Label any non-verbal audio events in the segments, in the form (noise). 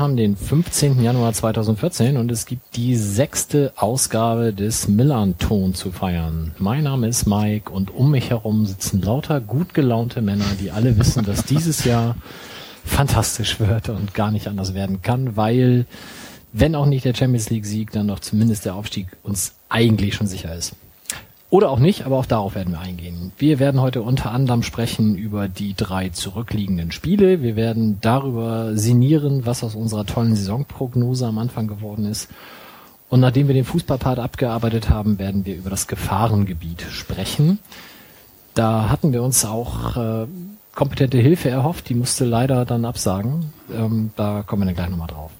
wir haben den 15. Januar 2014 und es gibt die sechste Ausgabe des Millanton zu feiern. Mein Name ist Mike und um mich herum sitzen lauter gut gelaunte Männer, die alle wissen, dass dieses Jahr fantastisch wird und gar nicht anders werden kann, weil wenn auch nicht der Champions League Sieg, dann doch zumindest der Aufstieg uns eigentlich schon sicher ist. Oder auch nicht, aber auch darauf werden wir eingehen. Wir werden heute unter anderem sprechen über die drei zurückliegenden Spiele. Wir werden darüber sinnieren, was aus unserer tollen Saisonprognose am Anfang geworden ist. Und nachdem wir den Fußballpart abgearbeitet haben, werden wir über das Gefahrengebiet sprechen. Da hatten wir uns auch äh, kompetente Hilfe erhofft, die musste leider dann absagen. Ähm, da kommen wir dann gleich nochmal drauf.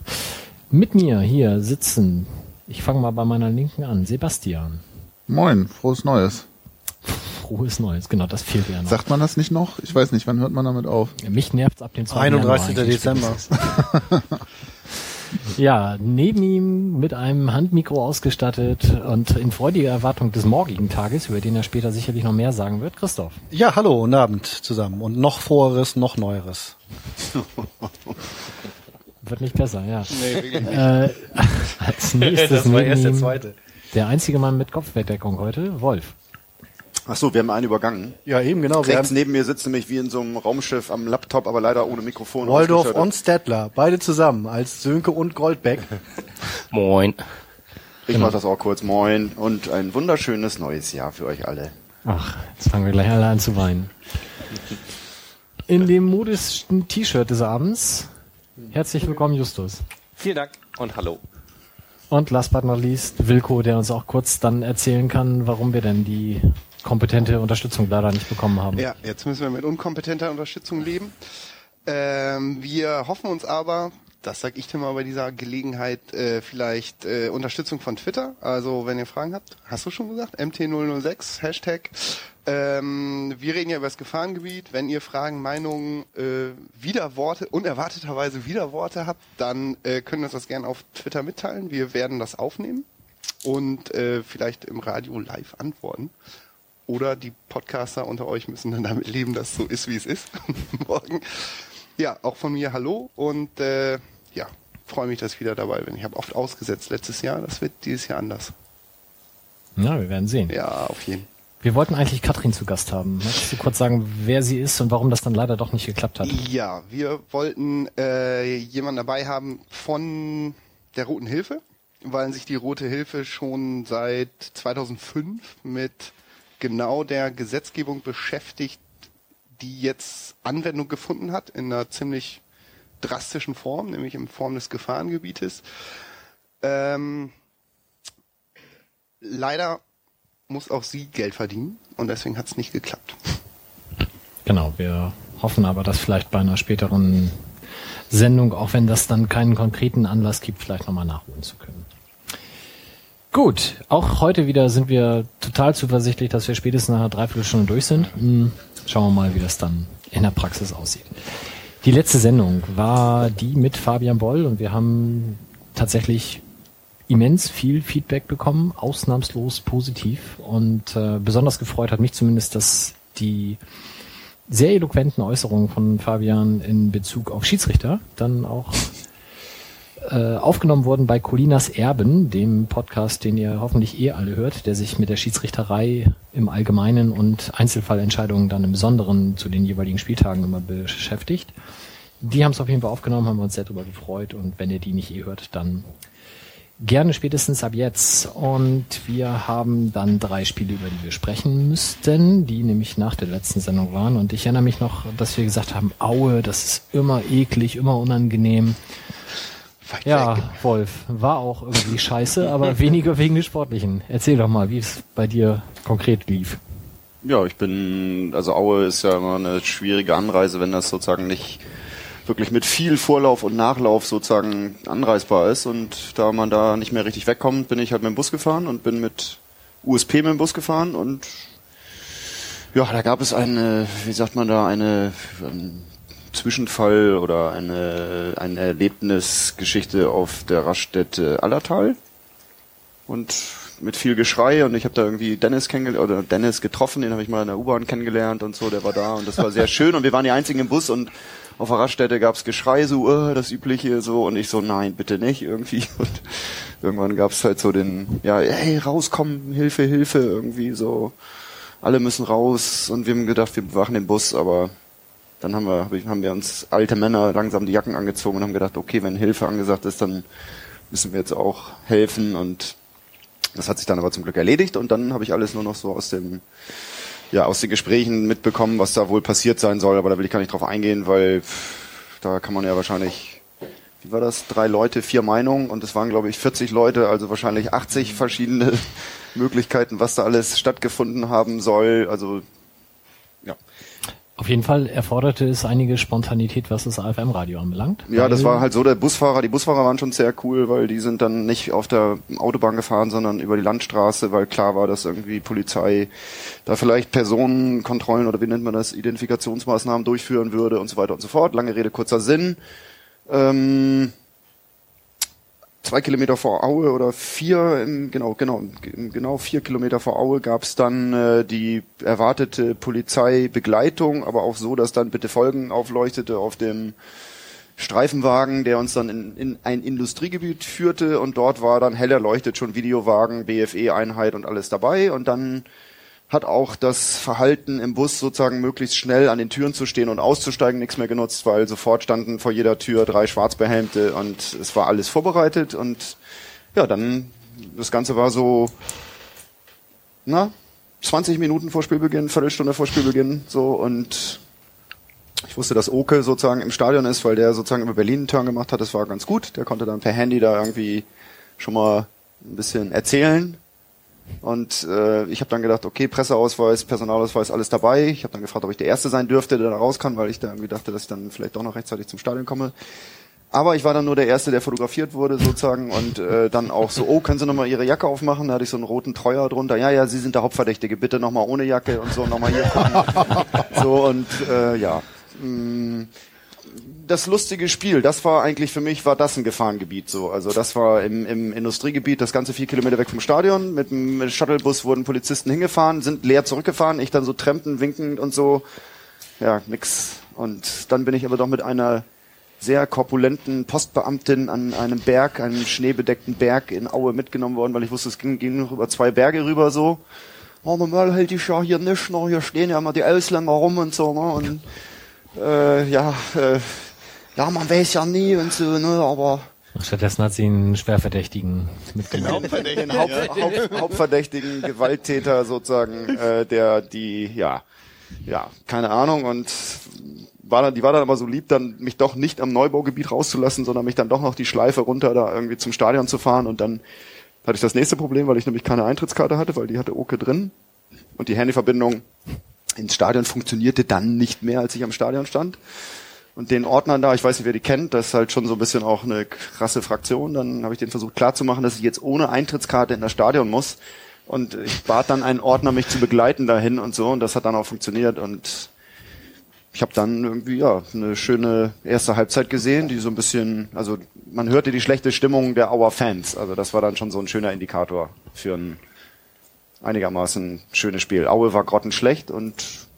Mit mir hier sitzen, ich fange mal bei meiner Linken an, Sebastian. Moin, frohes Neues. Frohes Neues, genau, das fehlt ja noch. Sagt man das nicht noch? Ich weiß nicht, wann hört man damit auf? Mich nervt's ab dem 2. 31. Januar eigentlich Dezember. (laughs) Ja, neben ihm mit einem Handmikro ausgestattet und in freudiger Erwartung des morgigen Tages, über den er später sicherlich noch mehr sagen wird, Christoph. Ja, hallo, guten Abend zusammen. Und noch Vorheres, noch Neueres. Wird nicht besser, ja. Nee, wirklich nicht. Äh, (laughs) als (laughs) nächstes neben ihm zweite. Der einzige Mann mit Kopfbedeckung heute, Wolf. Ach so, wir haben einen übergangen. Ja, eben, genau. Wir Rechts haben neben mir sitzt nämlich wie in so einem Raumschiff am Laptop, aber leider ohne Mikrofon. Waldorf und Stettler, beide zusammen, als Sönke und Goldbeck. (laughs) Moin. Ich mach das auch kurz. Moin und ein wunderschönes neues Jahr für euch alle. Ach, jetzt fangen wir gleich alle an zu weinen. In dem modischsten T-Shirt des Abends, herzlich willkommen Justus. Vielen Dank und hallo. Und last but not least, Wilko, der uns auch kurz dann erzählen kann, warum wir denn die kompetente Unterstützung leider nicht bekommen haben. Ja, jetzt müssen wir mit unkompetenter Unterstützung leben. Ähm, wir hoffen uns aber, das sag ich dir mal bei dieser Gelegenheit, äh, vielleicht äh, Unterstützung von Twitter. Also wenn ihr Fragen habt, hast du schon gesagt, MT006, Hashtag. Ähm, wir reden ja über das Gefahrengebiet. Wenn ihr Fragen, Meinungen, äh, Widerworte, unerwarteterweise Widerworte habt, dann äh, können wir uns das gerne auf Twitter mitteilen. Wir werden das aufnehmen und äh, vielleicht im Radio live antworten. Oder die Podcaster unter euch müssen dann damit leben, dass es so ist, wie es ist. (laughs) Morgen. Ja, auch von mir Hallo und äh, ja, freue mich, dass ich wieder dabei bin. Ich habe oft ausgesetzt letztes Jahr. Das wird dieses Jahr anders. Ja, wir werden sehen. Ja, auf jeden. Wir wollten eigentlich Katrin zu Gast haben. Möchtest du kurz sagen, wer sie ist und warum das dann leider doch nicht geklappt hat? Ja, wir wollten äh, jemanden dabei haben von der Roten Hilfe, weil sich die Rote Hilfe schon seit 2005 mit genau der Gesetzgebung beschäftigt, die jetzt Anwendung gefunden hat in einer ziemlich drastischen Form, nämlich in Form des Gefahrengebietes. Ähm, leider muss auch sie Geld verdienen und deswegen hat es nicht geklappt. Genau, wir hoffen aber, dass vielleicht bei einer späteren Sendung, auch wenn das dann keinen konkreten Anlass gibt, vielleicht nochmal nachholen zu können. Gut, auch heute wieder sind wir total zuversichtlich, dass wir spätestens nach einer Dreiviertelstunde durch sind. Schauen wir mal, wie das dann in der Praxis aussieht. Die letzte Sendung war die mit Fabian Boll und wir haben tatsächlich immens viel Feedback bekommen, ausnahmslos positiv und äh, besonders gefreut hat mich zumindest, dass die sehr eloquenten Äußerungen von Fabian in Bezug auf Schiedsrichter dann auch äh, aufgenommen wurden bei Colinas Erben, dem Podcast, den ihr hoffentlich eh alle hört, der sich mit der Schiedsrichterei im Allgemeinen und Einzelfallentscheidungen dann im Besonderen zu den jeweiligen Spieltagen immer beschäftigt. Die haben es auf jeden Fall aufgenommen, haben wir uns sehr darüber gefreut und wenn ihr die nicht eh hört, dann gerne spätestens ab jetzt. Und wir haben dann drei Spiele, über die wir sprechen müssten, die nämlich nach der letzten Sendung waren. Und ich erinnere mich noch, dass wir gesagt haben, Aue, das ist immer eklig, immer unangenehm. Weit Ja, weg. Wolf, war auch irgendwie scheiße, aber (laughs) weniger wegen des Sportlichen. Erzähl doch mal, wie es bei dir konkret lief. Ja, ich bin, also Aue ist ja immer eine schwierige Anreise, wenn das sozusagen nicht wirklich mit viel Vorlauf und Nachlauf sozusagen anreisbar ist und da man da nicht mehr richtig wegkommt, bin ich halt mit dem Bus gefahren und bin mit USP mit dem Bus gefahren und ja, da gab es eine, wie sagt man da, eine ähm, Zwischenfall oder eine, eine Erlebnisgeschichte auf der Raststätte Allertal. Und mit viel Geschrei und ich habe da irgendwie Dennis kennengelernt oder Dennis getroffen, den habe ich mal in der U-Bahn kennengelernt und so, der war da und das war sehr (laughs) schön und wir waren die einzigen im Bus und auf der Raststätte gab's Geschrei, so uh, das übliche so und ich so, nein, bitte nicht irgendwie (laughs) und irgendwann gab's halt so den, ja, hey, rauskommen, Hilfe, Hilfe, irgendwie so, alle müssen raus und wir haben gedacht, wir bewachen den Bus, aber dann haben wir, haben wir uns alte Männer langsam die Jacken angezogen und haben gedacht, okay, wenn Hilfe angesagt ist, dann müssen wir jetzt auch helfen und das hat sich dann aber zum Glück erledigt und dann habe ich alles nur noch so aus dem ja aus den Gesprächen mitbekommen, was da wohl passiert sein soll, aber da will ich gar nicht drauf eingehen, weil da kann man ja wahrscheinlich wie war das? Drei Leute, vier Meinungen und es waren glaube ich 40 Leute, also wahrscheinlich 80 verschiedene (laughs) Möglichkeiten, was da alles stattgefunden haben soll. Also ja. Auf jeden Fall erforderte es einige Spontanität, was das AFM-Radio anbelangt. Ja, das war halt so, der Busfahrer, die Busfahrer waren schon sehr cool, weil die sind dann nicht auf der Autobahn gefahren, sondern über die Landstraße, weil klar war, dass irgendwie Polizei da vielleicht Personenkontrollen oder wie nennt man das, Identifikationsmaßnahmen durchführen würde und so weiter und so fort. Lange Rede, kurzer Sinn. Ähm, zwei Kilometer vor Aue oder vier, im, genau, genau, im- genau vier Kilometer vor Aue gab es dann äh, die erwartete Polizeibegleitung, aber auch so, dass dann bitte Folgen aufleuchtete auf dem Streifenwagen, der uns dann in, in ein Industriegebiet führte. Und dort war dann hell erleuchtet schon Videowagen, BFE-Einheit und alles dabei. Und dann hat auch das Verhalten im Bus sozusagen möglichst schnell an den Türen zu stehen und auszusteigen nichts mehr genutzt, weil sofort standen vor jeder Tür drei Schwarzbehelmte und es war alles vorbereitet und ja, dann das Ganze war so, na, 20 Minuten vor Spielbeginn, Viertelstunde vor Spielbeginn, so und ich wusste, dass Oke sozusagen im Stadion ist, weil der sozusagen über Berlin einen Turn gemacht hat. Das war ganz gut. Der konnte dann per Handy da irgendwie schon mal ein bisschen erzählen. Und äh, ich habe dann gedacht, okay, Presseausweis, Personalausweis, alles dabei. Ich habe dann gefragt, ob ich der Erste sein dürfte, der da raus kann, weil ich da irgendwie dachte, dass ich dann vielleicht doch noch rechtzeitig zum Stadion komme. Aber ich war dann nur der Erste, der fotografiert wurde sozusagen und äh, dann auch so, oh, können Sie nochmal Ihre Jacke aufmachen? Da hatte ich so einen roten Treuer drunter. Ja, ja, Sie sind der Hauptverdächtige, bitte nochmal ohne Jacke und so, nochmal hier gucken. (laughs) so und äh, ja. Mm, Das lustige Spiel, das war eigentlich für mich, war das ein Gefahrengebiet so. Also das war im, im Industriegebiet, das ganze vier Kilometer weg vom Stadion. Mit dem Shuttlebus wurden Polizisten hingefahren, sind leer zurückgefahren, ich dann so trempen, winkend und so. Ja, nix. Und dann bin ich aber doch mit einer sehr korpulenten Postbeamtin an einem Berg, einem schneebedeckten Berg in Aue mitgenommen worden, weil ich wusste, es ging, ging noch über zwei Berge rüber so. Oh, normal hält ich ja hier nicht, noch hier stehen ja immer die Ausländer rum und so, ne? Und äh, ja, äh, ja, man weiß ja nie und so, ne, aber Stattdessen hat sie einen Schwerverdächtigen mitgenommen. den (laughs) Haupt, Haupt, Hauptverdächtigen Gewalttäter sozusagen, äh, der die, ja, ja, keine Ahnung und war dann, die war dann aber so lieb, dann mich doch nicht am Neubaugebiet rauszulassen, sondern mich dann doch noch die Schleife runter da irgendwie zum Stadion zu fahren und dann hatte ich das nächste Problem, weil ich nämlich keine Eintrittskarte hatte, weil die hatte Oke drin und die Handyverbindung ins Stadion funktionierte dann nicht mehr, als ich am Stadion stand. Und den Ordnern da, ich weiß nicht, wer die kennt, das ist halt schon so ein bisschen auch eine krasse Fraktion. Dann habe ich den versucht klarzumachen, dass ich jetzt ohne Eintrittskarte in das Stadion muss. Und ich bat dann einen Ordner, mich zu begleiten dahin und so. Und das hat dann auch funktioniert. Und ich habe dann irgendwie ja eine schöne erste Halbzeit gesehen, die so ein bisschen, also man hörte die schlechte Stimmung der Auer Fans. Also das war dann schon so ein schöner Indikator für ein einigermaßen schönes Spiel. Aue war grottenschlecht und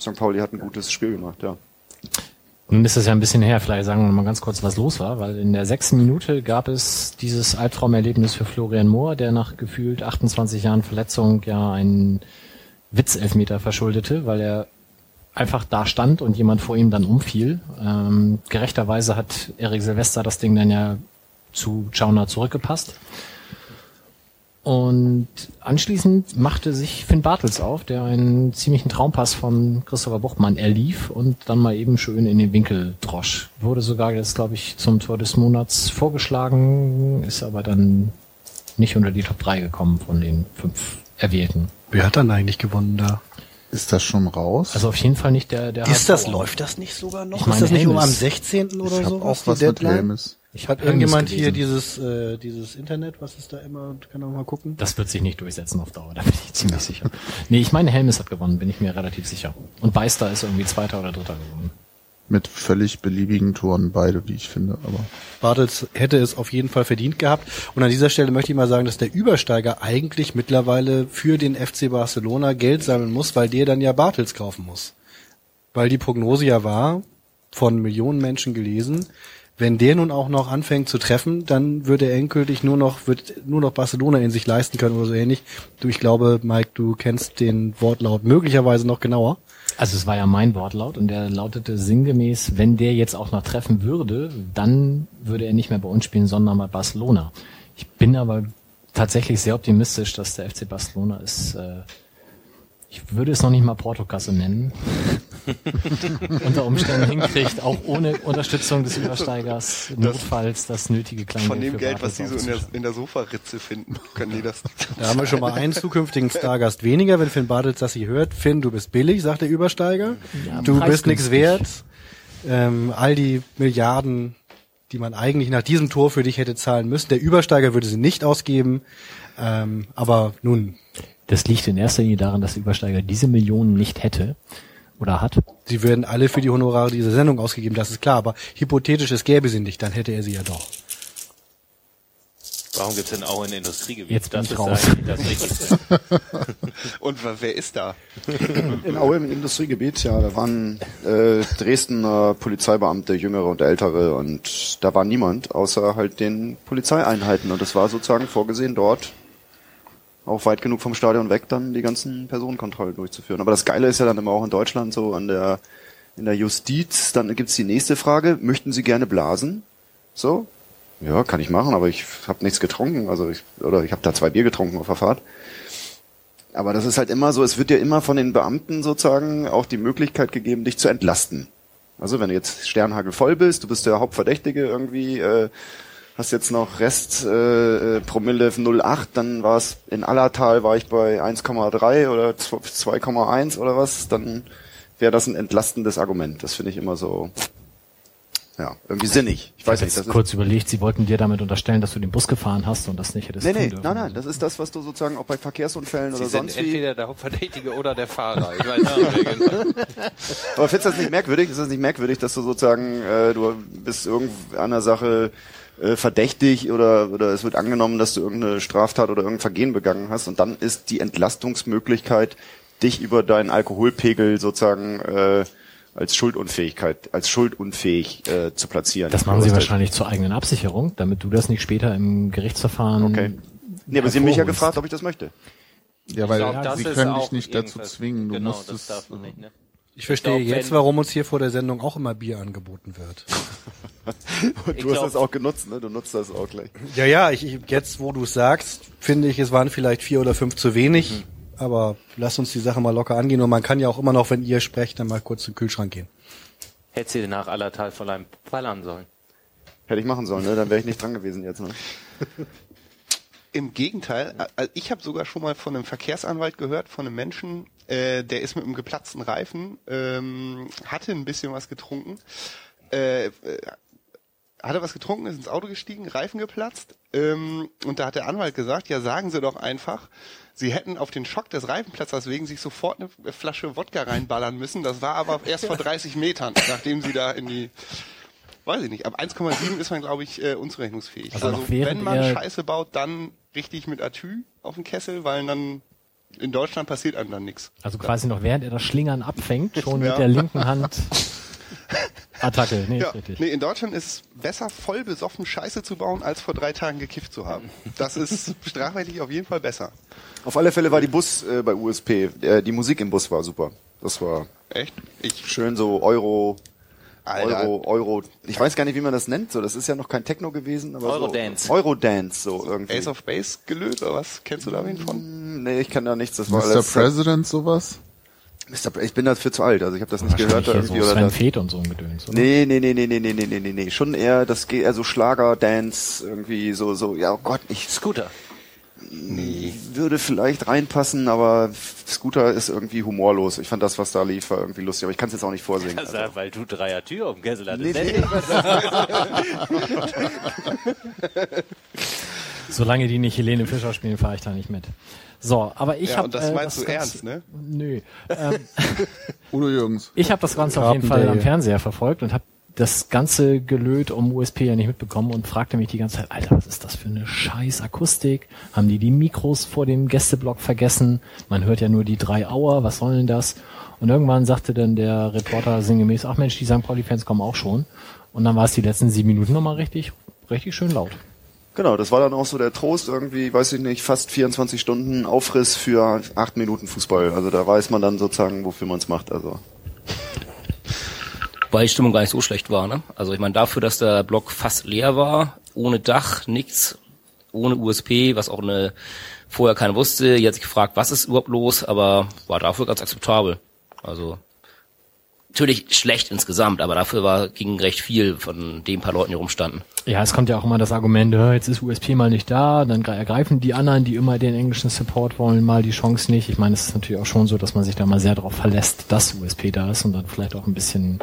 St. Pauli hat ein gutes Spiel gemacht, ja. Nun ist es ja ein bisschen her, vielleicht sagen wir mal ganz kurz, was los war, weil in der sechsten Minute gab es dieses Albtraumerlebnis für Florian Mohr, der nach gefühlt 28 Jahren Verletzung ja einen Witzelfmeter verschuldete, weil er einfach da stand und jemand vor ihm dann umfiel. Ähm, gerechterweise hat Erik Silvester das Ding dann ja zu Chauner zurückgepasst. Und anschließend machte sich Finn Bartels auf, der einen ziemlichen Traumpass von Christopher Buchmann erlief und dann mal eben schön in den Winkel drosch. Wurde sogar jetzt, glaube ich, zum Tor des Monats vorgeschlagen, ist aber dann nicht unter die Top 3 gekommen von den fünf erwählten. Wer hat dann eigentlich gewonnen da? Ist das schon raus? Also auf jeden Fall nicht der, der Ist das, läuft das nicht sogar noch? Ich meine, ist das nicht um Helmes. am 16. oder ich so? auch was mit Helmes. Ich Hat hab irgendjemand Helmes hier dieses, äh, dieses Internet, was ist da immer, kann man mal gucken? Das wird sich nicht durchsetzen auf Dauer, (laughs) da bin ich ziemlich sicher. Nee, ich meine, Helmes hat gewonnen, bin ich mir relativ sicher. Und Beister ist irgendwie Zweiter oder Dritter geworden. Mit völlig beliebigen Toren beide, wie ich finde, aber. Bartels hätte es auf jeden Fall verdient gehabt. Und an dieser Stelle möchte ich mal sagen, dass der Übersteiger eigentlich mittlerweile für den FC Barcelona Geld sammeln muss, weil der dann ja Bartels kaufen muss. Weil die Prognose ja war, von Millionen Menschen gelesen, wenn der nun auch noch anfängt zu treffen, dann wird er endgültig nur noch, wird nur noch Barcelona in sich leisten können oder so ähnlich. Du, ich glaube, Mike, du kennst den Wortlaut möglicherweise noch genauer. Also es war ja mein Wortlaut und der lautete sinngemäß, wenn der jetzt auch noch treffen würde, dann würde er nicht mehr bei uns spielen, sondern bei Barcelona. Ich bin aber tatsächlich sehr optimistisch, dass der FC Barcelona ist. Äh, ich würde es noch nicht mal Portokasse nennen, (laughs) unter Umständen hinkriegt, auch ohne Unterstützung des Übersteigers, notfalls das nötige Kleingeld Von dem für Geld, was die so in der, in der Sofaritze finden, können die das. (laughs) Da haben wir schon mal einen zukünftigen Stargast weniger, wenn Finn Bartels das hier hört. Finn, du bist billig, sagt der Übersteiger. Ja, du bist nichts wert. Ähm, all die Milliarden, die man eigentlich nach diesem Tor für dich hätte zahlen müssen. Der Übersteiger würde sie nicht ausgeben. Ähm, aber nun, Das liegt in erster Linie daran, dass der Übersteiger diese Millionen nicht hätte oder hat. sie werden alle für die Honorare dieser Sendung ausgegeben, das ist klar. Aber hypothetisch, es gäbe sie nicht, dann hätte er sie ja doch. Warum gibt's denn auch in Industriegebiet? Jetzt bin das ich raus. das. (laughs) Und wer ist da? (laughs) In Aue im Industriegebiet, ja, da waren äh, Dresdner Polizeibeamte, jüngere und ältere, und da war niemand, außer halt den Polizeieinheiten. Und es war sozusagen vorgesehen, dort auch weit genug vom Stadion weg, dann die ganzen Personenkontrollen durchzuführen. Aber das Geile ist ja dann immer auch in Deutschland so an der in der Justiz, dann gibt's die nächste Frage, möchten Sie gerne blasen? So? Ja, kann ich machen, aber ich habe nichts getrunken, also ich, oder ich habe da zwei Bier getrunken auf der Fahrt. Aber das ist halt immer so, es wird dir immer von den Beamten sozusagen auch die Möglichkeit gegeben, dich zu entlasten. Also wenn du jetzt Sternhagel voll bist, du bist der Hauptverdächtige irgendwie, äh, hast jetzt noch Rest äh, äh, Promille 0,8, dann war es in Allertal war ich bei 1,3 oder 2,1 oder was, dann wäre das ein entlastendes Argument. Das finde ich immer so, ja, irgendwie sinnig. Ich weiß Ich nicht, habe das jetzt kurz überlegt, sie wollten dir damit unterstellen, dass du den Bus gefahren hast und das nicht hättest Nee, nee, dürfen. nein, nein, das ist das, was du sozusagen auch bei Verkehrsunfällen Sie oder sind sonst wie entweder der Hauptverdächtige oder der Fahrer. Ich weiß (laughs) nicht genau. Aber findest du das nicht merkwürdig? Ist das nicht merkwürdig, dass du sozusagen, äh, du bist irgendeiner Sache äh, verdächtig oder, oder es wird angenommen, dass du irgendeine Straftat oder irgendein Vergehen begangen hast und dann ist die Entlastungsmöglichkeit, dich über deinen Alkoholpegel sozusagen äh, als Schuldunfähigkeit, als schuldunfähig äh, zu platzieren. Das machen sie ist wahrscheinlich zur eigenen Absicherung, damit du das nicht später im Gerichtsverfahren. Okay. Nee, aber sie haben mich ja gefragt, ob ich das möchte. Ja, weil glaub, das sie können dich nicht dazu irgendwas- zwingen. Du genau, musst das es, darf man nicht, ne? Ich verstehe glaub, jetzt, warum uns hier vor der Sendung auch immer Bier angeboten wird. (laughs) Und Ich du hast glaub- das auch genutzt, ne? Du nutzt das auch gleich. Ja, ja, ich, ich, jetzt, wo du es sagst, finde ich, es waren vielleicht vier oder fünf zu wenig. Aber lass uns die Sache mal locker angehen. Und man kann ja auch immer noch, wenn ihr sprecht, dann mal kurz zum Kühlschrank gehen. Hätte sie nach Allertal voll einem ballern sollen. Hätte ich machen sollen, ne? Dann wäre ich nicht dran gewesen jetzt. Ne? Im Gegenteil, also ich habe sogar schon mal von einem Verkehrsanwalt gehört, von einem Menschen, äh, der ist mit einem geplatzten Reifen, ähm, hatte ein bisschen was getrunken, äh, äh, hatte was getrunken, ist ins Auto gestiegen, Reifen geplatzt, ähm, und da hat der Anwalt gesagt, ja sagen Sie doch einfach, Sie hätten auf den Schock des Reifenplatzers wegen sich sofort eine Flasche Wodka reinballern müssen. Das war aber erst vor 30 Metern, nachdem Sie da in die Weiß ich nicht. Ab 1,7 ist man, glaube ich, äh, unzurechnungsfähig. Also Also, wenn man Scheiße baut, dann richtig mit Atü auf den Kessel, weil dann in Deutschland passiert einem dann nichts. Also quasi noch während er das Schlingern abfängt, schon Ja. mit der linken Hand (laughs) Attacke. Nee, Ja, ist richtig. nee, in Deutschland ist es besser, voll besoffen Scheiße zu bauen, als vor drei Tagen gekifft zu haben. Das ist (laughs) strafrechtlich auf jeden Fall besser. Auf alle Fälle war die Bus äh, bei USP, äh, die Musik im Bus war super. Das war Echt? Ich, schön so Euro, Alter. Euro, Euro. Ich weiß gar nicht, wie man das nennt. So, das ist ja noch kein Techno gewesen, aber Eurodance. so Eurodance so irgendwie. Ace of Base gelöst, oder was? Kennst du da wen von? Hm, nee, ich kann da nichts. Das war Mr. alles. President sowas? Ich bin dafür zu alt, also ich habe das nicht gehört hier irgendwie so oder Sven das. Feth und so ein Gedöns, oder? Nee, nee, nee, nee, nee, nee, nee, nee, nee, nee. Schon eher, das geht eher so Schlager, Dance, irgendwie so, so, ja, oh Gott, ich Scooter. Würde vielleicht reinpassen, aber Scooter ist irgendwie humorlos. Ich fand das, was da lief, war irgendwie lustig, aber ich kann es jetzt auch nicht vorsingen. Das Also. ist, weil du Dreier Tür auf dem Kessel hattest. Nee, Nee, nee. (laughs) Solange die nicht Helene Fischer spielen, fahre ich da nicht mit. So, aber ich Ja, habe und das meinst du ernst, ne? Nö. (laughs) Ähm, Udo Jürgens. ich habe das Ganze auf jeden Fall am Fernseher verfolgt und habe das ganze Gelöt um USP ja nicht mitbekommen und fragte mich die ganze Zeit, Alter, was ist das für eine scheiß Akustik? Haben die die Mikros vor dem Gästeblock vergessen? Man hört ja nur die drei Auer, was soll denn das? Und irgendwann sagte dann der Reporter sinngemäß, ach Mensch, die St. Pauli-Fans kommen auch schon. Und dann war es die letzten sieben Minuten nochmal richtig, richtig schön laut. Genau, das war dann auch so der Trost irgendwie, weiß ich nicht, fast 24 Stunden Aufriss für acht Minuten Fußball. Also da weiß man dann sozusagen, wofür man es macht. Also Weil die Stimmung gar nicht so schlecht war, ne? Also ich meine, dafür, dass der Block fast leer war, ohne Dach, nichts, ohne USP, was auch eine vorher keiner wusste, jetzt gefragt, was ist überhaupt los, aber war dafür ganz akzeptabel. Also natürlich schlecht insgesamt, aber dafür war ging recht viel von den paar Leuten, die rumstanden. Ja, es kommt ja auch immer das Argument, jetzt ist USP mal nicht da, dann gre- ergreifen die anderen, die immer den englischen Support wollen, mal die Chance nicht. Ich meine, es ist natürlich auch schon so, dass man sich da mal sehr darauf verlässt, dass USP da ist und dann vielleicht auch ein bisschen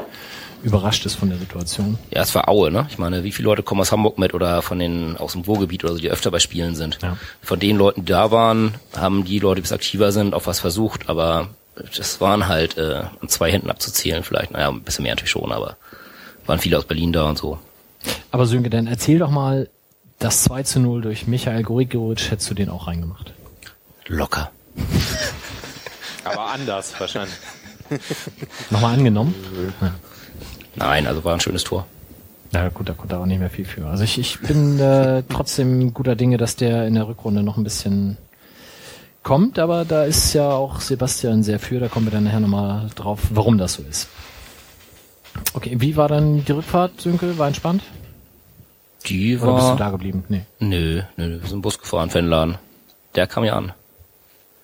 überrascht ist von der Situation. Ja, es war Aue, ne? Ich meine, wie viele Leute kommen aus Hamburg mit oder von den aus dem Ruhrgebiet oder so, die öfter bei Spielen sind. Ja. Von den Leuten, die da waren, haben die Leute, die bis aktiver sind, auch was versucht, aber das waren halt äh, an zwei Händen abzuzählen vielleicht. Naja, ein bisschen mehr natürlich schon, aber waren viele aus Berlin da und so. Aber Sönke, dann erzähl doch mal, das 2 zu 0 durch Michael Grigoric hättest du den auch reingemacht. Locker. Aber anders wahrscheinlich. Nochmal angenommen? Nein, also war ein schönes Tor. Na gut, da konnte er auch nicht mehr viel für. Also ich, ich bin äh, trotzdem guter Dinge, dass der in der Rückrunde noch ein bisschen kommt, aber da ist ja auch Sebastian sehr für, da kommen wir dann nachher nochmal drauf, warum das so ist. Okay, wie war dann die Rückfahrt, Sönke? War entspannt? Die Oder bist du war... da geblieben? Nee, Nö, nö, wir sind Bus gefahren, Fanladen. Der kam ja an.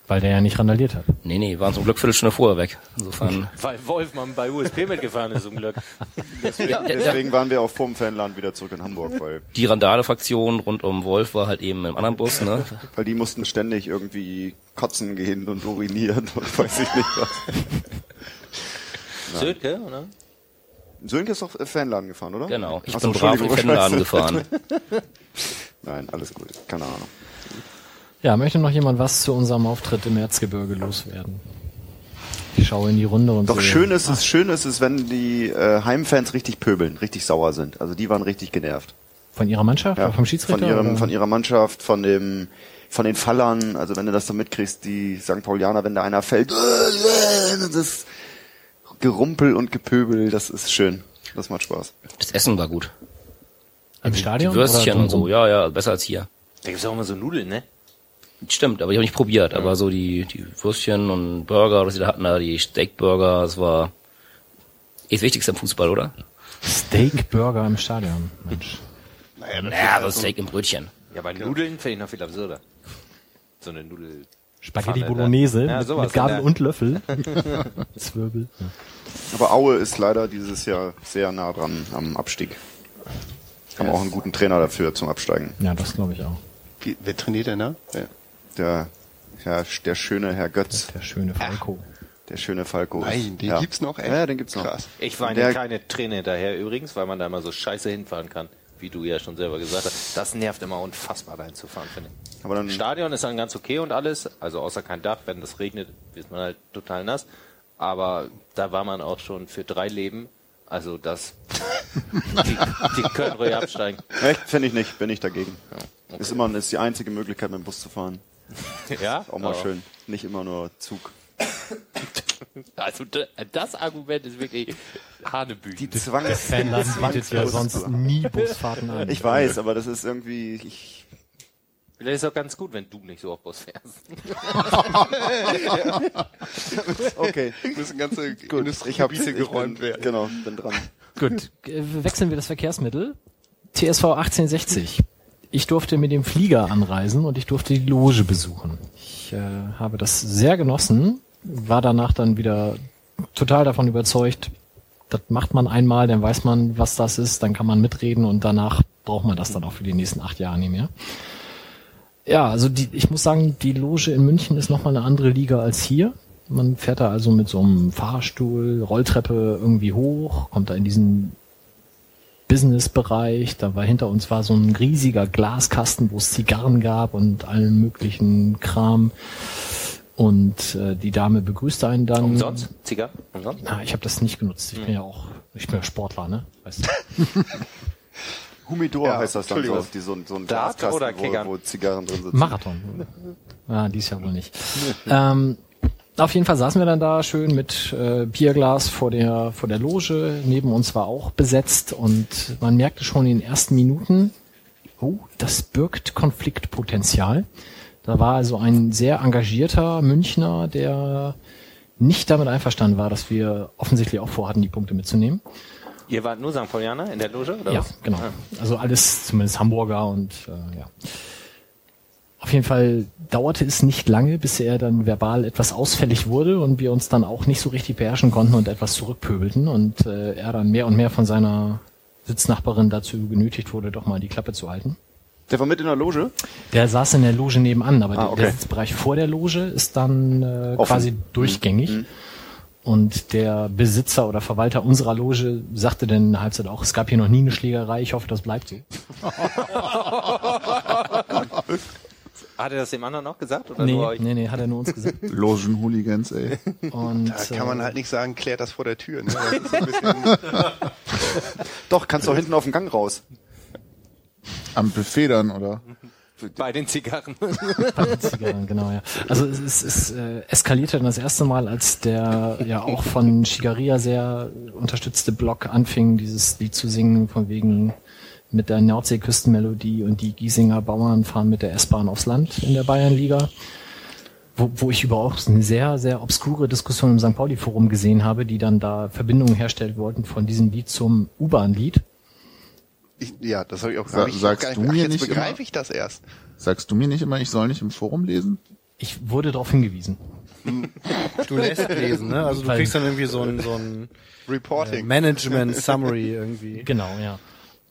Weil der ja nicht randaliert hat. Nee, nee, waren zum Glück Viertelstunde vorher weg. Insofern... (laughs) Weil Wolfmann bei USP mitgefahren ist, zum Glück. (laughs) deswegen waren wir auch vorm Fanland wieder zurück in Hamburg, weil, Die Randale-Fraktion rund um Wolf war halt eben im anderen Bus, ne? (laughs) weil die mussten ständig irgendwie kotzen gehen und urinieren und weiß ich nicht was. Sönke, oder? Sönke ist doch äh, Fanladen gefahren, oder? Genau. Ich Ach bin brav in Fanladen gefahren. Nein, alles gut, keine Ahnung. Ja, möchte noch jemand was zu unserem Auftritt im Erzgebirge loswerden? Ich schaue in die Runde und Doch sehe- schön ist es, schön ist es, wenn die äh, Heimfans richtig pöbeln, richtig sauer sind. Also die waren richtig genervt. Von ihrer Mannschaft? Ja, vom Schiedsrichter? Von, ihrem, von ihrer Mannschaft, von dem, von den Fallern, also wenn du das so mitkriegst, die St. Paulianer, wenn da einer fällt, das Gerumpel und Gepöbel, das ist schön. Das macht Spaß. Das Essen war gut. Im Stadion? Die Würstchen oder und so, ja, ja, besser als hier. Da gibt's auch immer so Nudeln, ne? Stimmt, aber ich habe nicht probiert. Aber so die, die Würstchen und Burger, was sie da hatten, da die Steakburger, das war eh das Wichtigste am Fußball, oder? Steakburger im Stadion. Mensch. Naja, das Ja, aber Steak im Brötchen. Ja, bei Nudeln finde ich noch viel absurder. So eine Nudel. Spaghetti Pfanne, Bolognese Ja, mit, mit Gabel und Löffel. (laughs) (laughs) Zwirbel. Ja. Aber Aue ist leider dieses Jahr sehr nah dran am Abstieg. Haben auch einen guten Trainer dafür zum Absteigen. ja, das glaube ich auch. Wie, wer trainiert denn da? Wer? Der, Herr, der schöne Herr Götz, Der schöne Falco. der schöne Falco. Nein, den ja. gibt's noch, echt? Ja, den gibt's noch. Krass. Ich war Der- eine kleine Träne hinterher übrigens, weil man da immer so scheiße hinfahren kann. Wie du ja schon selber gesagt hast. Das nervt immer unfassbar, da hinzufahren, finde ich. Aber dann, Stadion ist dann ganz okay und alles, also außer kein Dach, wenn das regnet, ist man halt total nass. Aber da war man auch schon für drei Leben. Also das, (laughs) die, die können ruhig absteigen. echt, finde ich nicht, bin ich dagegen. Ist immer, ist die einzige Möglichkeit, mit dem Bus zu fahren. (laughs) Ja, Auch mal aber- schön. Nicht immer nur Zug. (laughs) Also da- das Argument ist wirklich Hanebüchen. Die Zwangs Fanladen (laughs) bietet ja sonst nie Busfahrten an. Ich weiß, aber das ist irgendwie, ich, Vielleicht ist es auch ganz gut, wenn du nicht so auf Bus fährst. okay. Müssen ganze Gut, ich habe Industriegebiete geräumt werden. Genau, bin dran. Gut, äh, wechseln wir das Verkehrsmittel. TSV 1860. Ich durfte mit dem Flieger anreisen und ich durfte die Loge besuchen. Ich äh, habe das sehr genossen, war danach dann wieder total davon überzeugt, das macht man einmal, dann weiß man, was das ist, dann kann man mitreden und danach braucht man das dann auch für die nächsten acht Jahre nicht mehr. Ja, also die, ich muss sagen, die Loge in München ist nochmal eine andere Liga als hier. Man fährt da also mit so einem Fahrstuhl, Rolltreppe irgendwie hoch, kommt da in diesen Business-Bereich. Da war hinter uns war so ein riesiger Glaskasten, wo es Zigarren gab und allen möglichen Kram. Und äh, die Dame begrüßte einen dann. Umsonst? Zigarren? Umsonst? Na, ich habe das nicht genutzt. Ich bin ja auch, ich bin ja Sportler, ne? Weißt du? (laughs) Humidor Ja, heißt das dann so, die, so, so ein Dart Glaskasten, oder wo, wo Zigarren drin sitzen. Marathon. Ja, (laughs) dies Jahr wohl nicht. ähm, auf jeden Fall saßen wir dann da schön mit äh, Bierglas vor der vor der Loge. Neben uns war auch besetzt und man merkte schon in den ersten Minuten, oh, das birgt Konfliktpotenzial. Da war also ein sehr engagierter Münchner, der nicht damit einverstanden war, dass wir offensichtlich auch vorhatten, die Punkte mitzunehmen. Ihr wart nur St. Paulianer in der Loge, oder Ja, was? genau. Ah. Also alles, zumindest Hamburger und äh, ja. Auf jeden Fall dauerte es nicht lange, bis er dann verbal etwas ausfällig wurde und wir uns dann auch nicht so richtig beherrschen konnten und etwas zurückpöbelten und äh, er dann mehr und mehr von seiner Sitznachbarin dazu genötigt wurde, doch mal die Klappe zu halten. Der war mit in der Loge? Der saß in der Loge nebenan, aber Ah, der- okay. der Sitzbereich vor der Loge ist dann äh, Offen. quasi durchgängig. Und der Besitzer oder Verwalter unserer Loge sagte dann in der Halbzeit auch, es gab hier noch nie eine Schlägerei, ich hoffe, das bleibt so. (laughs) Hat er das dem anderen noch gesagt? Oder Nee, nur euch? nee, nee, hat er nur uns gesagt. (laughs) Logen-Hooligans, ey. Und, Da kann man äh, halt nicht sagen, klärt das vor der Tür. Ne? (laughs) Doch, kannst du hinten auf den Gang raus. Am Buffet dann, oder? Bei den Zigarren. bei den Zigarren, genau, ja. Also es, es, es äh, eskalierte dann das erste Mal, als der ja auch von Shigaria sehr unterstützte Blog anfing, dieses Lied zu singen, von wegen mit der Nordseeküstenmelodie und die Giesinger Bauern fahren mit der S-Bahn aufs Land in der Bayernliga. Wo, wo ich überhaupt eine sehr, sehr obskure Diskussion im St. Pauli-Forum gesehen habe, die dann da Verbindungen herstellen wollten von diesem Lied zum U-Bahn-Lied. ja, das habe ich auch Sa- ich sagst gar nicht, du ach, mir jetzt nicht begreife immer- ich das erst. Sagst du mir nicht immer, ich soll nicht im Forum lesen? Ich wurde darauf hingewiesen. Du lässt lesen, ne? Also du Weil- kriegst dann irgendwie so ein, so ein äh, Reporting. Management Summary irgendwie. Genau, ja.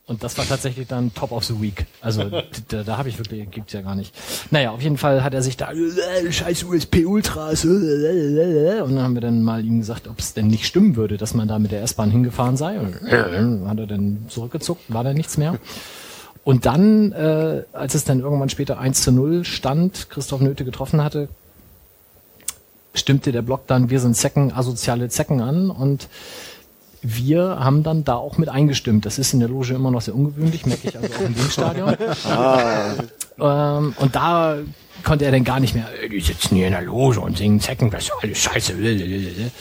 Und das war tatsächlich dann Top of the Week. Also (laughs) da, da habe ich wirklich, gibt's ja gar nicht. Naja, auf jeden Fall hat er sich da äh, scheiß USP Ultras äh, äh, äh, und dann haben wir dann mal ihm gesagt, ob es denn nicht stimmen würde, dass man da mit der S-Bahn hingefahren sei. Und äh, hat er dann zurückgezuckt, war da nichts mehr. Und dann, äh, als es dann irgendwann später 1 zu 0 stand, Christoph Nöte getroffen hatte, stimmte der Blog dann Wir sind Zecken, asoziale Zecken an und wir haben dann da auch mit eingestimmt. Das ist in der Loge immer noch sehr ungewöhnlich, merke ich also auch im Stadion. (laughs) ähm, und da konnte er dann gar nicht mehr, "Äh, die sitzen hier in der Loge und singen Zecken, das ist alles scheiße. (laughs)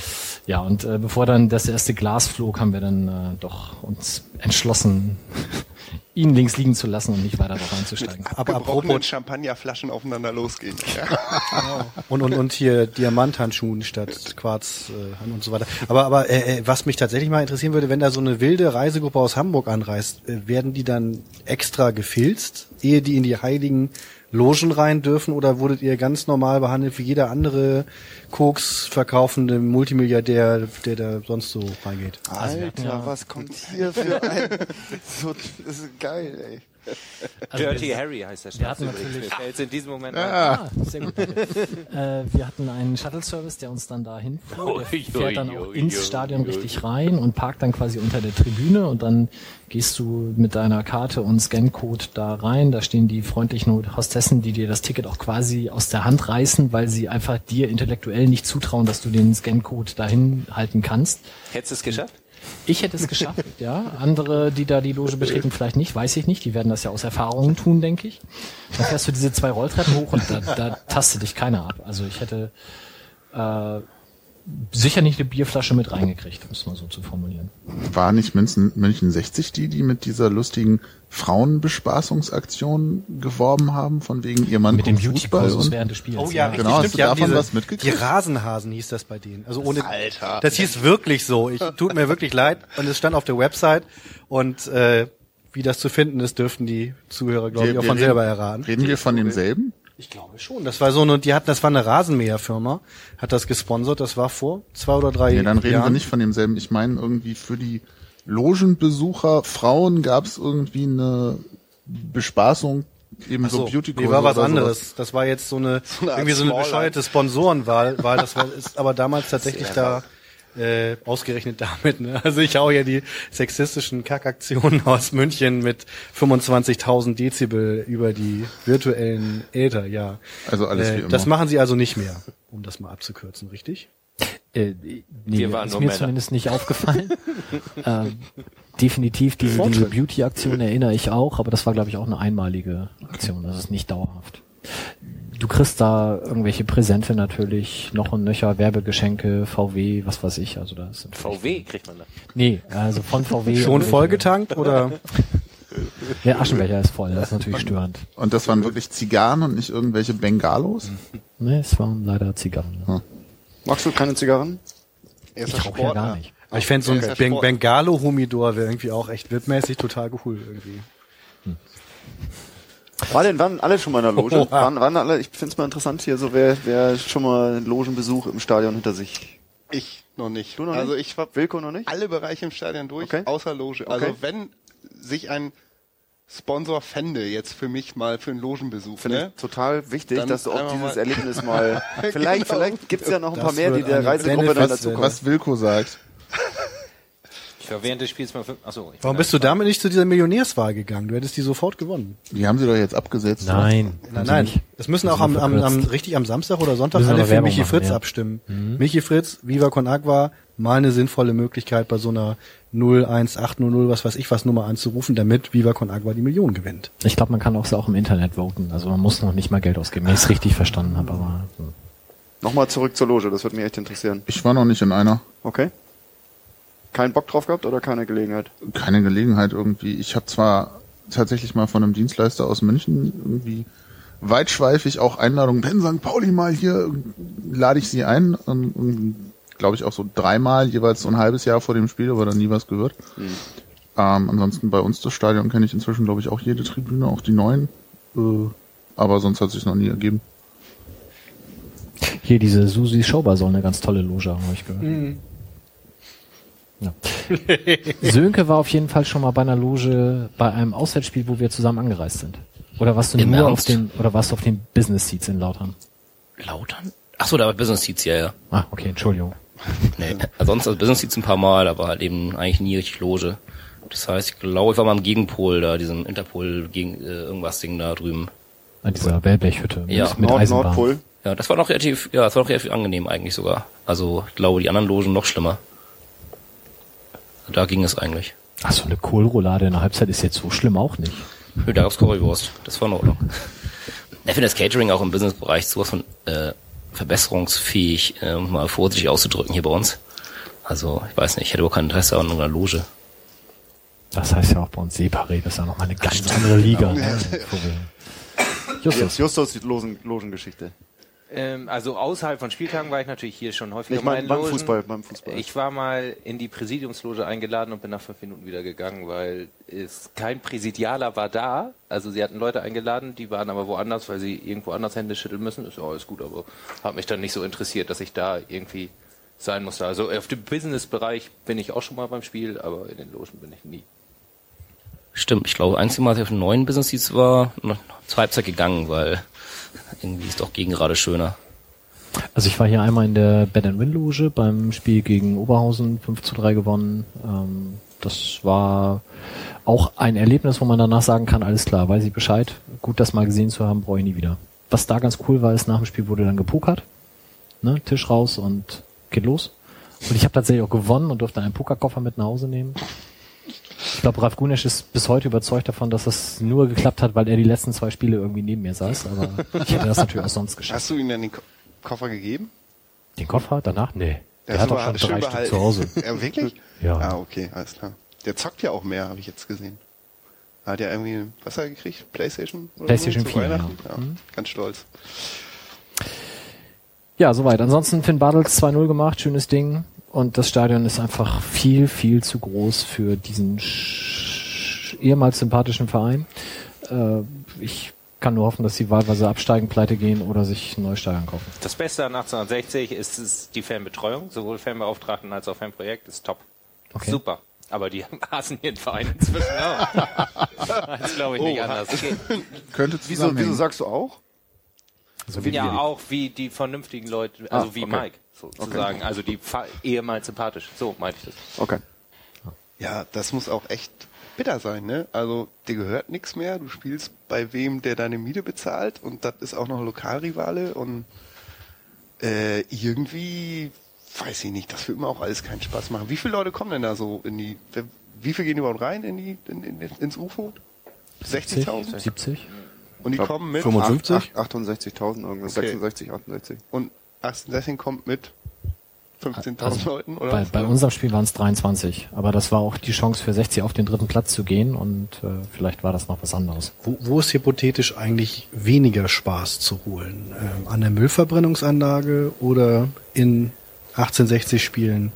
Ja, und äh, bevor dann das erste Glas flog, haben wir dann äh, doch uns entschlossen, ihn links liegen zu lassen und nicht weiter darauf einzusteigen. Aber Gebrochenen apropos Champagnerflaschen aufeinander losgehen. Ja. (laughs) und, und, und hier Diamanthandschuhen statt Quarz äh, und so weiter. Aber, aber äh, äh, was mich tatsächlich mal interessieren würde, wenn da so eine wilde Reisegruppe aus Hamburg anreist, äh, werden die dann extra gefilzt, ehe die in die heiligen Logen rein dürfen oder wurdet ihr ganz normal behandelt wie jeder andere Koks verkaufende Multimilliardär, der da sonst so reingeht? Alter, was kommt hier für ein... So, (laughs) das ist geil, ey. Also Dirty wir- Harry heißt der wir hatten Schnapsel übrigens. fällt's in diesem Moment Ah, sehr gut. danke. (laughs) äh, wir hatten einen Shuttle-Service, der uns dann dahin fuhr. Der fährt dann auch ins Stadion richtig rein und parkt dann quasi unter der Tribüne und dann gehst du mit deiner Karte und Scancode da rein. Da stehen die freundlichen Hostessen, die dir das Ticket auch quasi aus der Hand reißen, weil sie einfach dir intellektuell nicht zutrauen, dass du den Scancode dahin halten kannst. Hättest du es geschafft? Ich hätte es geschafft, (laughs) ja. Andere, die da die Loge betreten, vielleicht nicht, weiß ich nicht. Die werden das ja aus Erfahrung tun, denke ich. Dann fährst du diese zwei Rolltreppen hoch und da, da tastet dich keiner ab. Also ich hätte äh, sicher nicht eine Bierflasche mit reingekriegt, um es mal so zu formulieren. War nicht München, München 60 die, die mit dieser lustigen Frauenbespaßungsaktion geworben haben, von wegen ihr Mann Mit dem Fußball und während des Spiels. Oh ja, ja. richtig, Genau, hast stimmt. du Die haben davon diese, was mitgekriegt? Die Rasenhasen hieß das bei denen. Also ohne, Alter. Das hieß wirklich so. Ich tut mir wirklich leid. Und es stand auf der Website. Und äh, wie das zu finden ist, dürften die Zuhörer, glaube ich, auch von reden, selber erraten. Reden wir von demselben? Ich glaube schon. Das war so eine, die hatten, das war eine Rasenmäherfirma, hat das gesponsert. Das war vor zwei oder drei Nee, dann reden Jahren. wir nicht von demselben. Ich meine irgendwie für die Logenbesucher, Frauen gab es irgendwie eine Bespaßung, eben so, so, Beauty-Kurse nee, war was oder sowas. anderes. Das war jetzt so eine, eine Art irgendwie so eine bescheuerte Sponsorenwahl, weil das war, ist aber damals tatsächlich da Äh, ausgerechnet damit, ne? Also ich hau ja die sexistischen Kackaktionen (laughs) aus München mit 25.000 Dezibel über die virtuellen Äther, ja. Also alles wie Äh, immer. das machen sie also nicht mehr, um das mal abzukürzen, richtig? Äh, nee, Wir waren ist nur mir Männer. zumindest nicht aufgefallen. (laughs) ähm, definitiv diese, diese Beauty-Aktion erinnere ich auch, aber das war, glaube ich, auch eine einmalige Aktion. Das ist nicht dauerhaft. Du kriegst da irgendwelche Präsente natürlich, noch und nöcher, Werbegeschenke, VW, was weiß ich. Also da sind VW kriegt man da. Nee, also von VW. Schon vollgetankt oder? (laughs) Der Aschenbecher ist voll, das ist natürlich störend. Und das waren wirklich Zigarren und nicht irgendwelche Bengalos? Nee, es waren leider Zigarren. Ja. Magst du keine Zigarren? Er ist Ich rauche ja gar nicht. Aber ich fände so ein Bengalo-Humidor wäre irgendwie auch echt wipmäßig total cool irgendwie. War denn, waren alle schon mal in der Loge? (laughs) Waren, waren alle, ich find's mal interessant hier, so wer, wer schon mal einen Logenbesuch im Stadion hinter sich. Ich noch nicht. Du noch also nicht? ich war Wilko noch nicht? alle Bereiche im Stadion durch, Okay. außer Loge. Also Okay. wenn sich ein Sponsor fände jetzt für mich mal für einen Logenbesuch, Finde ne? ich total wichtig, Dann dass du auch dieses mal- Erlebnis mal, (laughs) vielleicht, Genau. vielleicht gibt's ja noch ein Das paar mehr, die der Reisegruppe dann dazu kommen. Was Wilko sagt. Ich war während des Spiels mal fünf, achso. ich Warum bist du damit nicht zu dieser Millionärswahl gegangen? Du hättest die sofort gewonnen. Die haben sie doch jetzt abgesetzt. Nein. Nein, nein. Das müssen auch am, am, am, richtig am Samstag oder Sonntag Müssen alle für Werbung Michi machen, Fritz ja. abstimmen. Michi Fritz, Viva Con Agua, mal eine sinnvolle Möglichkeit bei so einer 01800, was weiß ich was Nummer anzurufen, damit Viva Con Agua die Million gewinnt. Ich glaube, man kann auch, auch im Internet voten. Also man muss noch nicht mal Geld ausgeben, wenn ich es richtig verstanden habe. Aber hm. Nochmal zurück zur Loge, das würde mich echt interessieren. Ich war noch nicht in einer. Okay? Keinen Bock drauf gehabt oder keine Gelegenheit? Keine Gelegenheit irgendwie. Ich habe zwar tatsächlich mal von einem Dienstleister aus München irgendwie weitschweifig auch Einladungen, wenn St. Pauli mal hier, lade ich sie ein. Glaube ich auch so dreimal, jeweils so ein halbes Jahr vor dem Spiel, aber dann nie was gehört. Ähm, ansonsten bei uns das Stadion kenne ich inzwischen, glaube ich, auch jede Tribüne, auch die neuen. Äh, aber sonst hat sich noch nie ergeben. hier diese Susi Schauber soll eine ganz tolle Loge haben, habe ich gehört. Ja. Sönke war auf jeden Fall schon mal bei einer Loge bei einem Auswärtsspiel, wo wir zusammen angereist sind. Oder warst du Im nur auf Ernst? den oder warst du auf den Business Seats in Lautern? Lautern? Ach so, da war Business Seats, ja, ja. Ah, okay, Entschuldigung. Nee, sonst also Business Seats ein paar Mal, aber halt eben eigentlich nie richtig Loge. Das heißt, ich glaube, ich war mal am Gegenpol da, diesem Interpol gegen äh, irgendwas Ding da drüben. An dieser Wellblechhütte Ja, mit Nord Eisenbahn. Nordpol. Ja, das war noch relativ, ja, das war noch relativ angenehm eigentlich sogar. Also ich glaube, die anderen Logen noch schlimmer. Da ging es eigentlich. Ach, so eine Kohlroulade in der Halbzeit ist jetzt so schlimm auch nicht. Nö, Da gab's Currywurst. Das war in Ordnung. (laughs) Ich finde das Catering auch im Businessbereich sowas von äh, verbesserungsfähig, äh, um mal vorsichtig auszudrücken hier bei uns. Also, ich weiß nicht, ich hätte überhaupt kein Interesse an einer Loge. Das heißt ja auch bei uns Separé, das ist ja noch mal eine ganz andere Liga. ne? Jetzt Justus, Justus die Logen, Logengeschichte. Ähm, also außerhalb von Spieltagen war ich natürlich hier schon häufiger Ich mal meine in beim Logen. Fußball, beim Fußball. Ich war mal in die Präsidiumsloge eingeladen und bin nach fünf Minuten wieder gegangen, weil es kein Präsidialer war da. Also sie hatten Leute eingeladen, die waren aber woanders, weil sie irgendwo anders Hände schütteln müssen. Ist ja alles gut, aber hat mich dann nicht so interessiert, dass ich da irgendwie sein musste. Also auf dem Business-Bereich bin ich auch schon mal beim Spiel, aber in den Logen bin ich nie. Stimmt, ich glaube, einzige Mal, als ich auf den neuen Business Seats war, noch zur Halbzeit gegangen, weil irgendwie ist doch gegen gerade schöner. Also ich war hier einmal in der Bed and Win Loge beim Spiel gegen Oberhausen 5 zu 3 gewonnen. Ähm, das war auch ein Erlebnis, wo man danach sagen kann, alles klar, weiß ich Bescheid. Gut, das mal gesehen zu haben, brauche ich nie wieder. Was da ganz cool war, ist, nach dem Spiel wurde dann gepokert. Ne, Tisch raus und geht los. Und ich habe tatsächlich auch gewonnen und durfte einen Pokerkoffer mit nach Hause nehmen. Ich glaube, Ralf Gunesch ist bis heute überzeugt davon, dass das nur geklappt hat, weil er die letzten zwei Spiele irgendwie neben mir saß. Aber ich hätte das natürlich auch sonst geschafft. Hast du ihm dann den Ko Koffer gegeben? Den Koffer danach? Nee. Der Ja, hat so auch schon drei Stück zu Hause. (laughs) Ja, wirklich? Ja. Ah, okay, alles klar. Der zockt ja auch mehr, habe ich jetzt gesehen. Hat er irgendwie, was hat er gekriegt? Playstation? Oder PlayStation so, zu 4, Weihnachten? ja. ja. Ganz stolz. Ja, soweit. Ansonsten Finn Bartels 2-0 gemacht, schönes Ding. Und das Stadion ist einfach viel, viel zu groß für diesen ehemals sympathischen Verein. Äh, ich kann nur hoffen, dass sie wahlweise absteigen, pleite gehen oder sich ein neues Stadion kaufen. Das Beste an 1860 ist, ist die Fanbetreuung, sowohl Fanbeauftragten als auch Fanprojekt, ist top. Okay. Super. Aber die (laughs) hassen ihren Verein inzwischen auch. (laughs) das glaube ich nicht Oh, anders. Könnte Wieso, wieso sagst du auch? ja, auch wie die vernünftigen Leute, also Ah, wie okay. Mike sozusagen, also die ehemals sympathisch. So meinte ich das. Okay. Ja, das muss auch echt bitter sein, ne? Also dir gehört nichts mehr, du spielst bei wem, der deine Miete bezahlt und das ist auch noch Lokalrivale und äh, irgendwie weiß ich nicht, das wird mir auch alles keinen Spaß machen. Wie viele Leute kommen denn da so in die, wie viel gehen überhaupt rein in die, in, in, ins UFO? 60.000? 70? Und die glaub, kommen mit 55? 68.000 irgendwas, Okay. 66, 68. und 18 kommt mit 15.000 Leuten oder Bei, was? bei unserem Spiel waren es 23, aber das war auch die Chance für 60 auf den dritten Platz zu gehen und äh, vielleicht war das noch was anderes. Wo, wo ist hypothetisch eigentlich weniger Spaß zu holen? Ähm, an der Müllverbrennungsanlage oder in 1860 Spielen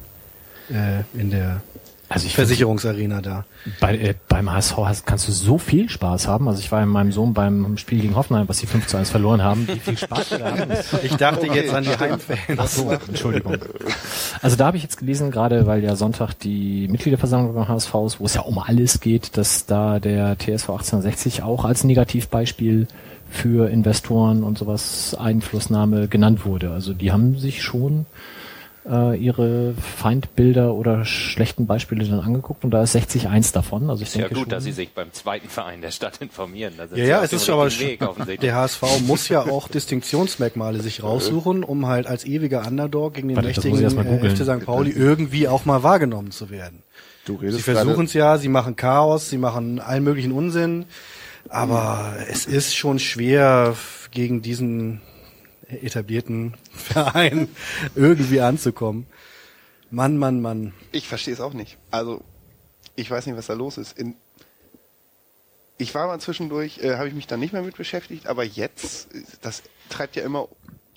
äh, in der Also ich Versicherungsarena da? bei, äh, beim HSV hast, kannst du so viel Spaß haben. Also ich war in meinem Sohn beim Spiel gegen Hoffenheim, was sie 5 zu 1 verloren haben, wie viel Spaß wir da hatten. (laughs) Ich dachte jetzt an die Heimfans. Ach so, Entschuldigung. Also da habe ich jetzt gelesen, gerade weil ja Sonntag die Mitgliederversammlung beim HSV ist, wo es ja um alles geht, dass da der TSV 1860 auch als Negativbeispiel für Investoren und sowas Einflussnahme genannt wurde. Also die haben sich schon äh, ihre Feindbilder oder schlechten Beispiele dann angeguckt und da ist 60 eins davon. Also ich Ist ja denke gut, schon, dass sie sich beim zweiten Verein der Stadt informieren. Ja, sie ja, es ist aber Weg, der HSV muss ja auch Distinktionsmerkmale sich (laughs) raussuchen, um halt als ewiger Underdog gegen den Warte, mächtigen äh. FC St. Pauli irgendwie auch mal wahrgenommen zu werden. Du Sie redest versuchen es ja, sie machen Chaos, sie machen allen möglichen Unsinn, aber es ist schon schwer gegen diesen etablierten (laughs) Verein irgendwie anzukommen. Mann, Mann, Mann. Ich verstehe es auch nicht. Also, ich weiß nicht, was da los ist. In, ich war mal zwischendurch, äh, habe ich mich da nicht mehr mit beschäftigt, aber jetzt, das treibt ja immer,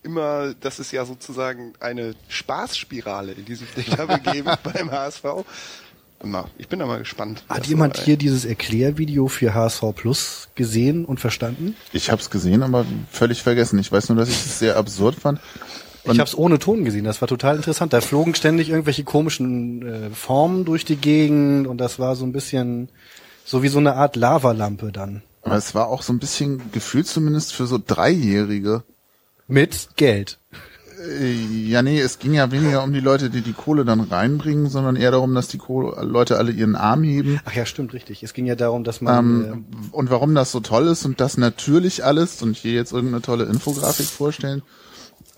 immer, das ist ja sozusagen eine Spaßspirale, in die sich da begeben (laughs) beim HSV. Na, ich bin da mal gespannt. Hat jemand hier dieses Erklärvideo für HSV Plus gesehen und verstanden? ich habe es gesehen, aber völlig vergessen. Ich weiß nur, dass ich es sehr absurd fand. Ich habe es ohne Ton gesehen, das war total interessant. Da flogen ständig irgendwelche komischen äh, Formen durch die Gegend und das war so ein bisschen so wie so eine Art Lavalampe dann. Aber es war auch so ein bisschen gefühlt zumindest für so Dreijährige. Mit Geld. Äh, Ja, nee, es ging ja weniger um die Leute, die die Kohle dann reinbringen, sondern eher darum, dass die Kohle, Leute alle ihren Arm heben. Ach ja, stimmt, richtig. Es ging ja darum, dass man Ähm, und warum das so toll ist und das natürlich alles, und hier jetzt irgendeine tolle Infografik vorstellen,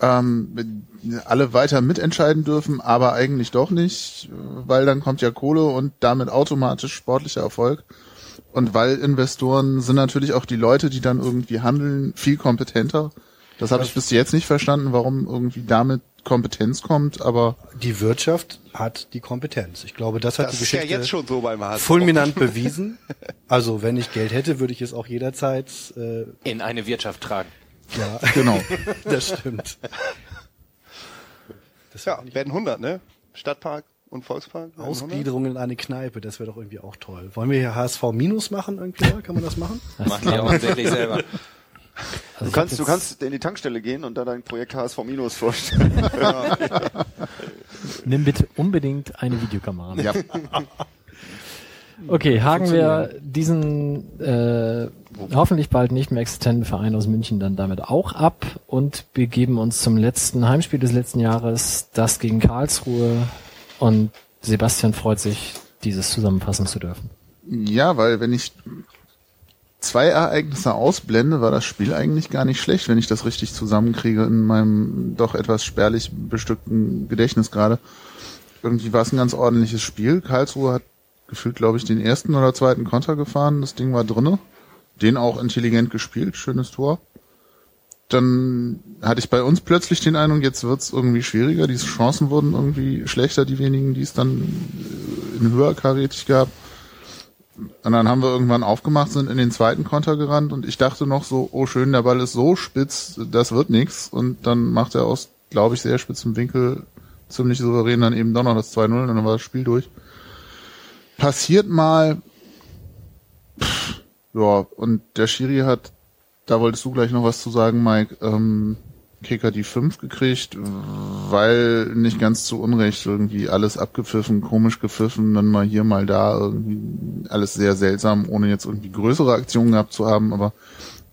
ähm, alle weiter mitentscheiden dürfen, aber eigentlich doch nicht, weil dann kommt ja Kohle und damit automatisch sportlicher Erfolg. Und weil Investoren sind natürlich auch die Leute, die dann irgendwie handeln, viel kompetenter. Das habe ich bis jetzt nicht verstanden, warum irgendwie damit Kompetenz kommt, aber die Wirtschaft hat die Kompetenz. Ich glaube, das hat Das die ist ja Geschichte jetzt schon so beim HSV. fulminant bewiesen. Also, wenn ich Geld hätte, würde ich es auch jederzeit äh, in eine Wirtschaft tragen. ja, genau. (laughs) das stimmt. Das Ja, werden 100, ne? Stadtpark und Volkspark. werden 100. Ausgliederung in eine Kneipe, das wäre doch irgendwie auch toll. Wollen wir hier HSV Minus machen irgendwie mal? Kann man das machen? Machen die offensichtlich selber. Also Du kannst, du kannst in die Tankstelle gehen und da dein Projekt HSV Minus vorstellen. (laughs) Nimm bitte unbedingt eine Videokamera. mit. ja. Okay, haken wir diesen äh, hoffentlich bald nicht mehr existenten Verein aus München dann damit auch ab und begeben uns zum letzten Heimspiel des letzten Jahres, das gegen Karlsruhe. Und Sebastian freut sich, dieses zusammenfassen zu dürfen. Ja, weil wenn ich zwei Ereignisse ausblende, war das Spiel eigentlich gar nicht schlecht, wenn ich das richtig zusammenkriege in meinem doch etwas spärlich bestückten Gedächtnis gerade. Irgendwie war es ein ganz ordentliches Spiel. Karlsruhe hat gefühlt, glaube ich, den ersten oder zweiten Konter gefahren. Das Ding war drinne. Den auch intelligent gespielt. Schönes Tor. Dann hatte ich bei uns plötzlich den Eindruck, jetzt wird's irgendwie schwieriger. Diese Chancen wurden irgendwie schlechter, die wenigen, die es dann äh, in höherkarätig gab. Und dann haben wir irgendwann aufgemacht, sind in den zweiten Konter gerannt und ich dachte noch so, oh schön, der Ball ist so spitz, das wird nix. Und dann macht er aus, glaube ich, sehr spitzem Winkel ziemlich souverän dann eben doch noch das 2-0 und dann war das Spiel durch. Passiert mal, pff, ja, und der Schiri hat, da wolltest du gleich noch was zu sagen, Mike, ähm, Kicker die 5 gekriegt, weil nicht ganz zu Unrecht irgendwie alles abgepfiffen, komisch gepfiffen, dann mal hier, mal da, irgendwie alles sehr seltsam, ohne jetzt irgendwie größere Aktionen gehabt zu haben, aber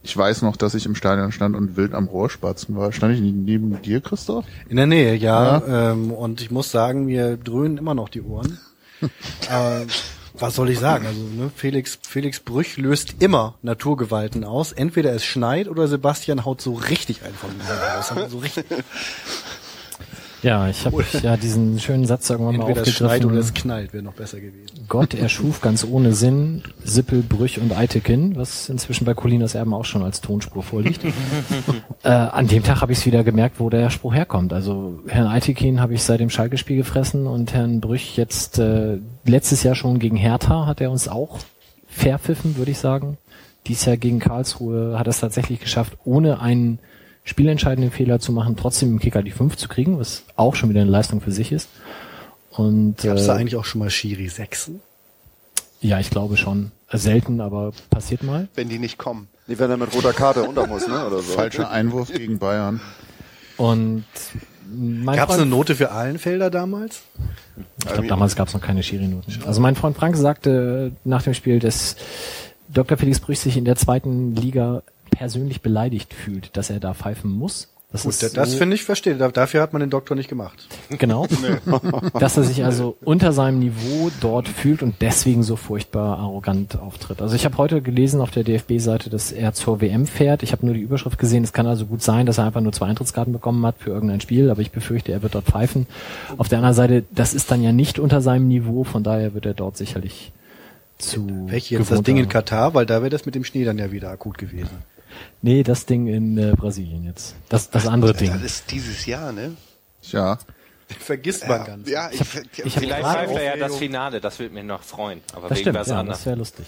Ich weiß noch, dass ich im Stadion stand und wild am Rohrspatzen war. Stand ich neben dir, Christoph? In der Nähe, ja. Ähm, und ich muss sagen, mir dröhnen immer noch die Ohren. (laughs) äh, was soll ich sagen? Also ne, Felix, Felix Brüch löst immer Naturgewalten aus. Entweder es schneit oder Sebastian haut so richtig einen von mir raus. Also so richtig, (laughs) Ja, ich habe ja diesen schönen Satz irgendwann mal entweder es schneit oder es aufgegriffen. knallt, wäre noch besser gewesen. Gott erschuf ganz ohne Sinn Sippel, Brüch und Eitekin, was inzwischen bei Colinas Erben auch schon als Tonspur vorliegt. (laughs) äh, an dem Tag habe ich es wieder gemerkt, wo der Spruch herkommt. Also Herrn Eitekin habe ich seit dem Schalke-Spiel gefressen und Herrn Brüch jetzt äh, letztes Jahr schon gegen Hertha hat er uns auch verpfiffen, würde ich sagen. Dies Jahr gegen Karlsruhe hat er es tatsächlich geschafft, ohne einen spielentscheidenden Fehler zu machen, trotzdem im Kicker die 5 zu kriegen, was auch schon wieder eine Leistung für sich ist. Und Gab es da äh, eigentlich auch schon mal Schiri Sechsen? ja, ich glaube schon. Selten, aber passiert mal. wenn die nicht kommen. Nee, wenn er mit roter Karte unter muss, ne? Oder so. Falscher Einwurf gegen Bayern. Und mein Gab es eine Note für Allenfelder damals? ich glaube, damals gab es noch keine Schiri-Noten. Also mein Freund Frank sagte nach dem Spiel, dass Dr. Felix Brüch sich in der zweiten Liga persönlich beleidigt fühlt, dass er da pfeifen muss. Das Gut, ist das so- finde ich verstehe. Da- Dafür hat man den Doktor nicht gemacht. Genau. (laughs) Dass er sich also unter seinem Niveau dort fühlt und deswegen so furchtbar arrogant auftritt. Also ich habe heute gelesen auf der DFB-Seite, dass er zur WM fährt. Ich habe nur die Überschrift gesehen. Es kann also gut sein, dass er einfach nur zwei Eintrittskarten bekommen hat für irgendein Spiel, aber ich befürchte, er wird dort pfeifen. Auf der anderen Seite, das ist dann ja nicht unter seinem Niveau, von daher wird er dort sicherlich zu. Welche jetzt das Ding in Katar, weil da wäre das mit dem Schnee dann ja wieder akut gewesen. Nee, das Ding in äh, Brasilien jetzt. Das, das andere Ding. Das ist dieses Jahr, ne? Tja, Vergisst man ganz. Ja, ich, ich hab Vielleicht gerade pfeift er ja das. Finale, das würde mich noch freuen. Aber Das wegen stimmt, was ja, anderes. das wäre lustig.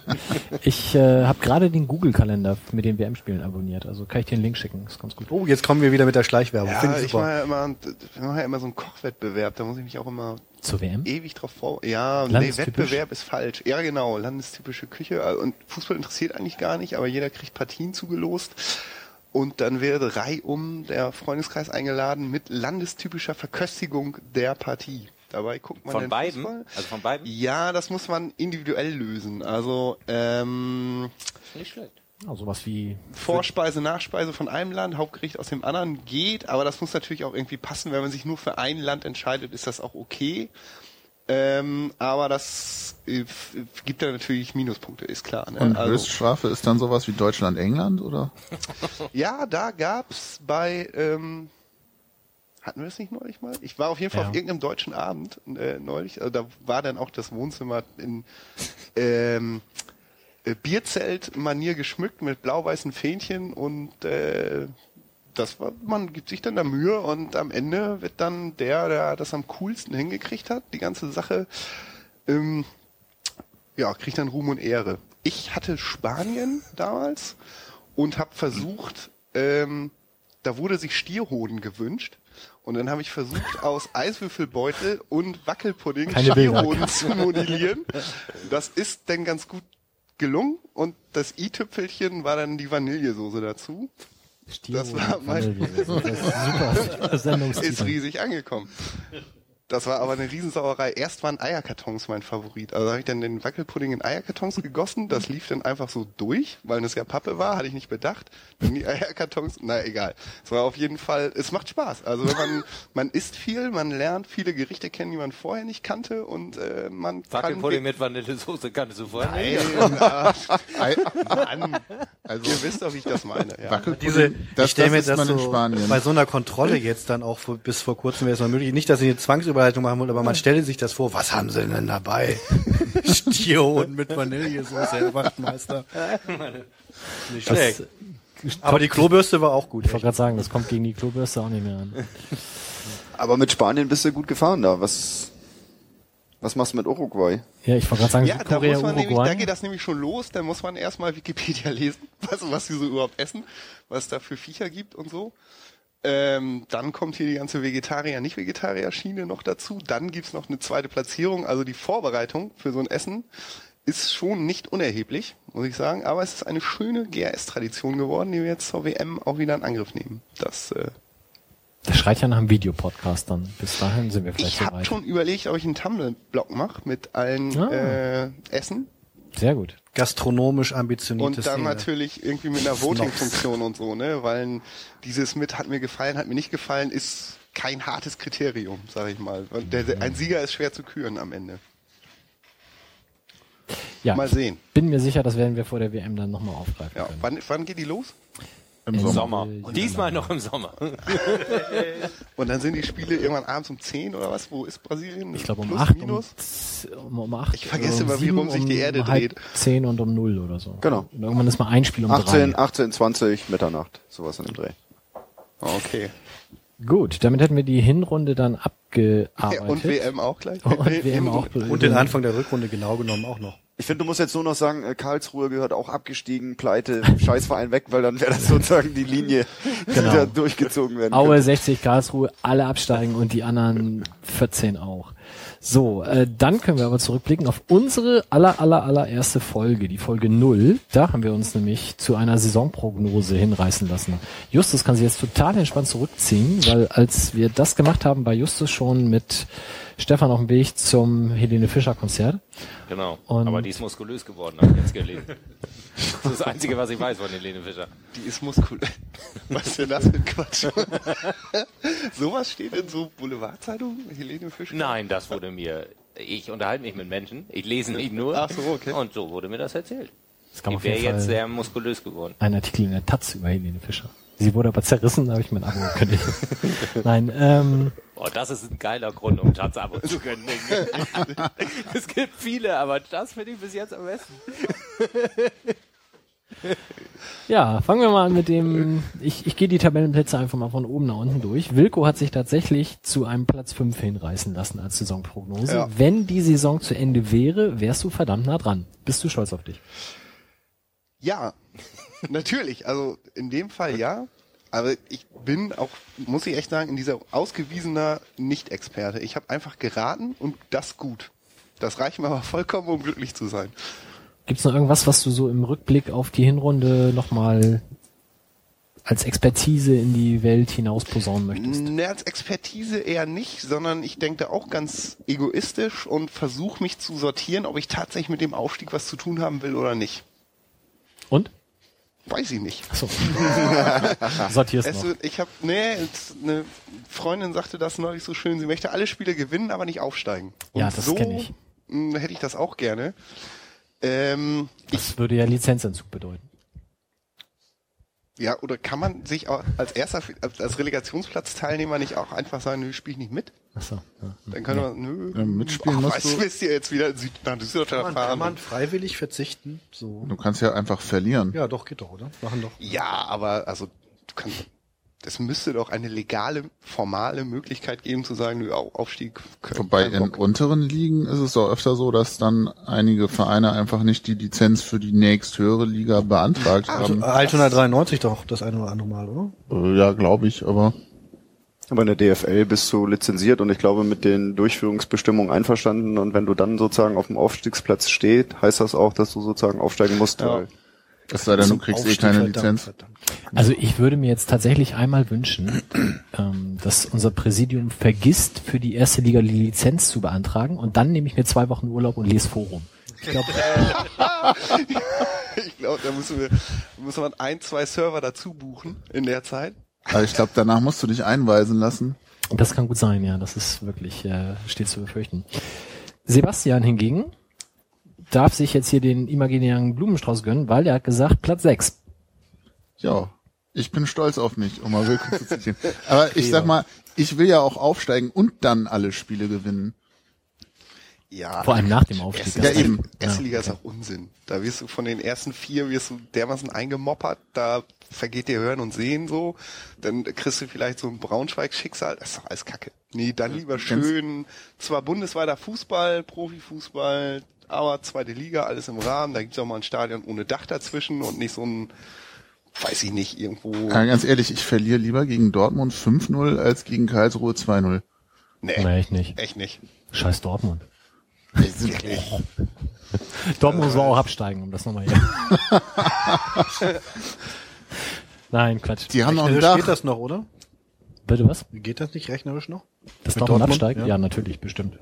(laughs) ich äh, habe gerade den Google-Kalender mit den WM-Spielen abonniert, also kann ich dir den Link schicken, ist ganz gut. Oh, jetzt kommen wir wieder mit der Schleichwerbung. ja, ich ich mache ja immer, ich mache ja immer so einen Kochwettbewerb, da muss ich mich auch immer Zur WM? ewig drauf vor. Ja, nee, Landestypisch? Wettbewerb ist falsch. Ja, genau, landestypische Küche. äh, Und Fußball interessiert eigentlich gar nicht, aber jeder kriegt Partien zugelost. Und dann wird reihum der Freundeskreis eingeladen mit landestypischer Verköstigung der Partie. Dabei guckt man Von den beiden? Fußball. Also von beiden? Ja, das muss man individuell lösen. Also ähm, Nicht schlecht. Ja, sowas wie Vorspeise, Nachspeise von einem Land, Hauptgericht aus dem anderen geht, aber das muss natürlich auch irgendwie passen. Wenn man sich nur für ein Land entscheidet, ist das auch okay. Ähm, aber das äh, gibt ja natürlich Minuspunkte, ist klar. Ne? und Also, Höchststrafe ist dann sowas wie Deutschland-England, oder? (laughs) ja, da gab's bei, ähm, hatten wir das nicht neulich mal? Ich war auf jeden Fall Ja. auf irgendeinem deutschen Abend äh, neulich. Also da war dann auch das Wohnzimmer in ähm, äh, Bierzelt-Manier geschmückt mit blau-weißen Fähnchen und äh, das war, man gibt sich dann da Mühe und am Ende wird dann der, der das am coolsten hingekriegt hat, die ganze Sache, ähm, ja, kriegt dann Ruhm und Ehre. Ich hatte Spanien damals und habe versucht, ähm, da wurde sich Stierhoden gewünscht. Und dann habe ich versucht, (laughs) aus Eiswürfelbeutel und Wackelpudding Keine. Stierhoden zu modellieren. Das ist dann ganz gut gelungen und das i-Tüpfelchen war dann die Vanillesoße dazu. Das war mein- Das ist super. (laughs) Ist riesig angekommen. Das war aber eine Riesensauerei. Erst waren Eierkartons mein Favorit. Also habe ich dann den Wackelpudding in Eierkartons gegossen. Das lief dann einfach so durch, weil es ja Pappe war, hatte ich nicht bedacht. Dann die Eierkartons, na egal. Es war auf jeden Fall, es macht Spaß. Also wenn man, (laughs) man isst viel, man lernt viele Gerichte kennen, die man vorher nicht kannte und äh, man kann... Wackelpudding mit Vanillesoße kannst du vorher nicht. Nein, (laughs) Ei- Mann. Also Ihr wisst doch, wie ich das meine. Ja. Wackelpudding, Diese, das, ich stelle mir das das so Spanien. bei so einer Kontrolle jetzt dann auch vor, bis vor kurzem wäre es mal möglich. Nicht, dass sie eine Zwangsüberleitung machen wollen, aber man stelle sich das vor. Was haben sie denn dabei? (laughs) Stierhoden mit Vanillesoße, Herr Wachtmeister. Nicht schlecht. Das, Aber die Klobürste war auch gut. ich wollte gerade sagen, das kommt gegen die Klobürste auch nicht mehr an. (laughs) Aber mit Spanien bist du gut gefahren da. Was, was machst du mit Uruguay? Ja, ich wollte gerade sagen, Ja, da Südkorea, muss man nämlich, da Uruguay. geht das nämlich schon los, da muss man erstmal Wikipedia (laughs) lesen, was, was sie so überhaupt essen, was es da für Viecher gibt und so. Ähm, dann kommt hier die ganze Vegetarier, nicht Vegetarier-Schiene noch dazu. Dann gibt's noch eine zweite Platzierung, also die Vorbereitung für so ein Essen ist schon nicht unerheblich, muss ich sagen. Aber es ist eine schöne GRS-Tradition geworden, die wir jetzt zur WM auch wieder in Angriff nehmen. Das, äh, Das schreit ja nach einem Videopodcast dann. Bis dahin sind wir vielleicht ich habe schon überlegt, ob ich einen Tumblr-Blog mache mit allen Ah. äh, Essen. Sehr gut. Gastronomisch ambitionierte Und dann Szene. natürlich irgendwie mit einer Voting-Funktion und so, ne? Weil dieses mit hat mir gefallen, hat mir nicht gefallen, ist kein hartes Kriterium, sag ich mal. Der, der, ein Sieger ist schwer zu küren am Ende. Ja, Mal sehen. bin mir sicher, das werden wir vor der WM dann nochmal aufgreifen Ja, können. wann, wann geht die los? Im Sommer. Sommer. Äh, Diesmal noch im Sommer. (laughs) Und dann sind die Spiele irgendwann abends um 10 oder was? Wo ist Brasilien? Ich glaube um Plus, 8 um, minus? um, um 8. Ich vergesse um immer, wie 7, rum sich die Erde um dreht. 10 und um 0 oder so. Genau. Und irgendwann ist mal ein Spiel um 18, 3. 18, 20, Mitternacht. Sowas in dem Dreh. Okay. Gut, damit hätten wir die Hinrunde dann abgearbeitet. Und WM auch gleich? Und WM auch. Und den Anfang der Rückrunde genau genommen auch noch. Ich finde, du musst jetzt nur noch sagen, äh, Karlsruhe gehört auch abgestiegen, pleite, (laughs) Scheißverein weg, weil dann wäre das sozusagen die Linie, die Genau. da durchgezogen werden Aue könnte. 60, Karlsruhe, alle absteigen und die anderen 14 auch. So, äh, dann können wir aber zurückblicken auf unsere aller, aller, allererste Folge, die Folge 0. Da haben wir uns nämlich zu einer Saisonprognose hinreißen lassen. Justus kann sich jetzt total entspannt zurückziehen, weil als wir das gemacht haben, war Justus schon mit Stefan auf dem Weg zum Helene Fischer Konzert. Genau. Und- Aber die ist muskulös geworden, habe ich jetzt gelesen. (laughs) Das ist das Einzige, was ich weiß von Helene Fischer. Die ist muskulös. (laughs) Was ist denn das für ein Quatsch? (laughs) Sowas steht in so Boulevardzeitungen? Helene Fisch? Nein, das wurde mir. Ich unterhalte mich mit Menschen. Ich lese nicht nur. Ach so, okay. Und so wurde mir das erzählt. Es kam auf wäre jetzt sehr muskulös geworden. ein Artikel in der Taz über Helene Fischer. Sie wurde aber zerrissen, da habe ich mein Abo gekündigt. Nein, ähm, Oh, das ist ein geiler Grund, um Taz abo zu können. (laughs) es gibt viele, aber das finde ich bis jetzt am besten. Ja, fangen wir mal an mit dem, ich, ich gehe die Tabellenplätze einfach mal von oben nach unten durch. Wilko hat sich tatsächlich zu einem Platz 5 hinreißen lassen als Saisonprognose. Ja. Wenn die Saison zu Ende wäre, wärst du verdammt nah dran. Bist du stolz auf dich? Ja, natürlich. Also in dem Fall ja. Aber ich bin auch, muss ich echt sagen, in dieser ausgewiesener Nicht-Experte. Ich habe einfach geraten und das gut. Das reicht mir aber vollkommen, um glücklich zu sein. Gibt's noch irgendwas, was du so im Rückblick auf die Hinrunde nochmal als Expertise in die Welt hinaus posaunen möchtest? Ne, als Expertise eher nicht, sondern ich denke da auch ganz egoistisch und versuche mich zu sortieren, ob ich tatsächlich mit dem Aufstieg was zu tun haben will oder nicht. Und? Weiß ich nicht. Achso. (laughs) Sortierst Es noch. ich habe, nee, eine Freundin sagte das neulich so schön, sie möchte alle Spiele gewinnen, aber nicht aufsteigen. Und Ja, das so kenn ich. hätte ich das auch gerne. Ähm, ich, Das würde ja Lizenzentzug bedeuten. ja, oder kann man sich auch als erster, als, Relegationsplatzteilnehmer nicht auch einfach sagen, nö, spiel ich nicht mit? Achso. Ja. Dann kann man, nö, Ja, mitspielen ach, musst weißt du- du, wisst ihr jetzt wieder Süd, nach Düsseldorf Kann fahren. man freiwillig verzichten? So. Du kannst ja einfach verlieren. Ja, doch, geht doch, oder? Machen doch. Ja, aber also du kannst, es müsste doch eine legale, formale Möglichkeit geben zu sagen, nö, Au- Aufstieg. Wobei in unteren Ligen ist es doch öfter so, dass dann einige Vereine einfach nicht die Lizenz für die nächsthöhere Liga beantragt haben. Altona 93 doch das eine oder andere Mal, oder? Äh, Ja, glaube ich, aber Aber in der DFL bist du lizenziert und ich glaube mit den Durchführungsbestimmungen einverstanden und wenn du dann sozusagen auf dem Aufstiegsplatz steht, heißt das auch, dass du sozusagen aufsteigen musst. Ja. weil- es sei denn, du kriegst eh Aufstieg, keine verdammt, Lizenz. verdammt. Also ich würde mir jetzt tatsächlich einmal wünschen, (clears throat) ähm, dass unser Präsidium vergisst, für die erste Liga die Lizenz zu beantragen und dann nehme ich mir zwei Wochen Urlaub und lese Forum. Ich glaube, (laughs) Ich glaube, da müssen wir, muss man ein, zwei Server dazu buchen in der Zeit. Aber ich glaube, danach musst du dich einweisen lassen. das kann gut sein, ja. Das ist wirklich, äh, steht zu befürchten. Sebastian hingegen darf sich jetzt hier den imaginären Blumenstrauß gönnen, weil er hat gesagt, Platz 6. Ja, ich bin stolz auf mich, um mal Wilko zu zitieren. (laughs) Aber ich sag mal, ich will ja auch aufsteigen und dann alle Spiele gewinnen. Ja. Vor allem nach dem Aufstieg. Erste, Ja, eben. erste Ja, Liga ist okay. auch Unsinn. Da wirst du von den ersten vier wirst du dermaßen eingemoppert, da vergeht dir Hören und Sehen so. Dann kriegst du vielleicht so ein Braunschweig-Schicksal. Das ist doch alles Kacke. Nee, dann lieber schön, zwar bundesweiter Fußball, Profifußball, aber zweite Liga, alles im Rahmen. Da gibt's auch mal ein Stadion ohne Dach dazwischen und nicht so ein, weiß ich nicht, irgendwo. Ja, ganz ehrlich, ich verliere lieber gegen Dortmund 5-0 als gegen Karlsruhe 2-0. Nee, Nee, echt nicht. echt nicht. Scheiß Dortmund. Dortmund muss auch absteigen, um das nochmal hier. (laughs) Nein, Quatsch. Die haben noch ein Rechnerisch geht Dach. das noch, oder? Bitte was? Geht das nicht rechnerisch noch? Das Mit Dortmund Dortmund? absteigt? Ja. Ja. natürlich, bestimmt.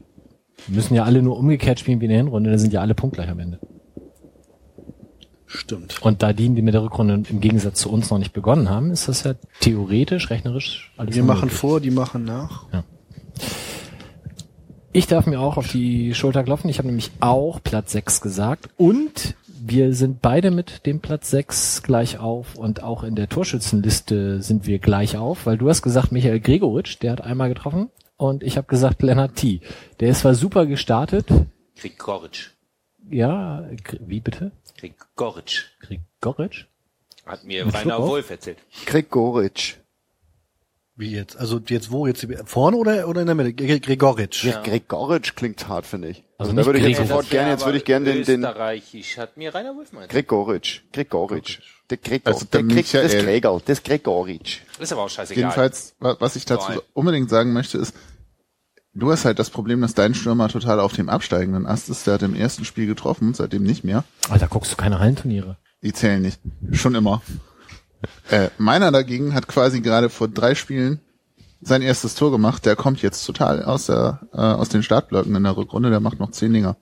Wir müssen ja alle nur umgekehrt spielen wie in der Hinrunde, dann sind ja alle punktgleich am Ende. Stimmt. Und da die, die mit der Rückrunde im Gegensatz zu uns noch nicht begonnen haben, ist das ja theoretisch, rechnerisch alles Wir noch machen vor, die machen nach. Ich darf mir auch auf die Schulter klopfen. Ich habe nämlich auch Platz 6 gesagt. Und wir sind beide mit dem Platz 6 gleich auf. Und auch in der Torschützenliste sind wir gleich auf, weil du hast gesagt, Michael Gregoritsch, der hat einmal getroffen. Und ich habe gesagt, Lennart T. Der ist zwar super gestartet. Grigoric. Ja, wie bitte? Grigoric. Gregoritsch? Hat mir Rainer? Wolf erzählt. Gregoritsch. Wie jetzt? Also jetzt wo? Jetzt vorne oder, oder in der Mitte? Gre- Gregoritsch. Ja. Gregoritsch klingt hart, finde ich. Also Also, da würde ich jetzt sofort gerne, jetzt würde ich gerne den, den Österreichisch hat mir Rainer Wolf mal erzählt. Gregoritsch. Gregoritsch. Der Gregor. Also der der Greg, das Michael. Gregor. Das Gregoritsch. Ist aber auch scheißegal. Jedenfalls, wa- was ich dazu Nein. unbedingt sagen möchte, ist, du hast halt das Problem, dass dein Stürmer total auf dem absteigenden Ast ist. Der hat im ersten Spiel getroffen, seitdem nicht mehr. Alter, guckst du keine Hallenturniere? Die zählen nicht. Schon immer. Äh, meiner dagegen hat quasi gerade vor drei Spielen sein erstes Tor gemacht. Der kommt jetzt total aus der äh, aus den Startblöcken in der Rückrunde. Der macht noch zehn Dinger.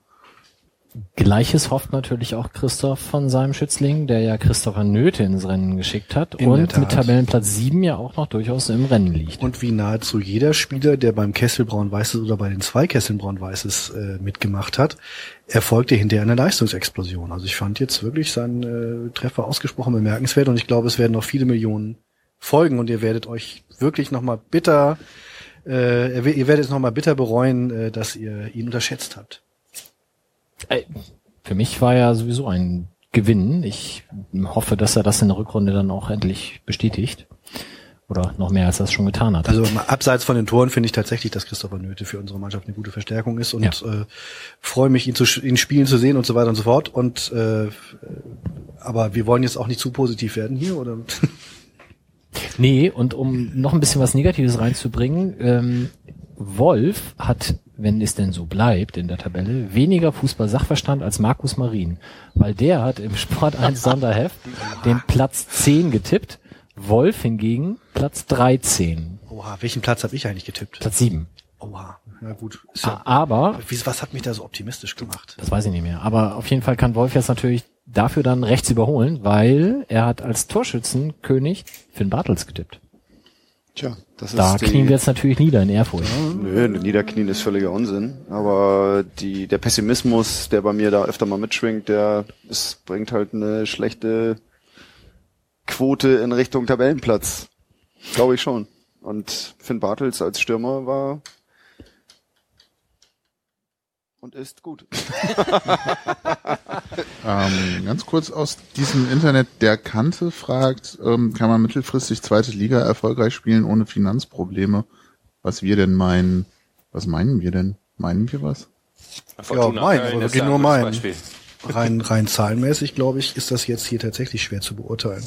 Gleiches hofft natürlich auch Christoph von seinem Schützling, der ja Christopher Nöte ins Rennen geschickt hat In und mit. Tabellenplatz 7 ja auch noch durchaus im Rennen liegt. Und wie nahezu jeder Spieler, der beim Kessel Braun-Weißes oder bei den zwei Kesseln Braun-Weißes äh, mitgemacht hat, erfolgte hinterher eine Leistungsexplosion. Also ich fand jetzt wirklich seinen äh, Treffer ausgesprochen bemerkenswert und ich glaube, es werden noch viele Millionen folgen und ihr werdet euch wirklich nochmal bitter, äh, ihr ihr werdet es nochmal bitter bereuen, äh, dass ihr ihn unterschätzt habt. Ey, Für mich war ja sowieso ein Gewinn. Ich hoffe, dass er das in der Rückrunde dann auch endlich bestätigt. Oder noch mehr als er es schon getan hat. Also abseits von den Toren finde ich tatsächlich, dass Christopher Nöte für unsere Mannschaft eine gute Verstärkung ist und äh, freue mich, ihn, zu, ihn spielen zu sehen und so weiter und so fort. Und äh, aber wir wollen jetzt auch nicht zu positiv werden hier, oder? (laughs) Nee, und um noch ein bisschen was Negatives reinzubringen, ähm, Wolf hat, wenn es denn so bleibt in der Tabelle, weniger Fußball-Sachverstand als Markus Marin. Weil der hat im Sport 1 (laughs) Sonderheft den Platz 10 getippt, Wolf hingegen Platz 13, Oha, welchen Platz habe ich eigentlich getippt? Platz 7. Oha, na gut. Ja, Aber was hat mich da so optimistisch gemacht? Das weiß ich nicht mehr. Aber auf jeden Fall kann Wolf jetzt natürlich dafür dann rechts überholen, weil er hat als Torschützenkönig Finn Bartels getippt. Tja, das Da ist die, knien wir jetzt natürlich nieder in Ehrfurcht. Nö, Niederknien ist völliger Unsinn. Aber die, der Pessimismus, der bei mir da öfter mal mitschwingt, der es bringt halt eine schlechte Quote in Richtung Tabellenplatz. Glaube ich schon. Und Finn Bartels als Stürmer war und ist gut. (laughs) Ähm, ganz kurz aus diesem Internet, der Kante fragt, ähm, kann man mittelfristig zweite Liga erfolgreich spielen ohne Finanzprobleme? Was wir denn meinen? Was meinen wir denn? Meinen wir was? Fortuna mein, aber ist wirklich da nur ein mein. Rein, rein zahlenmäßig, glaube ich, ist das jetzt hier tatsächlich schwer zu beurteilen.